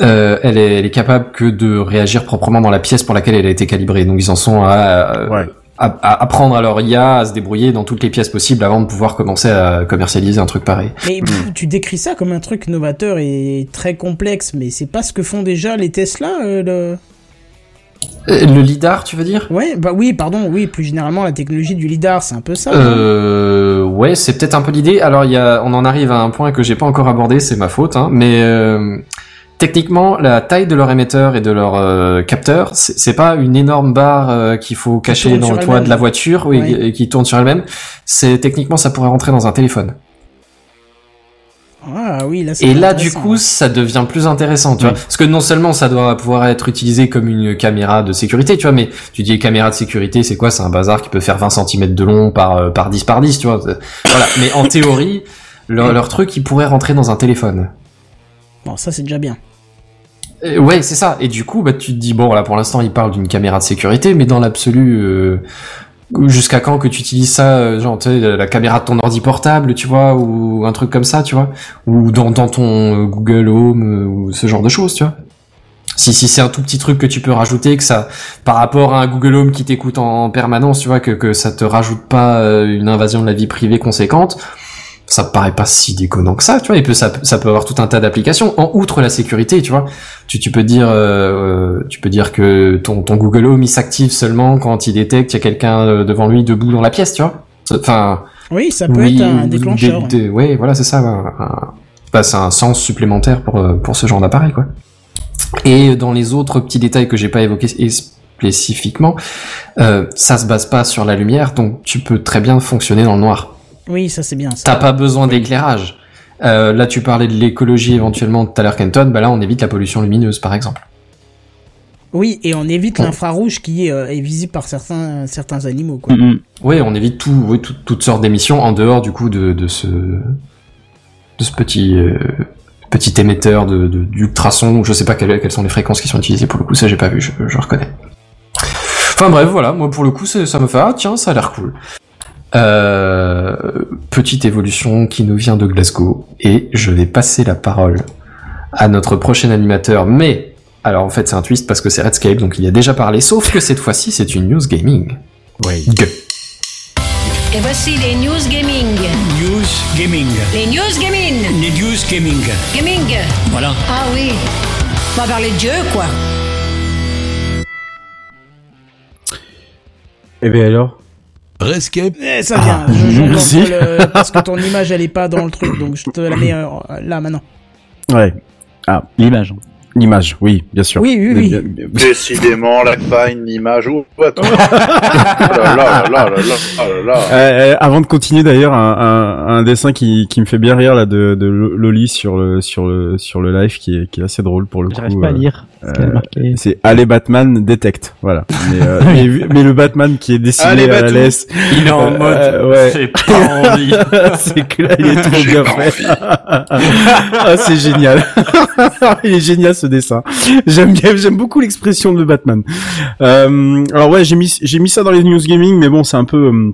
Euh, elle, est, elle est capable que de réagir proprement dans la pièce pour laquelle elle a été calibrée. Donc ils en sont à, Ouais. à, à apprendre à leur IA à se débrouiller dans toutes les pièces possibles avant de pouvoir commencer à commercialiser un truc pareil. Mais pff, tu décris ça comme un truc novateur et très complexe, mais c'est pas ce que font déjà les Tesla. euh, le... Euh, Le lidar, tu veux dire? Ouais, bah oui, pardon, oui, plus généralement la technologie du lidar, c'est un peu ça. Euh, ouais, c'est peut-être un peu l'idée. Alors, il y a, on en arrive à un point que j'ai pas encore abordé, c'est ma faute, hein, mais euh, techniquement, la taille de leur émetteur et de leur euh, capteur, c'est pas une énorme barre euh, qu'il faut cacher dans le toit de la voiture, oui, et qui tourne sur elle-même. C'est techniquement, ça pourrait rentrer dans un téléphone. Ah oui, là Et là, du coup, ça devient plus intéressant, tu vois. Parce que non seulement ça doit pouvoir être utilisé comme une caméra de sécurité, tu vois, mais tu dis caméra de sécurité, c'est quoi? C'est un bazar qui peut faire 20 cm de long par, euh, par 10 par 10, tu vois. Voilà. Mais en théorie, leur, leur truc, il pourrait rentrer dans un téléphone. Bon, ça c'est déjà bien. Euh, ouais, c'est ça. Et du coup, bah, tu te dis, bon, voilà, pour l'instant, il parle d'une caméra de sécurité, mais dans l'absolu, euh, jusqu'à quand que tu utilises ça, euh, genre, tu sais, la caméra de ton ordi portable, tu vois, ou un truc comme ça, tu vois, ou dans, dans ton euh, Google Home, euh, ou ce genre de choses, tu vois. Si, si c'est un tout petit truc que tu peux rajouter, que ça, par rapport à un Google Home qui t'écoute en permanence, tu vois, que, que ça te rajoute pas une invasion de la vie privée conséquente, ça me paraît pas si déconnant que ça, tu vois, et puis ça, ça peut avoir tout un tas d'applications, en outre la sécurité, tu vois. Tu, tu peux dire, euh, tu peux dire que ton, ton Google Home il s'active seulement quand il détecte qu'il y a quelqu'un euh, devant lui debout dans la pièce, tu vois. Enfin, Oui, ça peut oui, être un déclencheur. des- des- ouais, voilà, c'est ça. ouais, un- bah, c'est un sens supplémentaire pour euh, pour ce genre d'appareil, quoi. Et dans les autres petits détails que j'ai pas évoqués spécifiquement, euh, ça se base pas sur la lumière, donc tu peux très bien fonctionner dans le noir. Oui, ça c'est bien. Ça. T'as pas besoin d'éclairage. Euh, là, tu parlais de l'écologie éventuellement tout à l'heure, Kenton. Bah là, on évite la pollution lumineuse, par exemple. Oui, et on évite Oh. l'infrarouge qui est, euh, est visible par certains, certains animaux. Quoi. Mm, mm. Oui, on évite tout, oui, tout- toutes sortes d'émissions en dehors du coup de, de ce de ce petit euh, petit émetteur de, de d'ultrasons. ou Je sais pas quelles, quelles sont les fréquences qui sont utilisées pour le coup. Ça, j'ai pas vu. Je, je reconnais. Enfin bref, voilà. Moi, pour le coup, c'est- ça me fait ah tiens, ça a l'air cool. Euh, petite évolution qui nous vient de Glasgow et je vais passer la parole à notre prochain animateur. Mais alors en fait, c'est un twist parce que c'est Redscape, donc il y a déjà parlé. Sauf que cette fois-ci, c'est une news gaming. Oui. Et voici les news gaming. News Gaming. Les news gaming. Les News Gaming. Gaming. Voilà. Ah oui. On va parler de Dieu, quoi. Eh bien alors Rescape. Eh, ça vient. Ah, je, je merci. Le, parce que ton image, elle est pas dans le truc, donc je te la mets euh, là maintenant. Ouais. Ah, l'image. L'image, oui, bien sûr. Oui, oui, oui. Décidément, la faille, l'image. ou *laughs* oh, attends. là, là, oh là, euh, avant de continuer d'ailleurs, un, dessin qui, qui me fait bien rire là de, de Loli sur le sur le sur le live qui est qui est assez drôle pour le coup. Pas à euh. lire euh. C'est Allez Batman détecte, voilà. Mais, euh, *laughs* mais, le Batman qui est dessiné Allez, à la laisse, Il est en Euh, mode. euh, ouais. J'ai pas envie. *laughs* c'est que là il est trop bien fait. *laughs* ah, c'est génial. il est génial ce dessin. J'aime bien, j'aime beaucoup l'expression de Batman. Euh, alors ouais, j'ai mis j'ai mis ça dans les news gaming, mais bon, c'est un peu euh,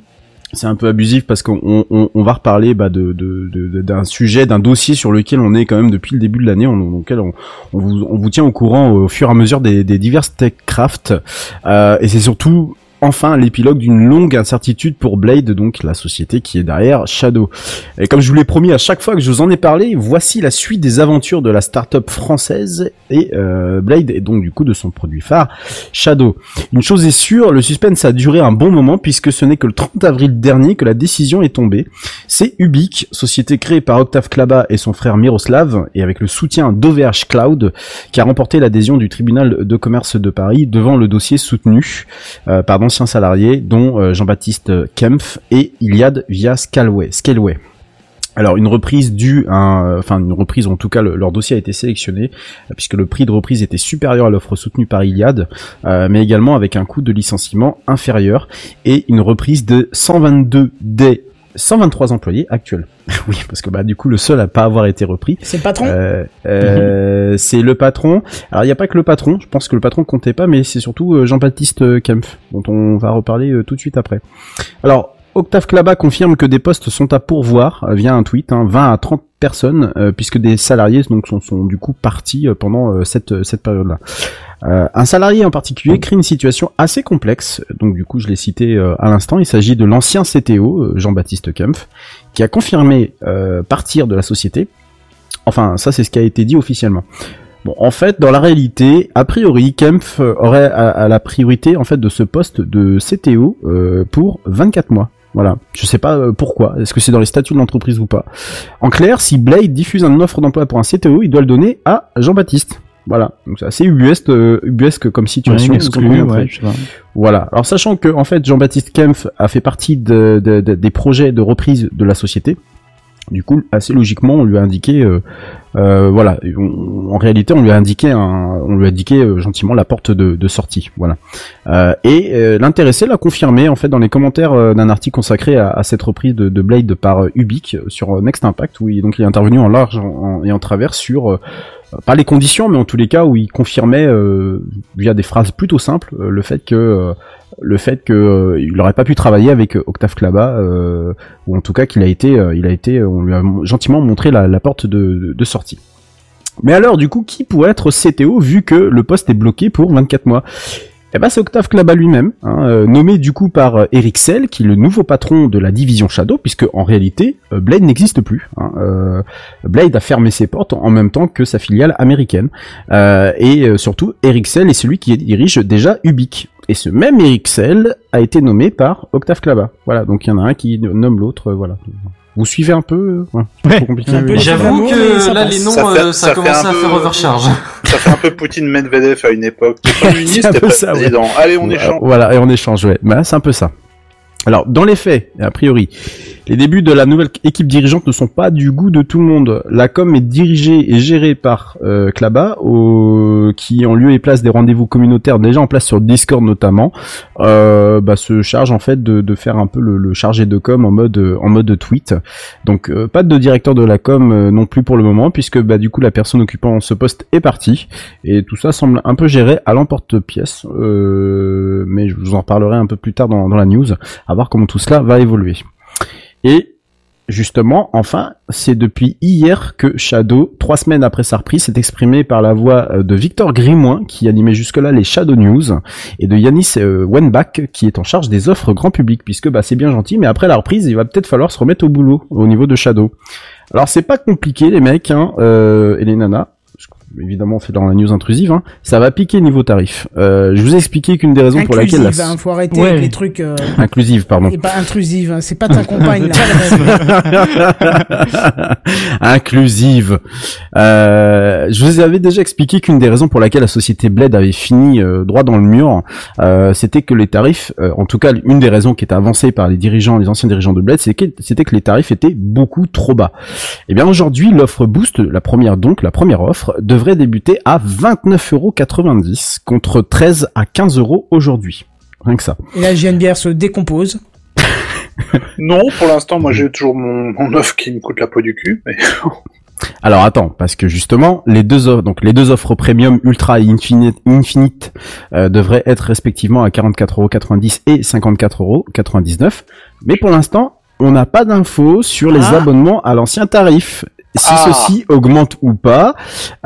c'est un peu abusif parce qu'on on, on va reparler bah, de de- de- d'un sujet, d'un dossier sur lequel on est quand même depuis le début de l'année, on, on, on, vous, on vous tient au courant au fur et à mesure des, des diverses techcraft, euh, et c'est surtout enfin l'épilogue d'une longue incertitude pour Blade, donc la société qui est derrière Shadow. Et comme je vous l'ai promis à chaque fois que je vous en ai parlé, voici la suite des aventures de la start-up française et euh, Blade, et donc du coup de son produit phare, Shadow. Une chose est sûre, le suspense a duré un bon moment puisque ce n'est que le 30 avril dernier que la décision est tombée. C'est Ubik, société créée par Octave Klaba et son frère Miroslav, et avec le soutien d'OVH Cloud, qui a remporté l'adhésion du tribunal de commerce de Paris devant le dossier soutenu euh, par salariés, dont euh, Jean-Baptiste Kempf et Iliad via Scalway. Scaleway. Alors une reprise due à, un- enfin une reprise en tout cas le- leur dossier a été sélectionné euh, puisque le prix de reprise était supérieur à l'offre soutenue par Iliad, euh, mais également avec un coût de licenciement inférieur et une reprise de 122 des 123 employés actuels. *laughs* oui, parce que bah du coup le seul à pas avoir été repris, C'est le patron euh, euh, c'est le patron. Alors il n'y a pas que le patron, je pense que le patron comptait pas, mais c'est surtout euh, Jean-Baptiste Kempf, dont on va reparler euh, tout de suite après. Alors, Octave Klaba confirme que des postes sont à pourvoir euh, via un tweet, hein, 20 à 30 personnes, euh, puisque des salariés donc sont, sont du coup partis euh, pendant euh, cette, cette période-là. Euh, un salarié en particulier crée une situation assez complexe, donc du coup je l'ai cité euh, à l'instant, il s'agit de l'ancien CTO, euh, Jean-Baptiste Kempf, qui a confirmé partir de la société. Enfin, ça c'est ce qui a été dit officiellement. Bon, en fait, dans la réalité, a priori, Kempf aurait à, la priorité en fait de ce poste de CTO pour 24 mois. Voilà. Je sais pas pourquoi. Est-ce que c'est dans les statuts de l'entreprise ou pas? En clair, si Blade diffuse une offre d'emploi pour un CTO, il doit le donner à Jean-Baptiste. Voilà. Donc c'est assez ubuesque, euh, ubuesque comme situation. Ouais, vous exclu, conviendrez. ouais, je sais pas. Voilà. Alors sachant que en fait Jean-Baptiste Kempf a fait partie de, de- de- des projets de reprise de la société. Du coup, assez logiquement, on lui a indiqué, euh, euh, voilà, on- en réalité, on lui a indiqué, un, on lui a indiqué euh, gentiment la porte de, de sortie, voilà. Euh, et euh, l'intéressé l'a confirmé en fait dans les commentaires d'un article consacré à, à cette reprise de, de Blade par Ubik sur Next Impact, où il, donc il est intervenu en large en- en- et en travers sur euh, pas les conditions, mais en tous les cas où il confirmait euh, via des phrases plutôt simples euh, le fait que euh, le fait n'aurait pas pu travailler avec Octave Klaba ou en tout cas qu'il a été il a été on lui a gentiment montré la, porte de, de sortie. Mais alors du coup qui pourrait être CTO vu que le poste est bloqué pour 24 mois? Eh ben c'est Octave Klaba lui-même, hein, euh, nommé du coup par euh, Eric Sell, qui est le nouveau patron de la division Shadow, puisque en réalité euh, Blade n'existe plus. hein. Euh, Blade a fermé ses portes en même temps que sa filiale américaine, Euh, et euh, surtout Eric Sell est celui qui dirige déjà Ubik. Et ce même Eric Sell a été nommé par Octave Klaba. Voilà, donc il y en a un qui nomme l'autre, euh, voilà. Vous suivez un peu euh, ouais, peu J'avoue ça que là, passe. les noms, Ça fait- euh, ça, ça fait commence un à peu- faire overcharge. *laughs* Ça fait un peu Poutine Medvedev à une époque. *laughs* T'es Premier ministre, t'es peu pas ça, ouais. président. Allez, on Ouais, échange. Voilà, et on échange, ouais. Bah, c'est un peu ça. Alors, dans les faits, a priori, les débuts de la nouvelle équipe dirigeante ne sont pas du goût de tout le monde. La com est dirigée et gérée par euh, Klaba, qui en lieu et place des rendez-vous communautaires déjà en place sur Discord notamment, euh, bah, se charge en fait de, faire un peu le, chargé de com en mode en mode tweet. Donc euh, pas de directeur de la com euh, non plus pour le moment, puisque bah, du coup la personne occupant ce poste est partie et tout ça semble un peu géré à l'emporte-pièce. Mais je vous en reparlerai un peu plus tard dans, la news, comment tout cela va évoluer. Et justement, enfin, c'est depuis hier que Shadow, trois semaines après sa reprise, s'est exprimé par la voix euh, de Victor Grimoin, qui animait jusque-là les Shadow News, et de Yanis euh, Wenbach, qui est en charge des offres grand public, puisque bah, c'est bien gentil, mais après la reprise, il va peut-être falloir se remettre au boulot au niveau de Shadow. Alors c'est pas compliqué les mecs, hein, euh, et les nanas, évidemment fait dans la news intrusive, hein, ça va piquer niveau tarif. Euh, je vous ai expliqué qu'une des raisons pour laquelle Inclusive, la... hein, faut arrêter Ouais. avec les trucs. euh, inclusive, pardon. et pas intrusive, hein, c'est pas ta compagne là. *laughs* inclusive. Euh, je vous avais déjà expliqué qu'une des raisons pour laquelle la société Bled avait fini euh, droit dans le mur, euh, c'était que les tarifs, euh, en tout cas une des raisons qui était avancée par les dirigeants, les anciens dirigeants de Bled, c'était que, c'était que les tarifs étaient beaucoup trop bas. Et bien aujourd'hui, l'offre Boost, la première donc, la première offre, devrait débuter à 29,90€ contre 13 à 15 euros aujourd'hui. Rien que ça. Et la JNBR se décompose. *laughs* Non, pour l'instant, moi j'ai toujours mon, mon offre qui me coûte la peau du cul. Mais... *laughs* Alors attends, parce que justement, les deux offres, donc les deux offres premium ultra et infinite, infinite euh, devraient être respectivement à 44,90€ et 54,99€. Mais pour l'instant, on n'a pas d'infos sur les Ah. abonnements à l'ancien tarif. Si Ah. ceci augmente ou pas,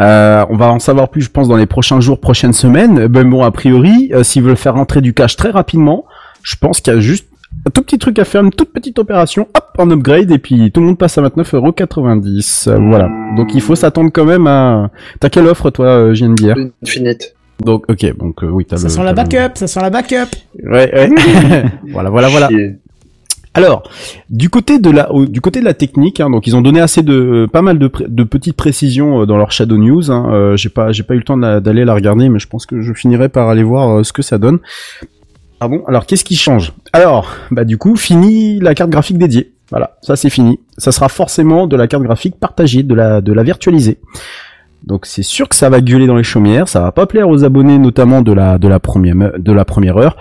euh, on va en savoir plus, je pense, dans les prochains jours, prochaines semaines. Ben bon, a priori, euh, s'ils veulent faire rentrer du cash très rapidement, je pense qu'il y a juste un tout petit truc à faire, une toute petite opération, hop, en upgrade, et puis tout le monde passe à 29,90€. Euh, Voilà. Donc il faut s'attendre quand même à... T'as quelle offre, toi, JNBR Infinite. Donc, ok, donc euh, oui, t'as Ça le... sent la le- backup, ça sent la backup. Ouais, ouais. *laughs* voilà, voilà, voilà. Chier. Alors, du côté de la, du côté de la technique, hein, donc ils ont donné assez de, pas mal de, petites précisions euh, dans leur Shadow News. Hein, euh, j'ai pas, j'ai pas eu le temps d'aller la regarder, mais je pense que je finirai par aller voir euh, ce que ça donne. Ah bon Alors, qu'est-ce qui change? Alors, bah du coup, fini la carte graphique dédiée. Voilà, ça c'est fini. Ça sera forcément de la carte graphique partagée, de la, de la virtualisée. Donc c'est sûr que ça va gueuler dans les chaumières, ça va pas plaire aux abonnés notamment de la de la première de la première heure,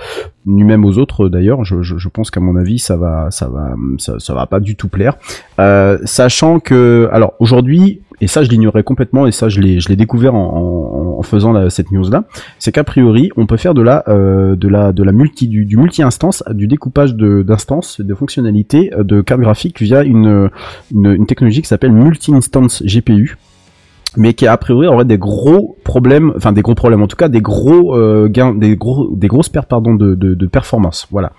ni même aux autres d'ailleurs. Je, je, je pense qu'à mon avis ça va ça va ça, va pas du tout plaire. Euh, sachant que alors aujourd'hui et ça je l'ignorais complètement et ça je l'ai je l'ai découvert en, en, en faisant cette news là, c'est qu'a priori on peut faire de la euh, de la de la multi du, du multi instance du découpage de d'instances de fonctionnalités euh, de cartes graphiques via une une, une technologie qui s'appelle multi instance GPU mais qui a priori aurait des gros problèmes, enfin des gros problèmes en tout cas, des gros euh, gains, des gros, des grosses pertes pardon de, de, performance. Voilà.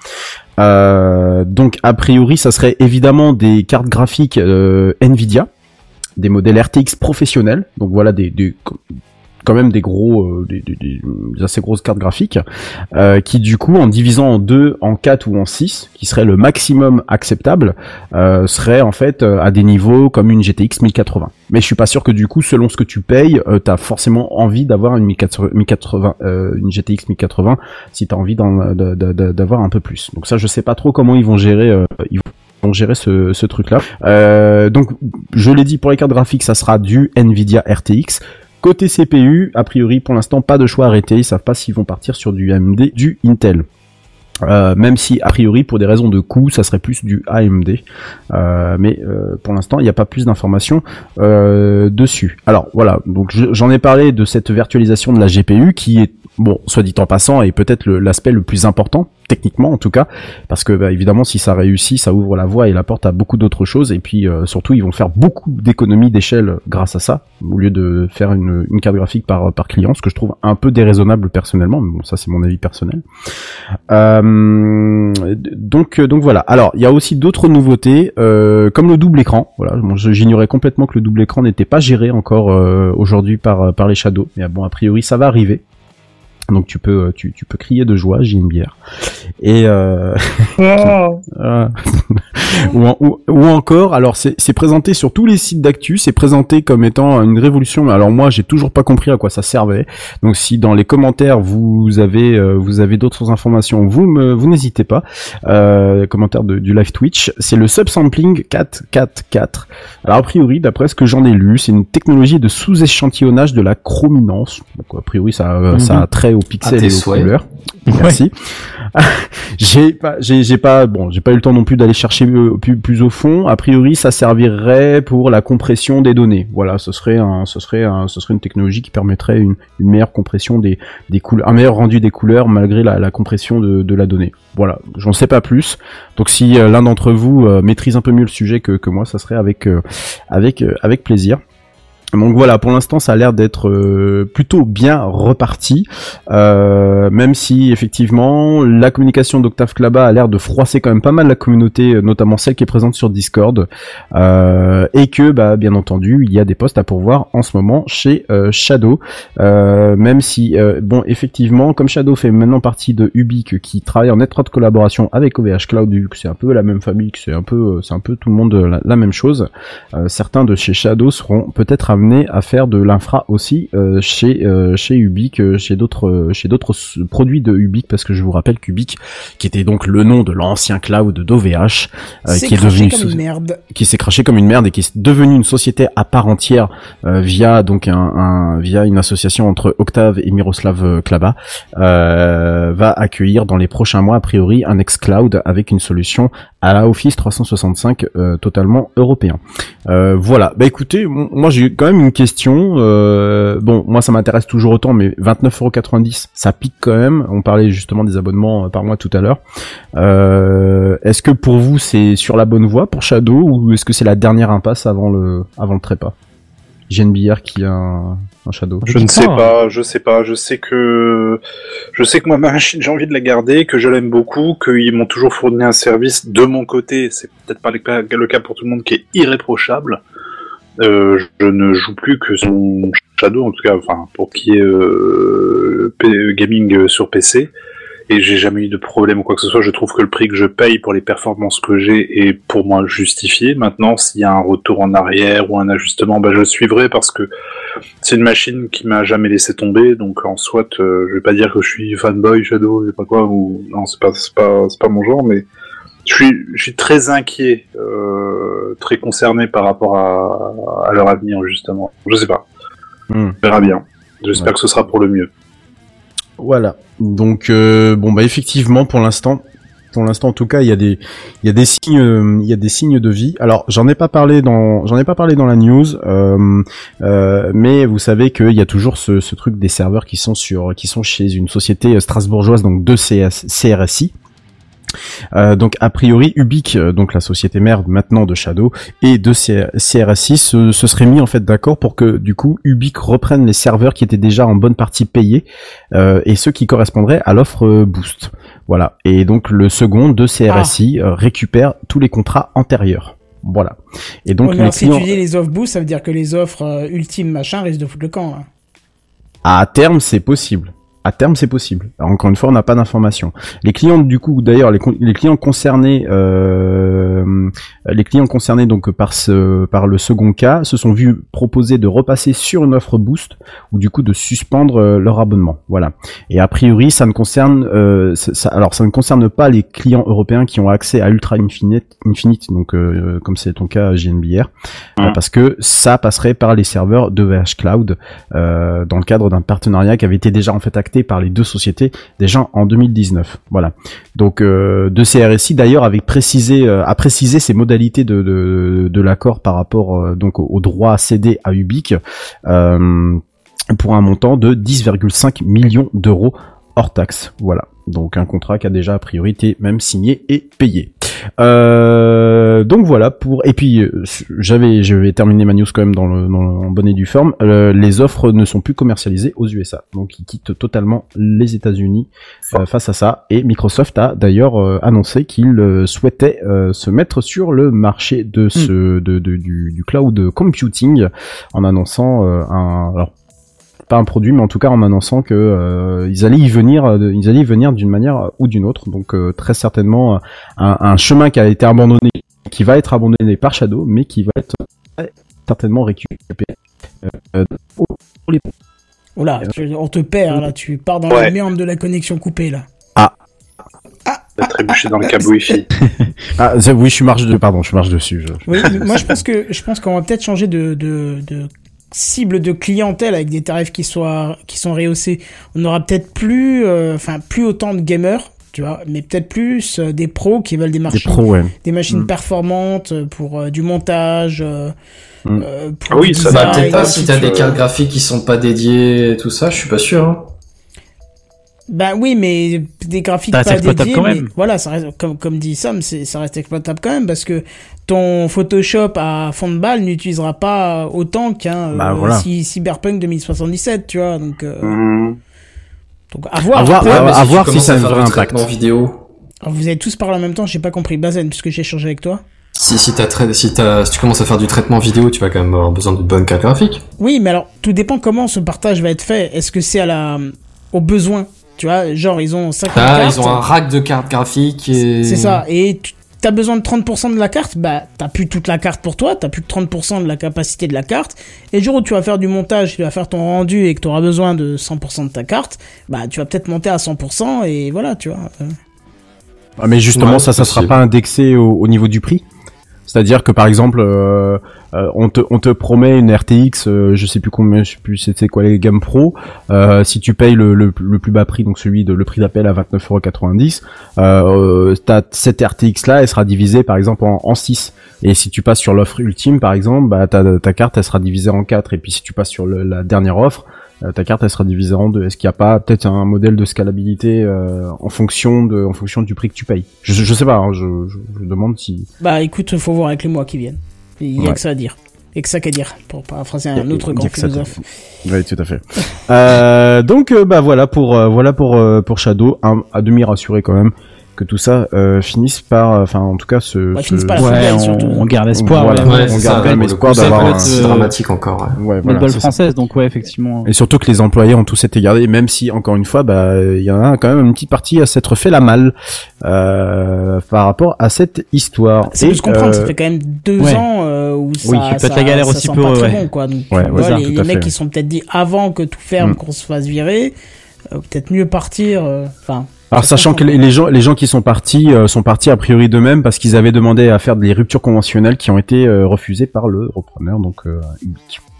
Euh, donc a priori, ça serait évidemment des cartes graphiques euh, Nvidia, des modèles RTX professionnels. Donc voilà des quand même des gros, euh, des, des- des- assez grosses cartes graphiques, euh, qui du coup, en divisant en deux, en 4 ou en 6, qui serait le maximum acceptable, euh, serait en fait euh, à des niveaux comme une GTX 1080. Mais je suis pas sûr que du coup, selon ce que tu payes, euh, t'as forcément envie d'avoir une 1080, 1080, euh, une GTX 1080, si t'as envie d'avoir un peu plus. Donc ça, je sais pas trop comment ils vont gérer. ils vont gérer ce, ce truc là. Donc je l'ai dit pour les cartes graphiques ça sera du Nvidia RTX. Côté CPU, a priori pour l'instant pas de choix arrêté, ils savent pas s'ils vont partir sur du AMD, du Intel. Euh, même si a priori pour des raisons de coût ça serait plus du AMD Euh, mais euh, pour l'instant il n'y a pas plus d'informations dessus. Alors voilà. Donc je- j'en ai parlé de cette virtualisation de la GPU qui est bon soit dit en passant est peut-être l'aspect le plus important techniquement en tout cas parce que bah, évidemment si ça réussit ça ouvre la voie et la porte à beaucoup d'autres choses et puis euh, surtout ils vont faire beaucoup d'économies d'échelle grâce à ça au lieu de faire une, carte graphique par, par client ce que je trouve un peu déraisonnable personnellement mais bon ça c'est mon avis personnel. Euh, donc donc voilà. Alors il y a aussi d'autres nouveautés euh, comme le double écran. Voilà bon, j'ignorais complètement que le double écran n'était pas géré encore euh, aujourd'hui par par les shadows mais bon a priori ça va arriver donc tu peux tu, tu peux crier de joie j'ai une bière et euh, euh, *laughs* *laughs* ou, en- ou, ou encore alors c'est c'est présenté sur tous les sites d'actu c'est présenté comme étant une révolution mais alors moi j'ai toujours pas compris à quoi ça servait. Donc si dans les commentaires vous avez euh, vous avez d'autres informations vous me vous n'hésitez pas. Euh, commentaires de- du live Twitch c'est le subsampling 444 alors a priori d'après ce que j'en ai lu c'est une technologie de sous-échantillonnage de la chrominance. Donc a priori ça euh, Mhm. ça a trait au aux pixels et aux souhaits. couleurs. Merci. *laughs* j'ai pas, j'ai, pas, bon, j'ai pas eu le temps non plus d'aller chercher euh, plus, plus au fond. A priori, ça servirait pour la compression des données. Voilà, ce serait un, ce serait un, ce serait une technologie qui permettrait une, une meilleure compression des, des couleurs, un meilleur rendu des couleurs malgré la, la compression de, de la donnée. Voilà, j'en sais pas plus. Donc si euh, l'un d'entre vous euh, maîtrise un peu mieux le sujet que, que moi, ça serait avec, avec, avec plaisir. Donc voilà, pour l'instant, ça a l'air d'être euh, plutôt bien reparti, euh, même si effectivement la communication d'Octave Klaba a l'air de froisser quand même pas mal la communauté, euh, notamment celle qui est présente sur Discord, euh, et que bah bien entendu il y a des postes à pourvoir en ce moment chez euh, Shadow, euh, même si bon effectivement comme Shadow fait maintenant partie de Ubique qui travaille en étroite collaboration avec OVH Cloud, vu que c'est un peu la même famille, que c'est un peu c'est un peu tout le monde la, la même chose. Certains de chez Shadow seront peut-être amenés à faire de l'infra aussi euh, chez euh, chez Ubique, euh, chez d'autres chez d'autres produits de Ubique parce que je vous rappelle qu'Ubique qui était donc le nom de l'ancien cloud d'OVH qui est devenu comme une merde. qui s'est craché comme une merde et qui est devenu une société à part entière via donc un, un- via une association entre Octave et Miroslav Klaba va accueillir dans les prochains mois a priori un ex-cloud avec une solution à la Office 365 euh, totalement européen. Voilà. Bah écoutez, moi j'ai quand même une question. Euh, bon, moi ça m'intéresse toujours autant, mais 29,90€, ça pique quand même. On parlait justement des abonnements euh, par mois tout à l'heure. Euh, est-ce que pour vous c'est sur la bonne voie pour Shadow ou est-ce que c'est la dernière impasse avant le avant le trépas? J'ai une bière qui a un, un Shadow. Je ne sais pas, je sais pas, je sais que je sais que moi *laughs* ma machine j'ai envie de la garder, que je l'aime beaucoup, qu'ils m'ont toujours fourni un service de mon côté, c'est peut-être pas le cas, le cas pour tout le monde qui est irréprochable. Euh, je ne joue plus que son Shadow en tout cas, enfin pour qui est euh, P- gaming sur PC. Et j'ai jamais eu de problème ou quoi que ce soit. Je trouve que le prix que je paye pour les performances que j'ai est pour moi justifié. Maintenant, s'il y a un retour en arrière ou un ajustement, ben, je suivrai parce que c'est une machine qui m'a jamais laissé tomber, donc en soit, euh, je vais pas dire que je suis fanboy Shadow, je sais pas quoi, ou non, c'est pas, pas, pas mon genre, mais je suis, je suis très inquiet, euh, très concerné par rapport à, à leur avenir justement. Je sais pas, Hmm. on verra bien. J'espère que ce sera pour le mieux. Voilà. Donc euh, bon bah effectivement pour l'instant, pour l'instant en tout cas il y a des il y a des signes euh, il y a des signes de vie. Alors j'en ai pas parlé dans j'en ai pas parlé dans la news, euh, euh, mais vous savez qu'il y a toujours ce, ce truc des serveurs qui sont sur qui sont chez une société strasbourgeoise donc de CS, CRSI. Euh, donc a priori Ubique, euh, donc la société mère maintenant de Shadow et de C- CRSI se, se seraient mis en fait d'accord pour que du coup Ubique reprenne les serveurs qui étaient déjà en bonne partie payés euh, et ceux qui correspondraient à l'offre euh, Boost. Voilà. Et donc le second de CRSI euh, récupère tous les contrats antérieurs. Voilà. Et donc Ouais, les si clients tu dis les offres boost, ça veut dire que les offres euh, ultimes machin risquent de foutre le camp. hein. À terme, c'est possible. À terme, c'est possible. Alors, encore une fois, on n'a pas d'informations. Les clients, du coup, d'ailleurs, les, les clients concernés, euh, les clients concernés donc par ce, par le second cas, se sont vus proposer de repasser sur une offre boost ou du coup de suspendre euh, leur abonnement. Voilà. Et a priori, ça ne concerne, euh, ça- ça- alors ça ne concerne pas les clients européens qui ont accès à Ultra Infinite, Infinite donc euh, comme c'est ton cas JNBR, euh, Mhm. parce que ça passerait par les serveurs de VH Cloud euh, dans le cadre d'un partenariat qui avait été déjà en fait acté par les deux sociétés déjà en 2019. Voilà. Donc euh, de CRSI d'ailleurs avait précisé euh, a précisé ses modalités de de, l'accord par rapport euh, donc au, au droit cédé à Ubique euh, pour un montant de 10,5 millions d'euros hors taxe. Voilà. Donc un contrat qui a déjà a priori été même signé et payé. Euh, donc voilà pour et puis euh, j'avais je vais terminer ma news quand même dans le dans le en bonne et due forme. Euh, les offres ne sont plus commercialisées aux USA, donc ils quittent totalement les États-Unis euh, face à ça. Et Microsoft a d'ailleurs euh, annoncé qu'il euh, souhaitait euh, se mettre sur le marché de ce de, de- du, du cloud computing en annonçant euh, un alors pas un produit, mais en tout cas en annonçant que euh, ils allaient y venir, euh, ils allaient y venir d'une manière ou d'une autre. Donc euh, très certainement euh, un, un chemin qui a été abandonné, qui va être abandonné par Shadow, mais qui va être certainement récupéré. euh, pour les- Oh là, tu- on te perd là, tu pars dans Ouais. la merde de la connexion coupée là. T'as trébuché dans le câble Wi-Fi. *laughs* Ah oui, je suis marche de, pardon, je marche dessus. je- Oui, mais moi je pense que je pense qu'on va peut-être changer de, de, de cible de clientèle avec des tarifs qui soient qui sont rehaussés, on aura peut-être plus, euh, enfin plus autant de gamers, tu vois, mais peut-être plus euh, des pros qui veulent des Des machines, pros, ouais. des machines Mm. performantes euh, pour euh, du montage. euh, Mm. euh, pour Ah oui, ça va peut-être pas si t'as suite. des cartes graphiques qui sont pas dédiées et tout ça, je suis pas sûr. Hein. Bah oui, mais des graphiques Ça reste pas exploitable dédiés, quand mais même. voilà, ça reste, comme, comme dit Sam, ça reste exploitable quand même parce que ton Photoshop à fond de balle n'utilisera pas autant qu'un Bah, euh, voilà. Cy- Cyberpunk 2077, tu vois, donc, euh, donc à voir. À voir, Après, à- mais à tu voir si ça a un vrai impact. traitement vidéo. alors, vous avez tous parlé en même temps, j'ai pas compris. Bazen, puisque j'ai échangé avec toi. Si, si, tu commences à faire du traitement vidéo, tu vas quand même avoir besoin de bonnes cartes graphiques. Oui, mais alors, tout dépend comment ce partage va être fait. Est-ce que c'est à la, au besoin? Tu vois, genre, ils ont 50 Ah, cartes. ils ont un rack de cartes graphiques et... C'est ça. Et tu as besoin de 30% de la carte, bah t'as plus toute la carte pour toi, t'as plus que 30% de la capacité de la carte. Et le jour où tu vas faire du montage, tu vas faire ton rendu et que tu auras besoin de 100% de ta carte, bah tu vas peut-être monter à 100% et voilà, tu vois. Euh, Ah, mais justement, Ouais, ça, ça sera possible. pas indexé au, au niveau du prix? C'est-à-dire que par exemple, euh, euh, on te promet une RTX, euh, je sais plus combien, je sais plus c'était quoi les gammes pro. Euh, si tu payes le, plus bas prix, donc celui de le prix d'appel à 29,90€, euh, ta cette RTX là, elle sera divisée par exemple en, en 6. Et si tu passes sur l'offre ultime, par exemple, bah ta, ta carte elle sera divisée en 4. Et puis si tu passes sur la dernière offre, ta carte elle sera divisée en deux. Est-ce qu'il n'y a pas peut-être un modèle de scalabilité euh, en fonction de en fonction du prix que tu payes? Je, je sais pas, hein, je, je, je demande si Bah écoute, faut voir avec les mois qui viennent. Il y a Ouais. que ça à dire. Et que ça qu'à dire, pour paraphraser un autre grand philosophe. Oui, tout à fait. *laughs* euh, donc euh, bah voilà pour euh, voilà pour euh, pour Shadow, un, à demi rassuré quand même que tout ça euh, finisse par enfin en tout cas ce, Ouais, ce- finisse par la Ouais, poubelle, on, garde espoir. Voilà. ouais. On c'est garde même espoir d'avoir un- euh, dramatique encore. ouais. voilà, c'est française, donc ouais, effectivement. Et surtout que les employés ont tous été gardés, même si encore une fois, bah il y en a quand même une petite partie à s'être fait la malle euh, par rapport à cette histoire. Ça Et, peut se comprendre, euh, ça fait quand même deux ouais. ans euh, où ça, Oui, qui peut être ça- la galère ça aussi sent pour pas eux, très ouais. bon, quoi. Donc, les, mecs qui sont peut-être dit avant que tout ferme, Mm. qu'on se fasse virer, euh, peut-être mieux partir. euh, Enfin, Alors sachant que les, gens les gens qui sont partis euh, sont partis a priori d'eux-mêmes parce qu'ils avaient demandé à faire des ruptures conventionnelles qui ont été euh, refusées par le repreneur donc euh.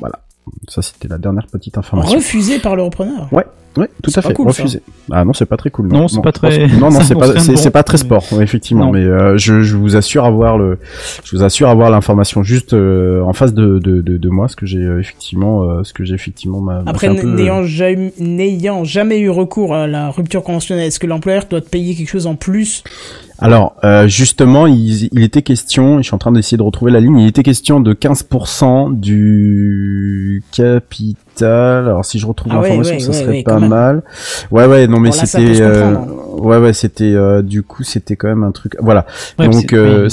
Voilà. Ça c'était la dernière petite information. refusé par le repreneur. Ouais, tout C'est à fait, cool, ça. Ah non, c'est pas très cool. Non, c'est pas très- Non, non, c'est pas, c'est, très sport, ouais, effectivement. Non. Mais euh, je, je vous assure avoir le, je vous assure avoir l'information juste euh, en face de, de, de, de moi, ce que j'ai euh, effectivement, euh, ce que j'ai effectivement m'a. m'a Après, peu, n'ayant jamais, n'ayant jamais eu recours à la rupture conventionnelle, est-ce que l'employeur doit te payer quelque chose en plus Alors, euh, justement, il, il était question, je suis en train d'essayer de retrouver la ligne, il était question de 15% du capital. Alors, si je retrouve Ah l'information, ouais, ça serait ouais, pas mal. Ouais, ouais, non, mais c'était, ouais, ouais, c'était, euh, du coup, c'était quand même un truc, voilà. Ouais, donc, oui, euh,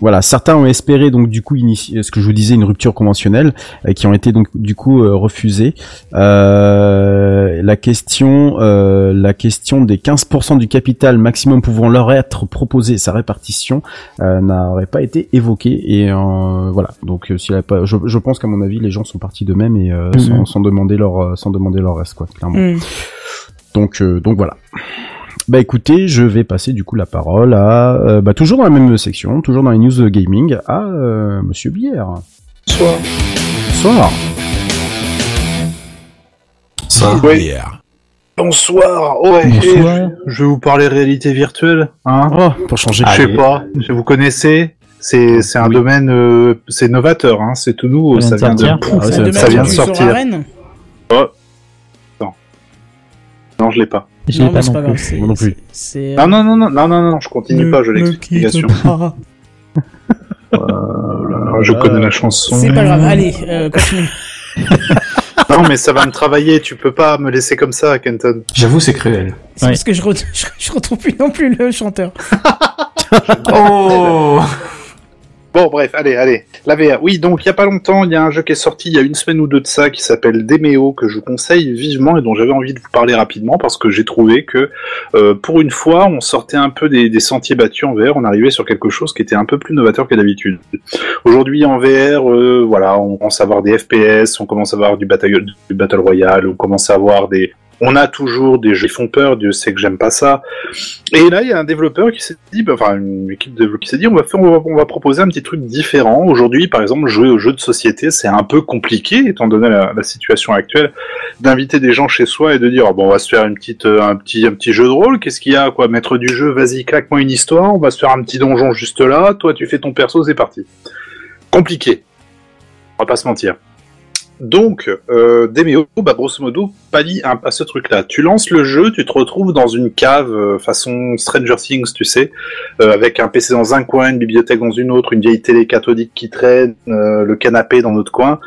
voilà, certains ont espéré, donc, du coup, ce que je vous disais, une rupture conventionnelle, euh, qui ont été, donc, du coup, euh, refusées. Euh, la question, euh, la question des 15% du capital maximum pouvant leur être proposé, sa répartition, euh, n'aurait pas été évoquée. Et euh, voilà, donc, s'il pas, je, je pense qu'à mon avis, les gens sont partis d'eux-mêmes et euh, Mhm. sans, sans demander leur, sans demander leur reste, quoi, clairement. Hmm. Donc, euh, donc voilà. Bah écoutez, je vais passer du coup la parole à, euh, bah toujours dans la même section, toujours dans les news gaming, à euh, Monsieur Bière. Bonsoir. Bonsoir. Bonsoir. Ouais. Bonsoir. et Je, je vais vous parler réalité virtuelle. Hein Oh, pour changer. je sais pas. Je vous connaissez. C'est c'est un Oui. domaine. euh, c'est novateur. Hein. C'est tout nouveau. Ça vient de vient de. sortir. Ah Ça vient de du sur sortir. Arène Non, je l'ai pas. Je Non, l'ai pas non pas plus. grave. c'est- Moi non plus. c'est- Non, non, non, non, non, non, non, je continue Ne pas. Je l'explication. quitte pas. *laughs* Je connais la chanson. C'est pas grave, allez, euh, continue. *laughs* Non, mais ça va me travailler. Tu peux pas me laisser comme ça, Kenton. J'avoue, c'est cruel. C'est Ouais. parce que je, re- je, *laughs* je retrouve plus non plus le chanteur. Oh Bon, bref, allez, allez. La VR. Oui, donc il y a pas longtemps, il y a un jeu qui est sorti il y a une semaine ou deux de ça qui s'appelle Demeo que je vous conseille vivement et dont j'avais envie de vous parler rapidement parce que j'ai trouvé que euh, pour une fois, on sortait un peu des, sentiers battus en VR, on arrivait sur quelque chose qui était un peu plus novateur que d'habitude. Aujourd'hui en VR, euh, voilà, on commence à avoir des FPS, on commence à avoir du battle royale, on commence à avoir des On a toujours des jeux qui font peur, Dieu sait que j'aime pas ça. Et là, il y a un développeur qui s'est dit, bah, enfin une équipe de développeurs qui s'est dit, on va faire, proposer un petit truc différent. Aujourd'hui, par exemple, jouer aux jeux de société, c'est un peu compliqué, étant donné la, situation actuelle, d'inviter des gens chez soi et de dire, oh, bon, on va se faire euh, un petit, un petit jeu de rôle. Qu'est-ce qu'il y a, quoi, maître du jeu, vas-y, claque-moi une histoire. On va se faire un petit donjon juste là. Toi, tu fais ton perso, c'est parti. Compliqué. On va pas se mentir. Donc, euh, Demeo, bah, grosso modo, pallie à ce truc-là. Tu lances le jeu, tu te retrouves dans une cave euh, façon Stranger Things, tu sais, euh, avec un PC dans un coin, une bibliothèque dans une autre, une vieille télé cathodique qui traîne, euh, le canapé dans l'autre coin.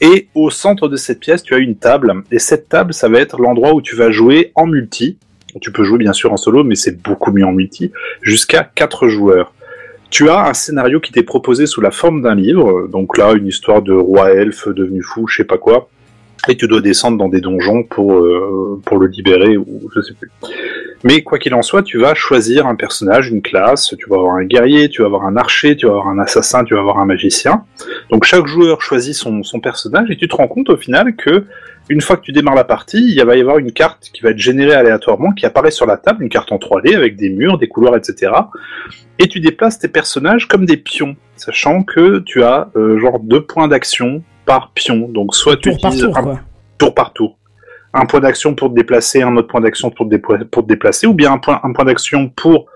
Et au centre de cette pièce, tu as une table. Et cette table, ça va être l'endroit où tu vas jouer en multi. Tu peux jouer bien sûr en solo, mais c'est beaucoup mieux en multi, jusqu'à 4 joueurs. Tu as un scénario qui t'est proposé sous la forme d'un livre, donc là une histoire de roi elfe devenu fou, je sais pas quoi, et tu dois descendre dans des donjons pour euh, pour le libérer ou je sais plus. Mais quoi qu'il en soit, tu vas choisir un personnage, une classe, tu vas avoir un guerrier, tu vas avoir un archer, tu vas avoir un assassin, tu vas avoir un magicien. Donc chaque joueur choisit son, son personnage et tu te rends compte au final que une fois que tu démarres la partie, il va y avoir une carte qui va être générée aléatoirement, qui apparaît sur la table, une carte en 3D avec des murs, des couloirs, etc. Et tu déplaces tes personnages comme des pions, sachant que tu as euh, genre deux points d'action par pion. Donc soit tu Tour par utilises tour, un quoi. tour par tour. Un point d'action pour te déplacer, un autre point d'action pour, te dépla- pour te déplacer, ou bien un point, un point d'action pour,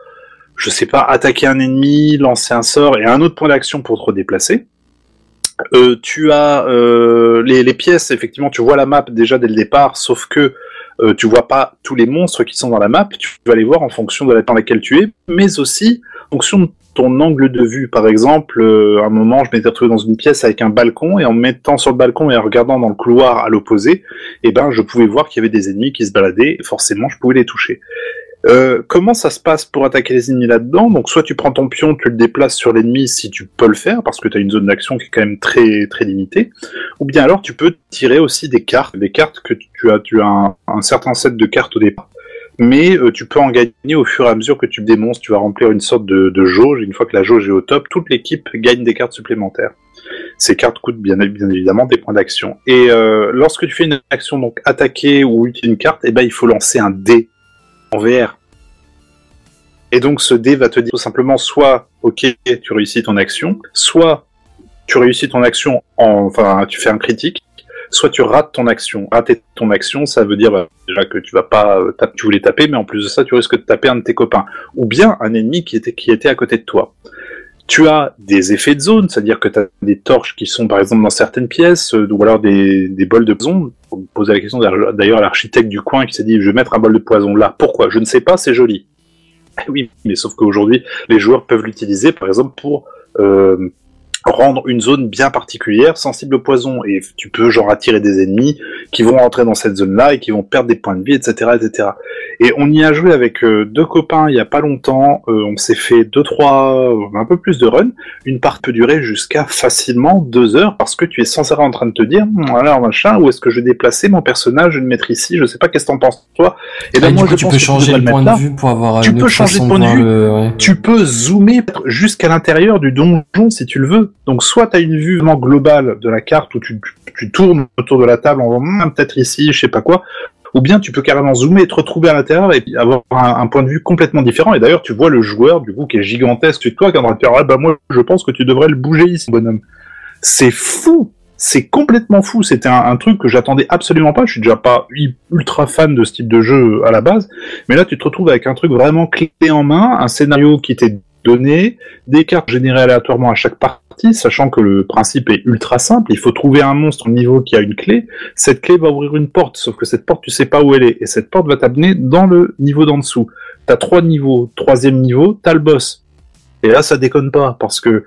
je sais pas, attaquer un ennemi, lancer un sort, et un autre point d'action pour te redéplacer. Euh, tu as euh, les, pièces, effectivement, tu vois la map déjà dès le départ, sauf que euh, tu vois pas tous les monstres qui sont dans la map, tu vas les voir en fonction de la dans laquelle tu es, mais aussi en fonction de ton angle de vue. Par exemple, euh, à un moment, je m'étais retrouvé dans une pièce avec un balcon, et en me mettant sur le balcon et en regardant dans le couloir à l'opposé, eh ben, je pouvais voir qu'il y avait des ennemis qui se baladaient, forcément, je pouvais les toucher. Euh, comment ça se passe pour attaquer les ennemis là-dedans? Donc soit tu prends ton pion, tu le déplaces sur l'ennemi si tu peux le faire, parce que tu as une zone d'action qui est quand même très très limitée, ou bien alors tu peux tirer aussi des cartes, des cartes que tu as, tu as un, certain set de cartes au départ, mais euh, tu peux en gagner au fur et à mesure que tu démonstres, tu vas remplir une sorte de, jauge, une fois que la jauge est au top, toute l'équipe gagne des cartes supplémentaires. Ces cartes coûtent bien, bien évidemment des points d'action. Et euh, lorsque tu fais une action, donc attaquer ou utiliser une carte, eh ben, il faut lancer un dé en VR. Et donc ce dé va te dire tout simplement soit ok tu réussis ton action, soit tu réussis ton action en enfin tu fais un critique, soit tu rates ton action. Rater ton action, ça veut dire déjà que tu vas pas euh, tu voulais taper, mais en plus de ça, tu risques de taper un de tes copains ou bien un ennemi qui était qui était à côté de toi. Tu as des effets de zone, c'est-à-dire que tu as des torches qui sont par exemple dans certaines pièces, euh, ou alors des, des bols de zone. Pour me poser la question d'ailleurs à l'architecte du coin qui s'est dit je vais mettre un bol de poison là. Pourquoi? Je ne sais pas, c'est joli. *laughs* Eh Oui, mais sauf qu'aujourd'hui, les joueurs peuvent l'utiliser, par exemple, pour euh, rendre une zone bien particulière, sensible au poison, et tu peux genre attirer des ennemis qui vont rentrer dans cette zone-là et qui vont perdre des points de vie, etc., etc. Et on y a joué avec euh, deux copains il y a pas longtemps. euh, on s'est fait deux, trois, euh, un peu plus de run. Une part peut durer jusqu'à facilement deux heures parce que tu es sans arrêt en train de te dire, Hum, voilà machin, où est-ce que je vais déplacer mon personnage, je vais le mettre ici, je sais pas qu'est-ce que t'en penses toi? Et Ah, du coup, je tu pense peux que changer mettre point de là. vue pour avoir Tu une peux changer de point de vue. le- ouais. Tu peux zoomer jusqu'à l'intérieur du donjon si tu le veux. Donc soit tu as une vue vraiment globale de la carte où tu, tu, tu tournes autour de la table en Hum, peut-être ici, je sais pas quoi. Ou bien tu peux carrément zoomer et te retrouver à l'intérieur et avoir un, point de vue complètement différent. Et d'ailleurs, tu vois le joueur du coup qui est gigantesque tu toi qui est en train de dire ah bah moi je pense que tu devrais le bouger ici, bonhomme. C'est fou. C'est complètement fou. C'était un, un truc que j'attendais absolument pas. Je suis déjà pas ultra fan de ce type de jeu à la base, mais là tu te retrouves avec un truc vraiment clé en main, un scénario qui t'est donné, des cartes générées aléatoirement à chaque partie, sachant que le principe est ultra simple. Il faut trouver un monstre au niveau qui a une clé. Cette clé va ouvrir une porte, sauf que cette porte, tu sais pas où elle est. Et cette porte va t'amener dans le niveau d'en dessous. T'as trois niveaux. Troisième niveau, t'as le boss. Et là, ça déconne pas, parce que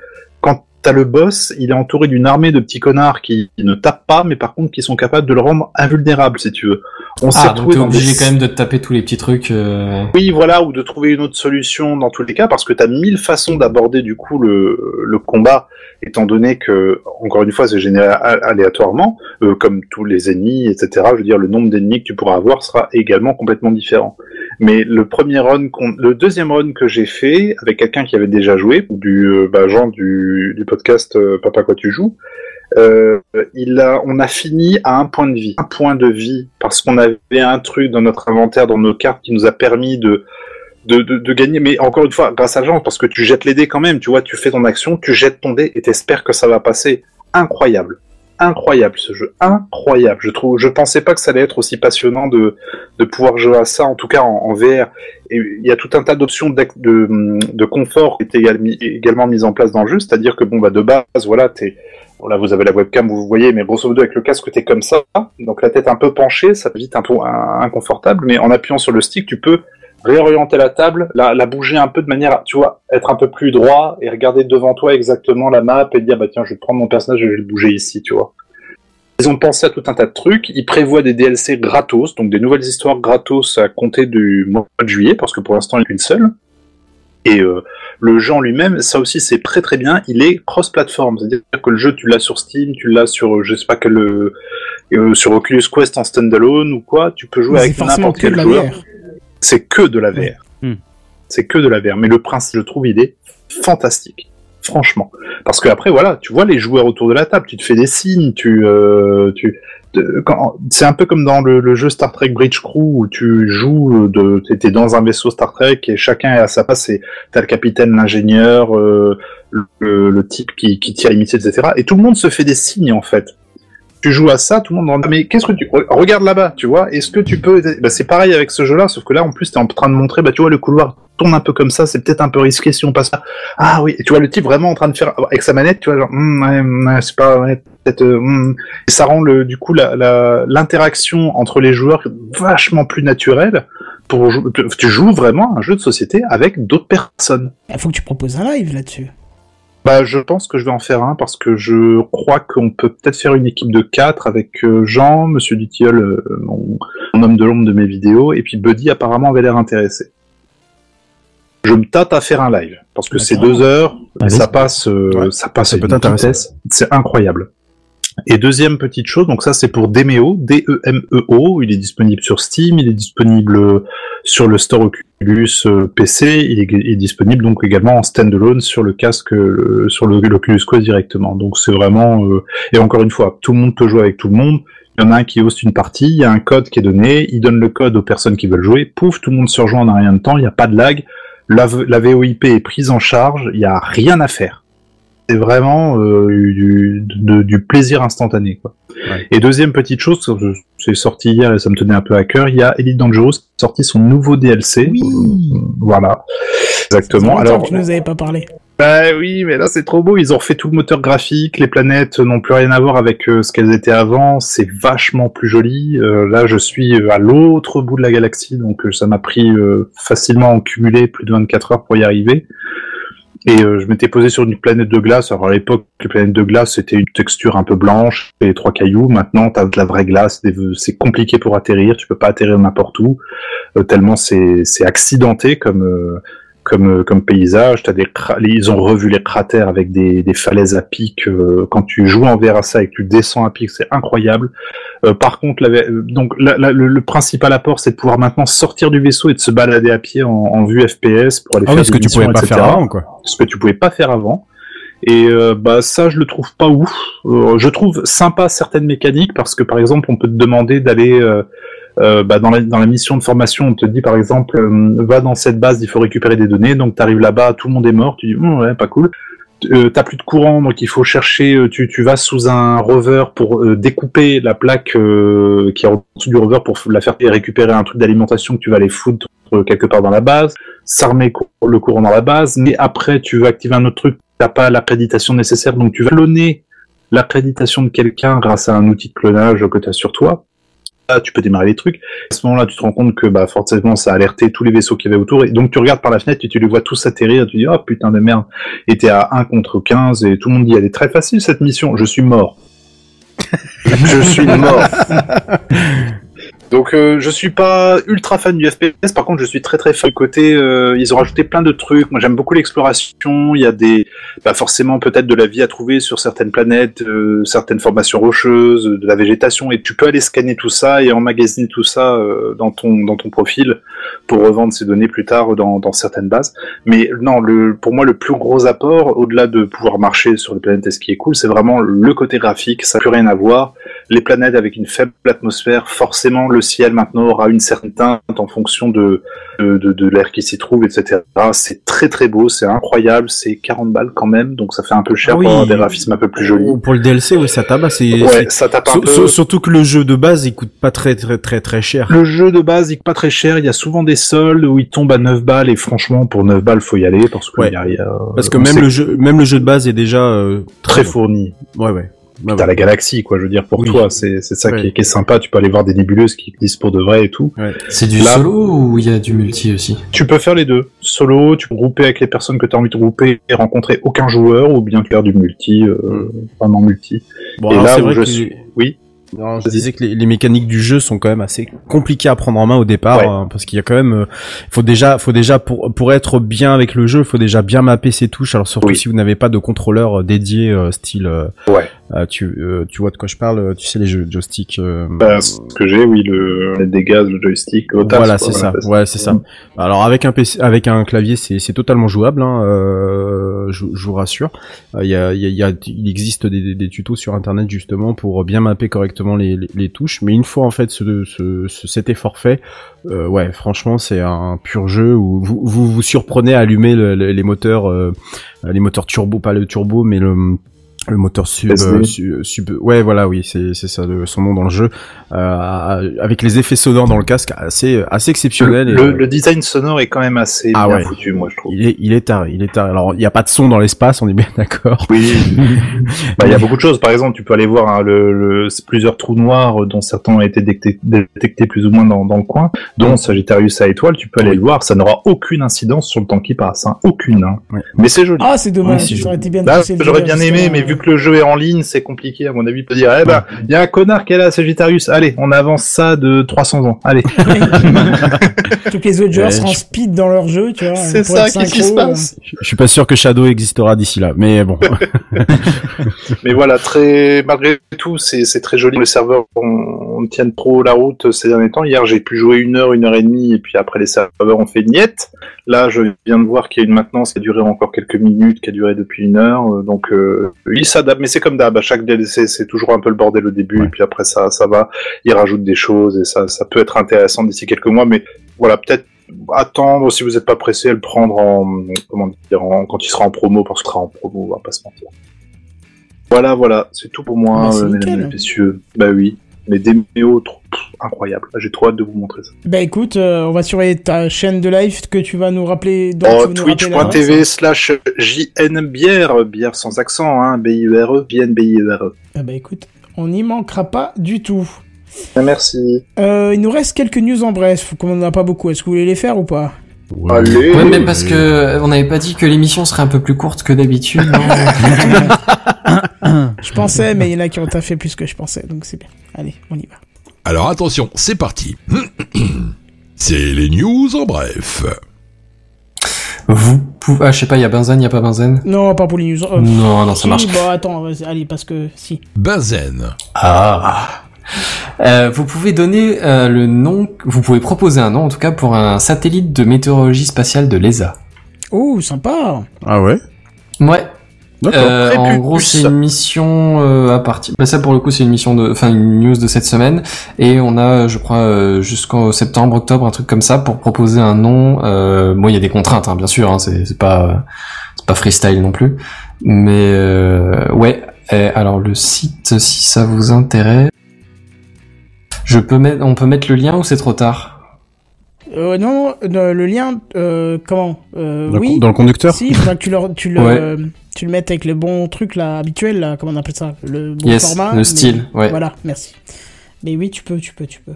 t'as le boss, il est entouré d'une armée de petits connards qui ne tapent pas, mais par contre qui sont capables de le rendre invulnérable, si tu veux. On s'est Ah, donc t'es des obligé quand même de te taper tous les petits trucs. euh, oui, voilà, ou de trouver une autre solution dans tous les cas, parce que tu as mille façons d'aborder du coup le, le combat, étant donné que, encore une fois, c'est généré aléatoirement, euh, comme tous les ennemis, etc. Je veux dire, le nombre d'ennemis que tu pourras avoir sera également complètement différent. Mais le premier run, le deuxième run que j'ai fait avec quelqu'un qui avait déjà joué, du euh, bah, genre du, du podcast euh, Papa quoi tu joues, Euh, il a, on a fini à un point de vie, un point de vie, parce qu'on avait un truc dans notre inventaire, dans nos cartes, qui nous a permis de gagner. Mais encore une fois, grâce à Jean, parce que tu jettes les dés quand même, tu vois, tu fais ton action, tu jettes ton dé et t'espères que ça va passer. Incroyable, incroyable ce jeu, incroyable. Je trouve, je pensais pas que ça allait être aussi passionnant de de pouvoir jouer à ça, en tout cas en, VR. Et il y a tout un tas d'options d'ac- de, de confort qui étaient également, mises en place dans le jeu, c'est-à-dire que bon bah de base, voilà, t'es là, vous avez la webcam, vous voyez, mais grosso modo, avec le casque, t'es comme ça. Donc, la tête un peu penchée, ça peut vite un peu inconfortable. Mais en appuyant sur le stick, tu peux réorienter la table, la, la bouger un peu de manière à, tu vois, être un peu plus droit et regarder devant toi exactement la map et dire, bah tiens, je vais prendre mon personnage et je vais le bouger ici, tu vois. Ils ont pensé à tout un tas de trucs. Ils prévoient des DLC gratos, donc des nouvelles histoires gratos à compter du mois de juillet, parce que pour l'instant, il n'y a qu'une seule. Et euh, le jeu en lui-même, ça aussi c'est très très bien, il est cross-platform, c'est-à-dire que le jeu tu l'as sur Steam, tu l'as sur je sais pas quel euh, sur Oculus Quest en standalone ou quoi, tu peux jouer Mais avec n'importe quel joueur. C'est que de la VR. Hmm. C'est que de la VR, mais le principe je trouve il est fantastique. Franchement, parce que après voilà, tu vois les joueurs autour de la table, tu te fais des signes, tu, euh, tu, c'est un peu comme dans le, le jeu Star Trek Bridge Crew où tu joues de, t'es dans un vaisseau Star Trek et chacun est à sa place. Et t'as le capitaine, l'ingénieur, euh, le, le type qui, qui tire l'imité, etc. Et tout le monde se fait des signes en fait. Tu joues à ça, tout le monde. en- Mais qu'est-ce que tu re- regarde là-bas, tu vois Est-ce que tu peux bah, C'est pareil avec ce jeu-là, sauf que là en plus t'es en train de montrer, bah tu vois le couloir tourne un peu comme ça, c'est peut-être un peu risqué si on passe là. Ah oui, et tu vois le type vraiment en train de faire avec sa manette, tu vois genre, Hum, ouais, c'est pas ouais, peut-être. euh, hum. Et ça rend le, du coup la- la- l'interaction entre les joueurs vachement plus naturelle. Pour tu- tu joues vraiment un jeu de société avec d'autres personnes. Il faut que tu proposes un live là-dessus. Bah, je pense que je vais en faire un parce que je crois qu'on peut peut-être faire une équipe de quatre avec euh, Jean, Monsieur Dutiol, euh, mon, mon homme de l'ombre de mes vidéos, et puis Buddy apparemment avait l'air intéressé. Je me tâte à faire un live parce que Bah, c'est deux heures, Allez. ça passe, euh, Ouais, ça passe ça à peut une t'intéresser. vitesse, c'est incroyable. Et deuxième petite chose, donc ça c'est pour Demeo, D-E-M-E-O, il est disponible sur Steam, il est disponible euh, sur le store Oculus euh, PC, il est, disponible donc également en standalone sur le casque, euh, sur l'Oculus Quest directement. Donc c'est vraiment, euh, et encore une fois, tout le monde peut jouer avec tout le monde. Il y en a un qui hoste une partie, il y a un code qui est donné, il donne le code aux personnes qui veulent jouer, pouf, tout le monde se rejoint en un rien de temps, il n'y a pas de lag, la VOIP est prise en charge, il n'y a rien à faire. C'est vraiment euh, du, de- du plaisir instantané. Quoi. Ouais. Et deuxième petite chose, je- c'est sorti hier et ça me tenait un peu à cœur, il y a Elite Dangerous qui a sorti son nouveau DLC. Oui. Euh, Voilà. Exactement. Alors, tu nous avais pas parlé. bah oui, mais là c'est trop beau. Ils ont refait tout le moteur graphique. Les planètes n'ont plus rien à voir avec euh, ce qu'elles étaient avant. C'est vachement plus joli. Euh, là, je suis euh, à l'autre bout de la galaxie, donc euh, ça m'a pris euh, facilement en cumulé plus de 24 heures pour y arriver. Et euh, je m'étais posé sur une planète de glace. Alors à l'époque, les planètes de glace c'était une texture un peu blanche et trois cailloux. Maintenant, t'as de la vraie glace. C'est compliqué pour atterrir. Tu peux pas atterrir n'importe où euh, tellement c'est c'est accidenté comme euh, comme, euh, comme paysage. T'as des ils ont revu les cratères avec des, des falaises à pic. euh, quand tu joues en VR à ça et que tu descends à pic, c'est incroyable. Euh, par contre, la- euh, donc la- la- le, le principal apport, c'est de pouvoir maintenant sortir du vaisseau et de se balader à pied en, en vue FPS pour aller Ah faire oui, ce des que tu missions, pouvais pas etc. faire avant, quoi. Ce que tu pouvais pas faire avant. Et euh, bah ça, je le trouve pas ouf. Euh, je trouve sympa certaines mécaniques parce que par exemple, on peut te demander d'aller euh, bah, dans, la, la mission de formation, on te dit par exemple, euh, va dans cette base, il faut récupérer des données. Donc tu arrives là-bas, tout le monde est mort. Tu dis, Hum, ouais, pas cool. Euh, t'as plus de courant, donc il faut chercher. euh, Tu, vas sous un rover pour euh, découper la plaque qui est en dessous du rover pour la faire récupérer un truc d'alimentation que tu vas aller foutre quelque part dans la base. S'armer le courant dans la base, mais après tu veux activer un autre truc, t'as pas l'accréditation nécessaire, donc tu vas cloner l'accréditation de quelqu'un grâce à un outil de clonage que tu as sur toi. Tu peux démarrer les trucs. À ce moment-là, tu te rends compte que bah, forcément, ça a alerté tous les vaisseaux qu'il y avait autour. Et donc, tu regardes par la fenêtre et tu les vois tous atterrir. Et tu dis, oh putain de merde. Et t'es à 1 contre 15 et tout le monde dit, elle est très facile cette mission. Je suis mort. je suis mort. *laughs* Donc euh, je suis pas ultra fan du FPS, par contre je suis très très fan du côté, euh, ils ont rajouté plein de trucs, moi j'aime beaucoup l'exploration, il y a des, bah forcément peut-être de la vie à trouver sur certaines planètes, euh, certaines formations rocheuses, de la végétation, et tu peux aller scanner tout ça et emmagasiner tout ça euh, dans ton dans ton profil pour revendre ces données plus tard dans, dans certaines bases. Mais non, le, pour moi le plus gros apport, au-delà de pouvoir marcher sur les planètes et ce qui est cool, c'est vraiment le côté graphique, ça n'a plus rien à voir. Les planètes avec une faible atmosphère, forcément le ciel maintenant aura une certaine teinte en fonction de, de, de, de l'air qui s'y trouve, etc. C'est très très beau, c'est incroyable, c'est 40 balles quand même, donc ça fait un peu cher Ah oui. pour des graphismes un peu plus jolis. Pour le DLC, oui, ça tabac. C'est Ouais, ça tape un peu. sur- surtout que le jeu de base, il coûte pas très très très très cher. Le jeu de base, il coûte pas très cher, il y a souvent des soldes où il tombe à 9 balles, et franchement, pour 9 balles, faut y aller, parce que Ouais. y a- y a- Parce que on même sait le jeu, même le jeu de base est déjà euh, très bon. fourni. Ouais, ouais. Bah, T'as ouais. la galaxie, quoi, je veux dire, pour Oui. toi, c'est c'est ça qui, est, qui est sympa, tu peux aller voir des nébuleuses qui existent pour de vrai et tout. C'est du Là- solo ou il y a du multi aussi? Tu peux faire les deux. Solo, tu peux grouper avec les personnes que tu as envie de grouper et rencontrer aucun joueur, ou bien faire du multi, euh, vraiment multi. Bon, et alors, là c'est où vrai je que- suis... Oui Non, je disais que les, les mécaniques du jeu sont quand même assez compliquées à prendre en main au départ, Ouais. hein, parce qu'il y a quand même, euh, faut déjà, faut déjà pour pour être bien avec le jeu, faut déjà bien mapper ses touches. Alors surtout Oui. si vous n'avez pas de contrôleur euh, dédié euh, style, euh, Ouais. euh, tu euh, tu vois de quoi je parle, tu sais les jeux joystick. euh, Bah, ce que j'ai, oui, le, les dégâts, le joystick, le tasse, voilà, c'est ça. Ouais, c'est ça. Alors avec un PC, avec un clavier, c'est c'est totalement jouable. Hein, euh, je, je vous rassure. Il y, a, y a- y a- il existe des, des, des tutos sur internet justement pour bien mapper correctement les, touches. Mais une fois en fait ce, ce, ce- cet effort fait, euh, ouais, franchement, c'est un pur jeu où vous vous, surprenez à allumer le- le- les moteurs, euh, les moteurs turbo, pas le turbo, mais le le moteur sub, euh, su- sub, ouais, voilà, oui, c'est c'est ça le- son nom dans le jeu, euh, avec les effets sonores dans le casque, assez assez exceptionnel. Le, et, le- euh, le design sonore est quand même assez Ah bien ouais. foutu, moi, je trouve. il est il est taré, il est taré. Alors il y a pas de son dans l'espace, on est bien d'accord. Oui. *laughs* bah, il y a beaucoup de choses. Par exemple, tu peux aller voir hein, le, le- c'est plusieurs trous noirs euh, dont certains ont été détectés, détectés plus ou moins dans, dans le coin, dont Sagittarius à étoile. Tu peux aller le voir. Ça n'aura aucune incidence sur le temps qui passe. Hein. Aucune. Hein. Ouais. Mais c'est joli. Ah, c'est dommage, Ouais, été bien j'aurais délire bien aimé, mais vu que le jeu est en ligne, c'est compliqué, à mon avis, de dire, eh ben, il y a un connard qui est là, Sagittarius, allez, on avance ça de 300 ans, allez. *laughs* Tous les autres joueurs Ouais, seront speed dans leur jeu, tu vois. c'est ça, qu'est-ce qui se synchro, euh. passe? Je suis pas sûr que Shadow existera d'ici là, mais bon. *laughs* Mais voilà, très, malgré tout, c'est, très joli. Les serveurs, on, on tienne trop la route ces derniers temps. Hier, j'ai pu jouer une heure, une heure et demie, et puis après, les serveurs ont fait niette. Là, je viens de voir qu'il y a une maintenance qui a duré encore quelques minutes, qui a duré depuis une heure. Euh, Donc, euh, ils mais c'est comme d'hab. À chaque DLC, c'est toujours un peu le bordel au début, Ouais. et puis après, ça, ça va. Ils rajoutent des choses, et ça, ça peut être intéressant d'ici quelques mois, mais voilà, peut-être attendre si vous n'êtes pas pressé à le prendre en comment dire en, quand il sera en promo parce qu'il sera en promo on va pas se mentir voilà voilà c'est tout pour moi Bah, euh, mesdames et messieurs bah oui mais des méos trop pff, incroyables j'ai trop hâte de vous montrer ça. Bah écoute, euh, on va surveiller ta chaîne de live que tu vas nous rappeler. dont oh, twitch.tv slash JN bière. Sans accent hein. B-I-E-R-E BN B-I-E-R-E Ah bah écoute, on n'y manquera pas du tout. Ah, merci. Euh, il nous reste quelques news en bref, comme on n'en a pas beaucoup. Est-ce que vous voulez les faire ou pas? Allez Ouais, mais parce que euh, on n'avait pas dit que l'émission serait un peu plus courte que d'habitude. non *laughs* Je pensais, mais il y en a qui ont taffé plus que je pensais, donc c'est bien. Allez, on y va. Alors attention, c'est parti. *clears throat* C'est les news en bref. Vous pouvez... Ah, je sais pas, il y a Benzen, il y a pas Benzen Non, pas pour les news. Euh, Non, non, ça marche. Bon, attends, allez, parce que si. Benzen. Ah. Euh, vous pouvez donner euh, le nom, vous pouvez proposer un nom en tout cas pour un satellite de météorologie spatiale de l'ESA. Oh, sympa. ah ouais? Ouais. Euh, en gros, c'est une mission euh, à partir. Bah, ça pour le coup, c'est une mission de, enfin une news de cette semaine, et on a, je crois, euh, jusqu'en septembre, octobre, un truc comme ça pour proposer un nom. Euh, bon, il y a des contraintes, hein, bien sûr. Hein, c'est c'est pas, c'est pas freestyle non plus, mais euh, ouais. Et alors le site, si ça vous intéresse, je peux mettre, on peut mettre le lien ou c'est trop tard Euh, non, non, le lien, euh, comment euh, Dans, le Oui. dans le conducteur. Si, il faudra que tu le, tu le, Ouais. tu le mettes avec le bon truc là, habituel là, comment on appelle ça, le bon Yes, format. le mais- style, ouais. Voilà, merci. Mais oui, tu peux, tu peux, tu peux.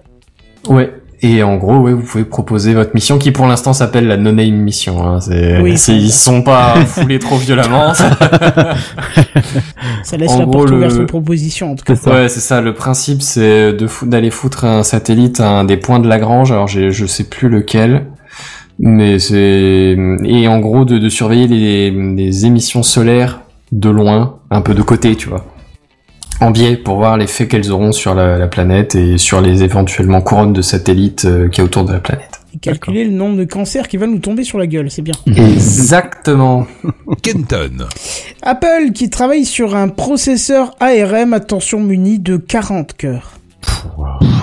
Ouais. Et en gros, ouais, vous pouvez proposer votre mission qui pour l'instant s'appelle la no-name mission. Hein. C'est, Oui, c'est- ça- ils sont pas *laughs* foulés trop violemment. Ça laisse En la gros, porte le- ouverte aux propositions, en tout cas. Ouais, c'est ça. Le principe, c'est de fou- d'aller foutre un satellite à un des points de Lagrange. Alors, j'ai, je sais plus lequel, mais c'est et en gros de, de surveiller les, les émissions solaires de loin, un peu de côté, tu vois, en biais pour voir l'effet qu'elles auront sur la, la planète et sur les éventuellement couronnes de satellites euh, qu'il y a autour de la planète. Et calculer le nombre de cancers qui va nous tomber sur la gueule, c'est bien. Exactement. *laughs* Kenton. Apple qui travaille sur un processeur ARM, attention muni de 40 cœurs.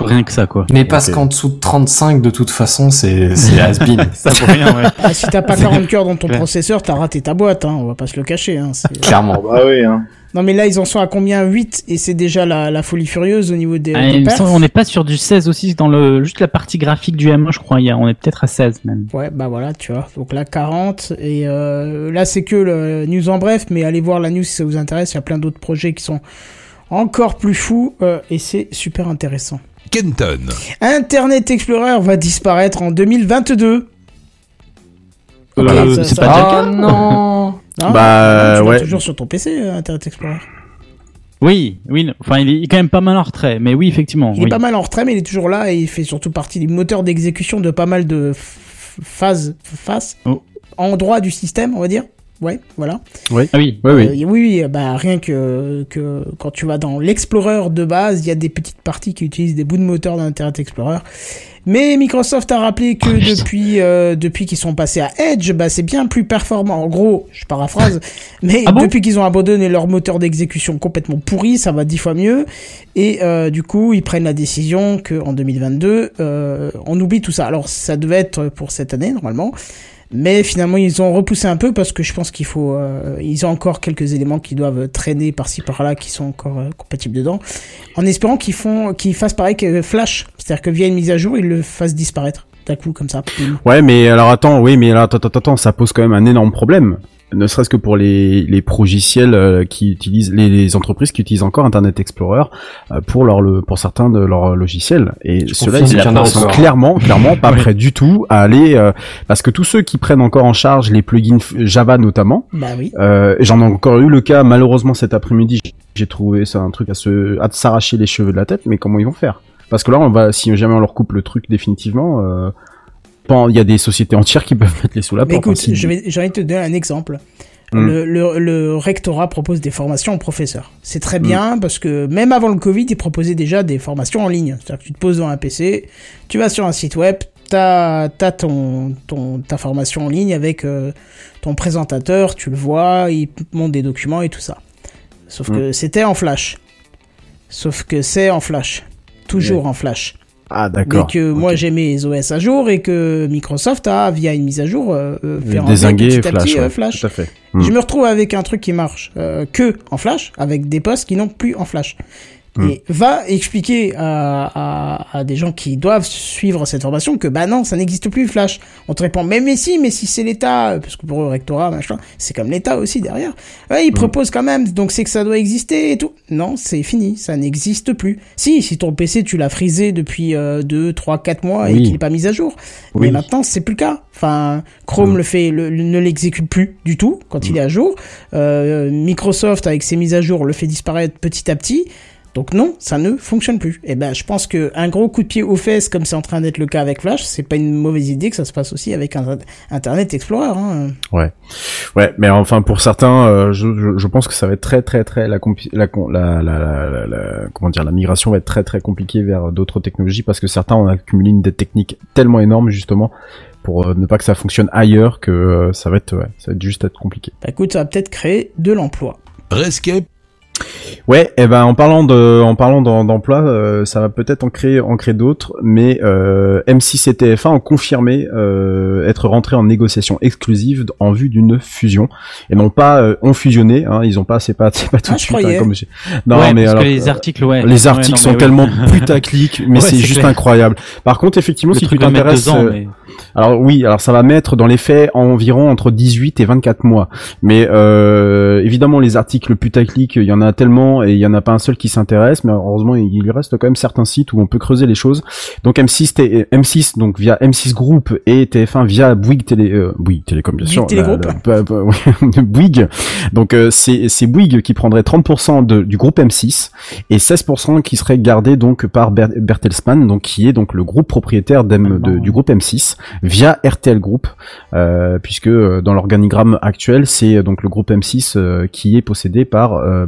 Rien que ça, quoi. Mais parce qu'en dessous de 35, de toute façon, c'est c'est has-been. *laughs* Ça vaut rien, ouais. Ah, si t'as pas 40 cœurs dans ton processeur, t'as raté ta boîte, hein, on va pas se le cacher. Hein, Clairement. Bah oui, hein. Non mais là ils en sont à combien? 8 et c'est déjà la, la folie furieuse au niveau des, Ah, des on n'est pas sur du 16 aussi dans le juste la partie graphique du M1 je crois il y a- on est peut-être à 16 même. Ouais, bah voilà, tu vois. Donc là, 40. Et euh, là, c'est que le news en bref, mais allez voir la news si ça vous intéresse. Il y a plein d'autres projets qui sont encore plus fous euh, et c'est super intéressant. Kenton. Internet Explorer va disparaître en 2022. Ok, Euh, c'est pas déjà le Ah cas non *laughs* Non Bah, tu ouais. toujours sur ton PC, euh, Internet Explorer. Oui, oui, enfin il est quand même pas mal en retrait mais oui effectivement. Il oui. est pas mal en retrait, mais il est toujours là et il fait surtout partie du moteur d'exécution de pas mal de phases, phases, Oh. endroits du système, on va dire. Ouais, voilà. Ah oui. Oui, oui. Euh, oui, oui, bah rien que, que quand tu vas dans l'Explorer de base, il y a des petites parties qui utilisent des bouts de moteur d'Internet Explorer. Mais Microsoft a rappelé que depuis euh, depuis qu'ils sont passés à Edge, bah c'est bien plus performant. En gros, je paraphrase, *laughs* mais Ah bon depuis qu'ils ont abandonné leur moteur d'exécution complètement pourri, ça va dix fois mieux. Et euh, du coup, ils prennent la décision que en 2022, euh, on oublie tout ça. Alors ça devait être pour cette année normalement. Mais finalement, ils ont repoussé un peu parce que je pense qu'il faut. euh, ils ont encore quelques éléments qui doivent traîner par-ci par-là, qui sont encore euh, compatibles dedans, en espérant qu'ils font, qu'ils fassent pareil que Flash, c'est-à-dire que via une mise à jour, ils le fassent disparaître d'un coup comme ça. Ouais, mais alors attends, oui, mais alors attends, attends, attends, ça pose quand même un énorme problème. Ne serait-ce que pour les les progiciels euh, qui utilisent les, les entreprises qui utilisent encore Internet Explorer euh, pour leur le pour certains de leurs logiciels et ceux-là confirme ils sont clairement clairement pas *laughs* Oui. prêts du tout à aller euh, parce que tous ceux qui prennent encore en charge les plugins Java notamment Bah oui. euh, j'en ai encore eu le cas malheureusement cet après-midi j'ai trouvé ça un truc à se à s'arracher les cheveux de la tête mais comment ils vont faire? Parce que là on va si jamais on leur coupe le truc définitivement euh, il y a des sociétés entières qui peuvent mettre les sous la Mais porte. écoute, je vais, j'ai envie de te donner un exemple. Hmm. Le, le, le rectorat propose des formations aux professeurs. C'est très Hmm. bien parce que même avant le Covid, ils proposaient déjà des formations en ligne. C'est-à-dire que tu te poses devant un PC, tu vas sur un site web, t'as as ton, ton ta formation en ligne avec euh, ton présentateur, tu le vois, il te montre des documents et tout ça. Sauf Hmm. que c'était en Flash. Sauf que c'est en Flash. Toujours en Flash. Ah Mais d'accord. que moi j'ai mes OS à jour et que Microsoft a, via une mise à jour, euh, euh, fait Désinguer petit à Flash. petit, euh, ouais, Flash. Tout à fait. Hmm. Je me retrouve avec un truc qui marche euh, que en Flash, avec des postes qui n'ont plus en Flash. Hmm. Et va expliquer à, à, à des gens qui doivent suivre cette formation que bah non, ça n'existe plus Flash. On te répond mais mais si, mais si c'est l'État, parce que pour eux rectorat machin, c'est comme l'État aussi derrière. Ouais, ils proposent quand même, donc c'est que ça doit exister et tout. Non, c'est fini, ça n'existe plus. Si, si ton PC tu l'as frisé depuis 2, 3, 4 mois et qu'il est pas mis à jour. Oui. Mais maintenant c'est plus le cas. Enfin, Chrome Mm. le fait, le- le- ne l'exécute plus du tout quand il est à jour. Euh, Microsoft avec ses mises à jour le fait disparaître petit à petit. Donc non, ça ne fonctionne plus. Et ben, je pense que un gros coup de pied aux fesses, comme c'est en train d'être le cas avec Flash, c'est pas une mauvaise idée que ça se passe aussi avec un Internet Explorer. Hein. Ouais, ouais, mais enfin pour certains, euh, je, je, je pense que ça va être très très très la, compli- la, con- la, la, la, la- la- comment dire la migration va être très très compliquée vers d'autres technologies parce que certains ont accumulé une dette technique tellement énorme justement pour euh, ne pas que ça fonctionne ailleurs que euh, ça va être ouais, ça va être juste être compliqué. Bah écoute, ça va peut-être créer de l'emploi. Rescape. Ouais, et ben en parlant de en parlant d'em- d'emploi, euh, ça va peut-être en créer en créer d'autres, mais euh, M6 et TF1 ont confirmé euh, être rentrés en négociation exclusive en vue d'une fusion et non pas euh, ont fusionné, hein, ils ont pas c'est pas c'est pas tout Ah, de suite hein, comme non Ouais, mais parce alors que les articles, ouais. les Ouais, articles non, sont tellement *laughs* putaclic, mais Ouais, c'est juste clair. incroyable. Par contre, effectivement, Le si tu t'intéresses, mais- alors oui, alors ça va mettre dans les faits environ entre 18 et 24 mois. Mais euh, évidemment, les articles putaclic, il y en a tellement et il y en a pas un seul qui s'intéresse, mais heureusement, il reste quand même certains sites où on peut creuser les choses. Donc M6, T- M6 donc via M6 Group et TF1 via Bouygues Télé, euh, Bouygues Télécom bien Bouygues sûr. La- la- *laughs* Bouygues. Donc euh, c'est c'est Bouygues qui prendrait 30% de, du groupe M6 et 16% qui serait gardé donc par Ber- Bertelsmann, donc qui est donc le groupe propriétaire de- du groupe M6 via RTL Group, euh, puisque euh, dans l'organigramme actuel c'est euh, donc le groupe M6 euh, qui est possédé par euh,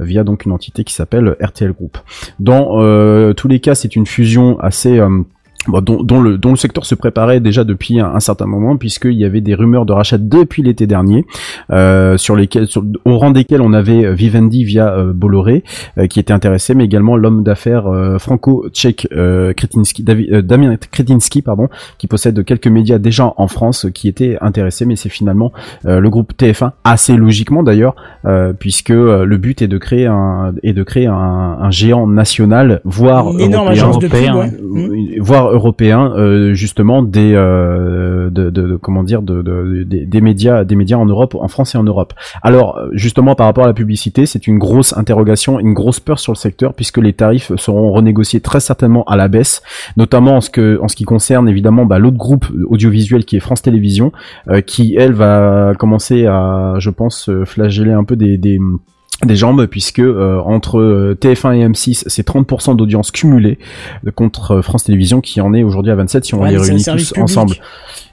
Via donc une entité qui s'appelle RTL Group. Dans euh, tous les cas, c'est une fusion assez euh, Bon, dont, dont le, dont le secteur se préparait déjà depuis un, un certain moment puisqu'il y avait des rumeurs de rachat depuis l'été dernier euh, sur lesquels sur, au rang desquels on avait Vivendi via euh, Bolloré euh, qui était intéressé mais également l'homme d'affaires euh, franco-tchèque euh, Kretinsky, euh, Damien Kretinsky pardon qui possède quelques médias déjà en France qui était intéressé mais c'est finalement euh, le groupe TF1 assez logiquement d'ailleurs euh, puisque euh, le but est de créer un est de créer un, un géant national voire Une énorme européen agence de pub, européen. ouais. Mm. Européen euh, justement des euh, de, de, de- comment dire de, de- des- médias des médias en Europe en France et en Europe. Alors justement par rapport à la publicité c'est une grosse interrogation une grosse peur sur le secteur puisque les tarifs seront renégociés très certainement à la baisse notamment en ce que en ce qui concerne évidemment bah, l'autre groupe audiovisuel qui est France Télévisions euh, qui elle va commencer à je pense euh, flageller un peu des, des des jambes puisque euh, entre euh, TF1 et M6 c'est 30% d'audience cumulée euh, contre euh, France Télévisions qui en est aujourd'hui à 27 si on Ouais, les réunit tous public. ensemble.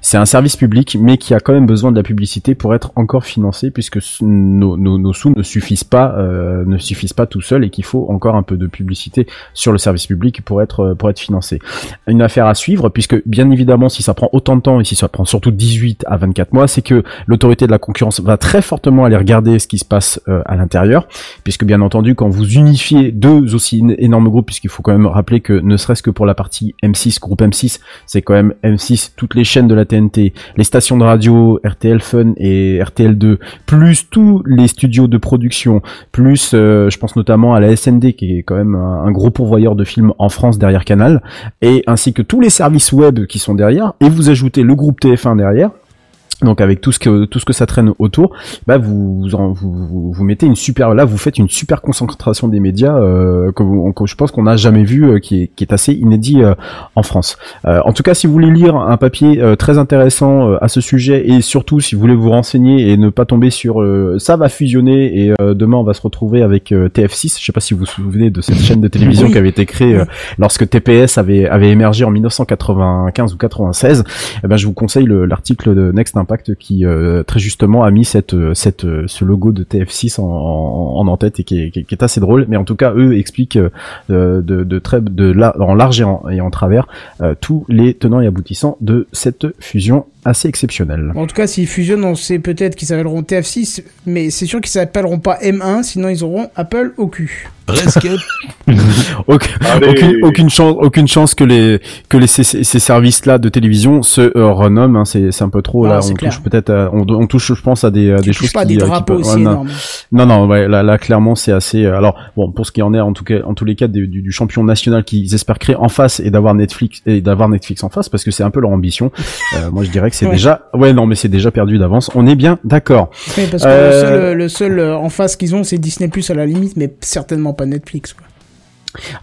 C'est un service public mais qui a quand même besoin de la publicité pour être encore financé puisque nos, nos, nos sous ne suffisent pas euh, ne suffisent pas tout seuls et qu'il faut encore un peu de publicité sur le service public pour être pour être financé. Une affaire à suivre puisque bien évidemment si ça prend autant de temps et si ça prend surtout 18 à 24 mois, c'est que l'autorité de la concurrence va très fortement aller regarder ce qui se passe euh, à l'intérieur puisque bien entendu quand vous unifiez deux aussi énormes groupes puisqu'il faut quand même rappeler que ne serait-ce que pour la partie M6 groupe M6 c'est quand même M6 toutes les chaînes de la TNT les stations de radio RTL Fun et RTL2 plus tous les studios de production plus euh, je pense notamment à la SND qui est quand même un gros pourvoyeur de films en France derrière Canal et ainsi que tous les services web qui sont derrière et vous ajoutez le groupe TF1 derrière donc avec tout ce que tout ce que ça traîne autour, bah vous vous, en- vous, vous, vous mettez une super là vous faites une super concentration des médias euh, que, vous- que je pense qu'on n'a jamais vu euh, qui est qui est assez inédit euh, en France. Euh, en tout cas, si vous voulez lire un papier euh, très intéressant euh, à ce sujet et surtout si vous voulez vous renseigner et ne pas tomber sur euh, ça va fusionner et euh, demain on va se retrouver avec euh, TF6. Je sais pas si vous vous souvenez de cette chaîne de télévision Oui. qui avait été créée euh, lorsque TPS avait avait émergé en 1995 ou 96. Eh ben je vous conseille le- l'article de Next Impact qui euh, très justement a mis cette euh, cette euh, ce logo de TF6 en, en, en-tête et qui est, assez drôle. Mais en tout cas, eux expliquent de, très de en large et en, et en travers tous les tenants et aboutissants de cette fusion assez exceptionnelle. En tout cas, s'ils fusionnent, on sait peut-être qu'ils s'appelleront TF6, mais c'est sûr qu'ils s'appelleront pas M1, sinon ils auront Apple au cul. Presque. *laughs* Aucune, aucune chance, aucune chance que les que les ces, ces services-là de télévision se euh, renomment. hein, c'est c'est un peu trop Ah, là. On clair. touche peut-être, à- on, on touche, je pense, à des, à des choses pas à qui, des euh, qui aussi ouais, non. énormes. Non, non, ouais, là, là, clairement, c'est assez. euh, alors, bon, pour ce qui en est, en tout cas, en tous les cas, du, du- du champion national qu'ils espèrent créer en face et d'avoir Netflix et d'avoir Netflix en face, parce que c'est un peu leur ambition. *laughs* Euh, moi, je dirais que c'est Ouais. déjà. Ouais, non, mais c'est déjà perdu d'avance. On est bien d'accord. Oui, parce que Euh, le seul, le seul en face qu'ils ont, c'est Disney Plus à la limite, mais certainement pas Netflix. Quoi.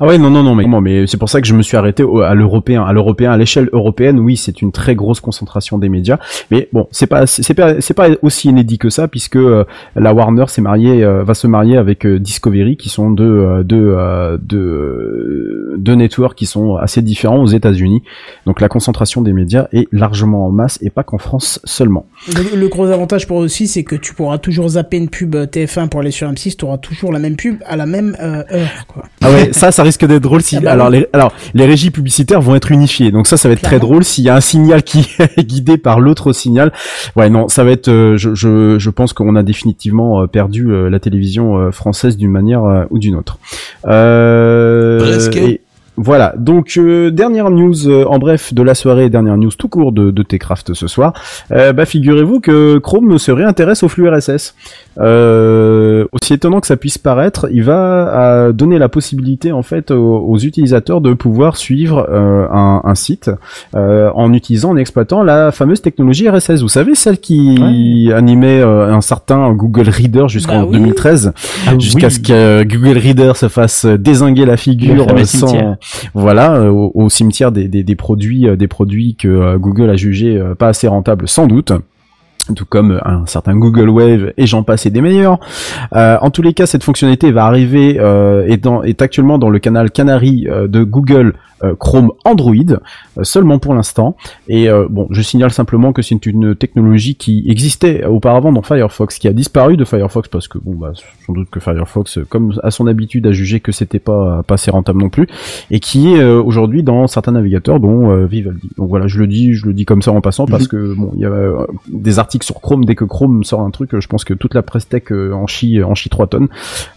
Ah ouais, non, non, non, mais, non, mais c'est pour ça que je me suis arrêté au- à l'européen. À l'européen, à l'échelle européenne, oui, c'est une très grosse concentration des médias. Mais bon, c'est pas, c'est pas, c'est pas aussi inédit que ça, puisque euh, la Warner s'est mariée, euh, va se marier avec euh, Discovery, qui sont deux, deux, deux, deux networks qui sont assez différents aux États-Unis. Donc la concentration des médias est largement en masse et pas qu'en France seulement. Le, le gros avantage pour eux aussi, c'est que tu pourras toujours zapper une pub euh, TF1 pour aller sur M6, tu auras toujours la même pub à la même heure. Quoi. Ah ouais, ça, ça risque d'être drôle si. Ah bah alors, oui. les, alors, les régies publicitaires vont être unifiées, donc ça, ça va être très drôle s'il y a un signal qui *laughs* est guidé par l'autre signal. Ouais, non, ça va être. euh, je, je, je pense qu'on a définitivement euh, perdu euh, la télévision euh, française d'une manière ou d'une autre. Euh, Presque. et- Voilà, donc euh, dernière news euh, en bref de la soirée, dernière news tout court de, de Techcraft ce soir. Euh, bah figurez-vous que Chrome se réintéresse au flux RSS. Euh, aussi étonnant que ça puisse paraître, il va donner la possibilité en fait aux, aux utilisateurs de pouvoir suivre euh, un, un site euh, en utilisant, en exploitant la fameuse technologie RSS. Vous savez celle qui animait euh, un certain Google Reader jusqu'en Bah oui. 2013, Ah jusqu'à oui. ce que Google Reader se fasse désinguer la figure sans. Voilà euh, au, cimetière des, produits euh, des produits que euh, Google a jugé pas assez rentables sans doute tout comme un certain Google Wave et j'en passe et des meilleurs. En tous les cas, cette fonctionnalité va arriver euh, est, actuellement dans le canal Canary de Google Chrome Android euh, seulement pour l'instant. Et euh, bon, je signale simplement que c'est une technologie qui existait auparavant dans Firefox, qui a disparu de Firefox parce que bon, bah, sans doute que Firefox, euh, comme à son habitude, a jugé que c'était pas pas assez rentable non plus, et qui est euh, aujourd'hui dans certains navigateurs, dont euh, Vivaldi. Donc voilà, je le dis, je le dis comme ça en passant parce que bon, il y a euh, des articles sur Chrome dès que Chrome sort un truc, euh, je pense que toute la presse tech euh, en chie en chie 3 tonnes,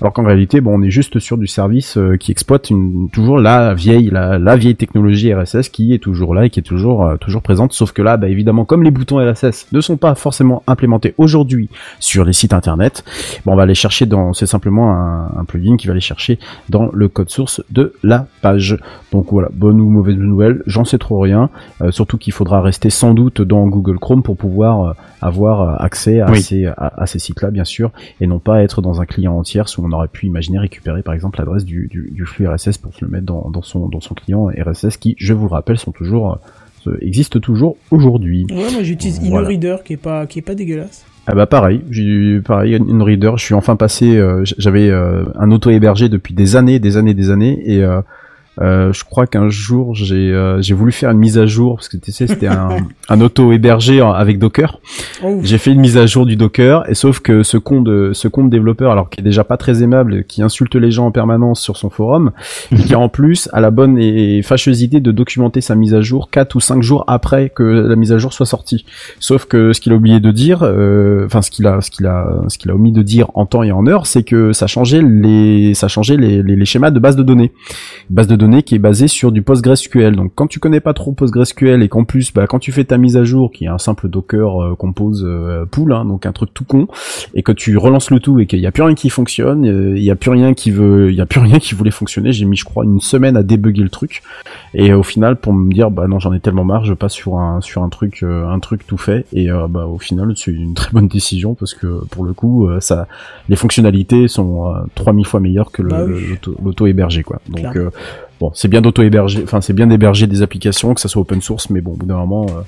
alors qu'en réalité, bon, on est juste sur du service euh, qui exploite une, toujours la vieille la, la vieille technologie RSS qui est toujours là et qui est toujours euh, toujours présente. Sauf que là, bah, évidemment, comme les boutons RSS ne sont pas forcément implémentés aujourd'hui sur les sites internet, bon, on va aller chercher dans, c'est simplement un, un plugin qui va aller chercher dans le code source de la page. Donc voilà, bonne ou mauvaise nouvelle, j'en sais trop rien. Euh, surtout qu'il faudra rester sans doute dans Google Chrome pour pouvoir euh, avoir accès à Oui. ces, à, à ces sites-là, bien sûr, et non pas être dans un client entier où on aurait pu imaginer récupérer par exemple l'adresse du, du, du flux RSS pour se le mettre dans, dans son, dans son client RSS qui, je vous le rappelle, sont toujours euh, existent toujours aujourd'hui. Ouais, moi j'utilise Voilà. InnoReader qui est pas qui est pas dégueulasse. Ah bah pareil, j'ai pareil une reader, je suis enfin passé euh, j'avais euh, un auto hébergé depuis des années, des années, des années et euh, euh, je crois qu'un jour j'ai euh, j'ai voulu faire une mise à jour parce que tu sais c'était un, *laughs* un auto hébergé avec Docker. Oh. J'ai fait une mise à jour du Docker et sauf que ce compte de ce compte développeur alors qui est déjà pas très aimable, qui insulte les gens en permanence sur son forum, *laughs* et qui en plus a la bonne et fâcheuse idée de documenter sa mise à jour 4 ou 5 jours après que la mise à jour soit sortie. Sauf que ce qu'il a oublié de dire, euh, enfin ce qu'il a, ce qu'il a, ce qu'il a omis de dire en temps et en heure, c'est que ça changeait les, ça changeait les, les, les schémas de base de données, base de données qui est basée sur du PostgreSQL. Donc quand tu connais pas trop PostgreSQL et qu'en plus, bah, quand tu fais ta mise à jour, qui est un simple Docker euh, compose euh, pool, hein, donc un truc tout con, et que tu relances le tout et qu'il y a plus rien qui fonctionne, euh, il y a plus rien qui veut, il y a plus rien qui voulait fonctionner. J'ai mis, je crois, une semaine à débugger le truc. Et au final, pour me dire, bah non, j'en ai tellement marre, je passe sur un sur un truc un truc tout fait. Et bah au final, c'est une très bonne décision parce que pour le coup, ça, les fonctionnalités sont euh, 3000 fois meilleures que Bah oui. le- l'auto l'auto hébergé quoi. Donc euh, bon, c'est bien d'auto héberger, enfin c'est bien d'héberger des applications, que ça soit open source, mais bon, au bout d'un moment. euh,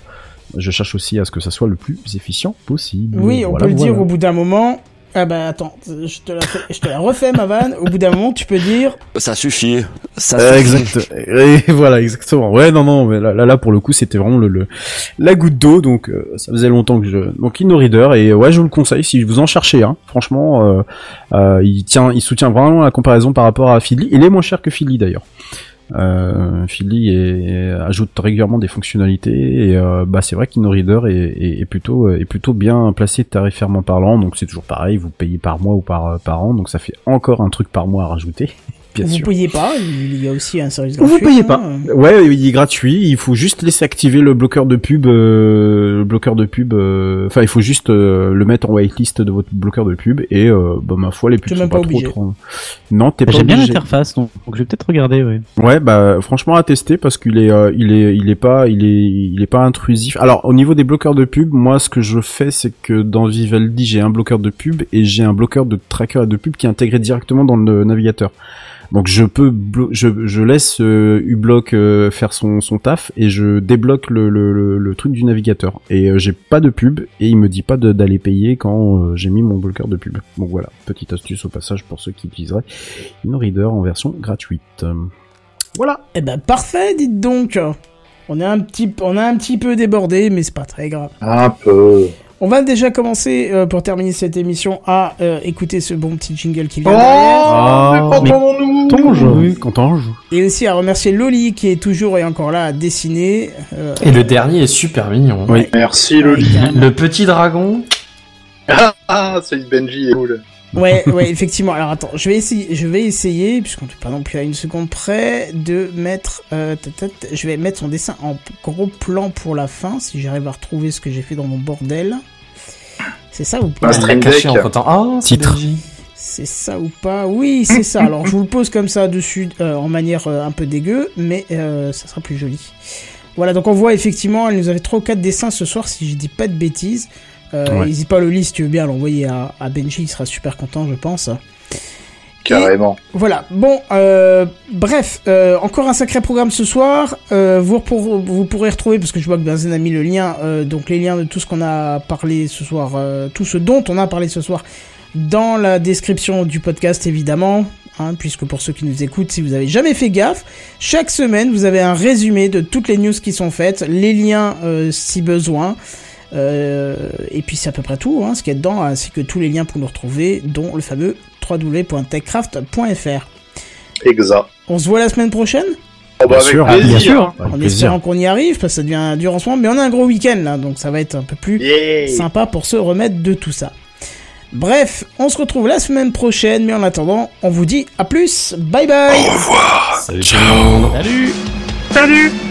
je cherche aussi à ce que ça soit le plus efficient possible. Oui, on Voilà, peut le dire au bout d'un moment. Ah bah attends, je te la, fais- je te la refais ma vanne. Au bout d'un moment, tu peux dire Ça suffit. Ça Euh, suffit. exact. Et voilà, exactement. Ouais, non, non, mais là, là, là, pour le coup, c'était vraiment le, le la goutte d'eau. Donc, euh, ça faisait longtemps que je. Donc, InnoReader et euh, ouais, je vous le conseille si vous en cherchez un. Franchement, euh, euh, il tient, il soutient vraiment la comparaison par rapport à Feedly. Il est moins cher que Feedly d'ailleurs. Euh, est- ajoute régulièrement des fonctionnalités et euh, bah c'est vrai qu'InnoReader est, est, est plutôt est plutôt bien placé tarifairement parlant. Donc c'est toujours pareil vous payez par mois ou par par an. Donc ça fait encore un truc par mois à rajouter bien vous sûr payez pas. Il y a aussi un service vous gratuit. payez hein. pas. Ouais, il est gratuit. Il faut juste laisser activer le bloqueur de pub. euh, le bloqueur de pub. euh, Enfin, il faut juste euh, le mettre en whitelist de votre bloqueur de pub. Et euh, bah, ma foi, les pubs sont même pas, pas trop, obligé. trop. Non, t'es pas J'aime bien l'interface, donc, donc je vais peut-être regarder, ouais. Ouais, bah franchement à tester parce qu'il est, euh, il est, il est pas, il est, il est pas intrusif. Alors au niveau des bloqueurs de pub, moi ce que je fais, c'est que dans Vivaldi j'ai un bloqueur de pub et j'ai un bloqueur de tracker et de pub qui est intégré directement dans le navigateur. Donc je peux, blo- je, je laisse euh, uBlock euh, faire son, son taf et je débloque le, le, le, le truc du navigateur. Et euh, j'ai pas de pub et il me dit pas d'aller payer quand euh, j'ai mis mon bloqueur de pub. Donc voilà, petite astuce au passage pour ceux qui utiliseraient InnoReader en version gratuite. Voilà. Eh ben parfait, dites donc. On est un petit, on a un petit peu débordé, mais c'est pas très grave. Un peu. On va déjà commencer euh, pour terminer cette émission à euh, écouter ce bon petit jingle qui vient Oh, derrière. Ah. Oui, je- Et aussi à remercier Loli qui est toujours et encore là à dessiner. euh, Et le dernier est super mignon. Oui. Merci Loli. Le petit dragon. Ah, ah, celui de Benji est cool. Ouais, ouais, effectivement. Alors attends, je vais essayer, je vais essayer, puisqu'on n'est pas non plus à une seconde près, de mettre, euh, je vais mettre son dessin en gros plan pour la fin, si j'arrive à retrouver ce que j'ai fait dans mon bordel. C'est ça ou pas stream deck. en. Ah, c'est Titre. Benji. C'est ça ou pas? Oui, c'est ça. Alors je vous le pose comme ça dessus, euh, en manière euh, un peu dégueu, mais euh, ça sera plus joli. Voilà, donc on voit effectivement, elle nous avait trois ou quatre dessins ce soir, si je dis pas de bêtises. Euh, Ouais. N'hésite pas à le lire si tu veux bien l'envoyer à, à Benji, il sera super content, je pense. Carrément. Voilà. Bon, euh, bref, euh, encore un sacré programme ce soir. Euh, vous, pour- vous pourrez retrouver, parce que je vois que Benzen a mis le lien, donc les liens de tout ce qu'on a parlé ce soir, tout ce dont on a parlé ce soir, dans la description du podcast évidemment. Hein, puisque pour ceux qui nous écoutent, si vous avez jamais fait gaffe, chaque semaine vous avez un résumé de toutes les news qui sont faites, les liens si besoin, euh, et puis c'est à peu près tout, hein, ce qu'il y a dedans, ainsi que tous les liens pour nous retrouver, dont le fameux www.techcraft.fr. Exact. On se voit la semaine prochaine? Oh, bah, Bien avec sûr, plaisir. bien sûr. Avec En plaisir. espérant qu'on y arrive, parce que ça devient dur en ce moment, mais on a un gros week-end là, donc ça va être un peu plus Yeah. sympa pour se remettre de tout ça. Bref, on se retrouve la semaine prochaine, mais en attendant, on vous dit à plus, bye bye Salut tout le monde. Salut TechCraft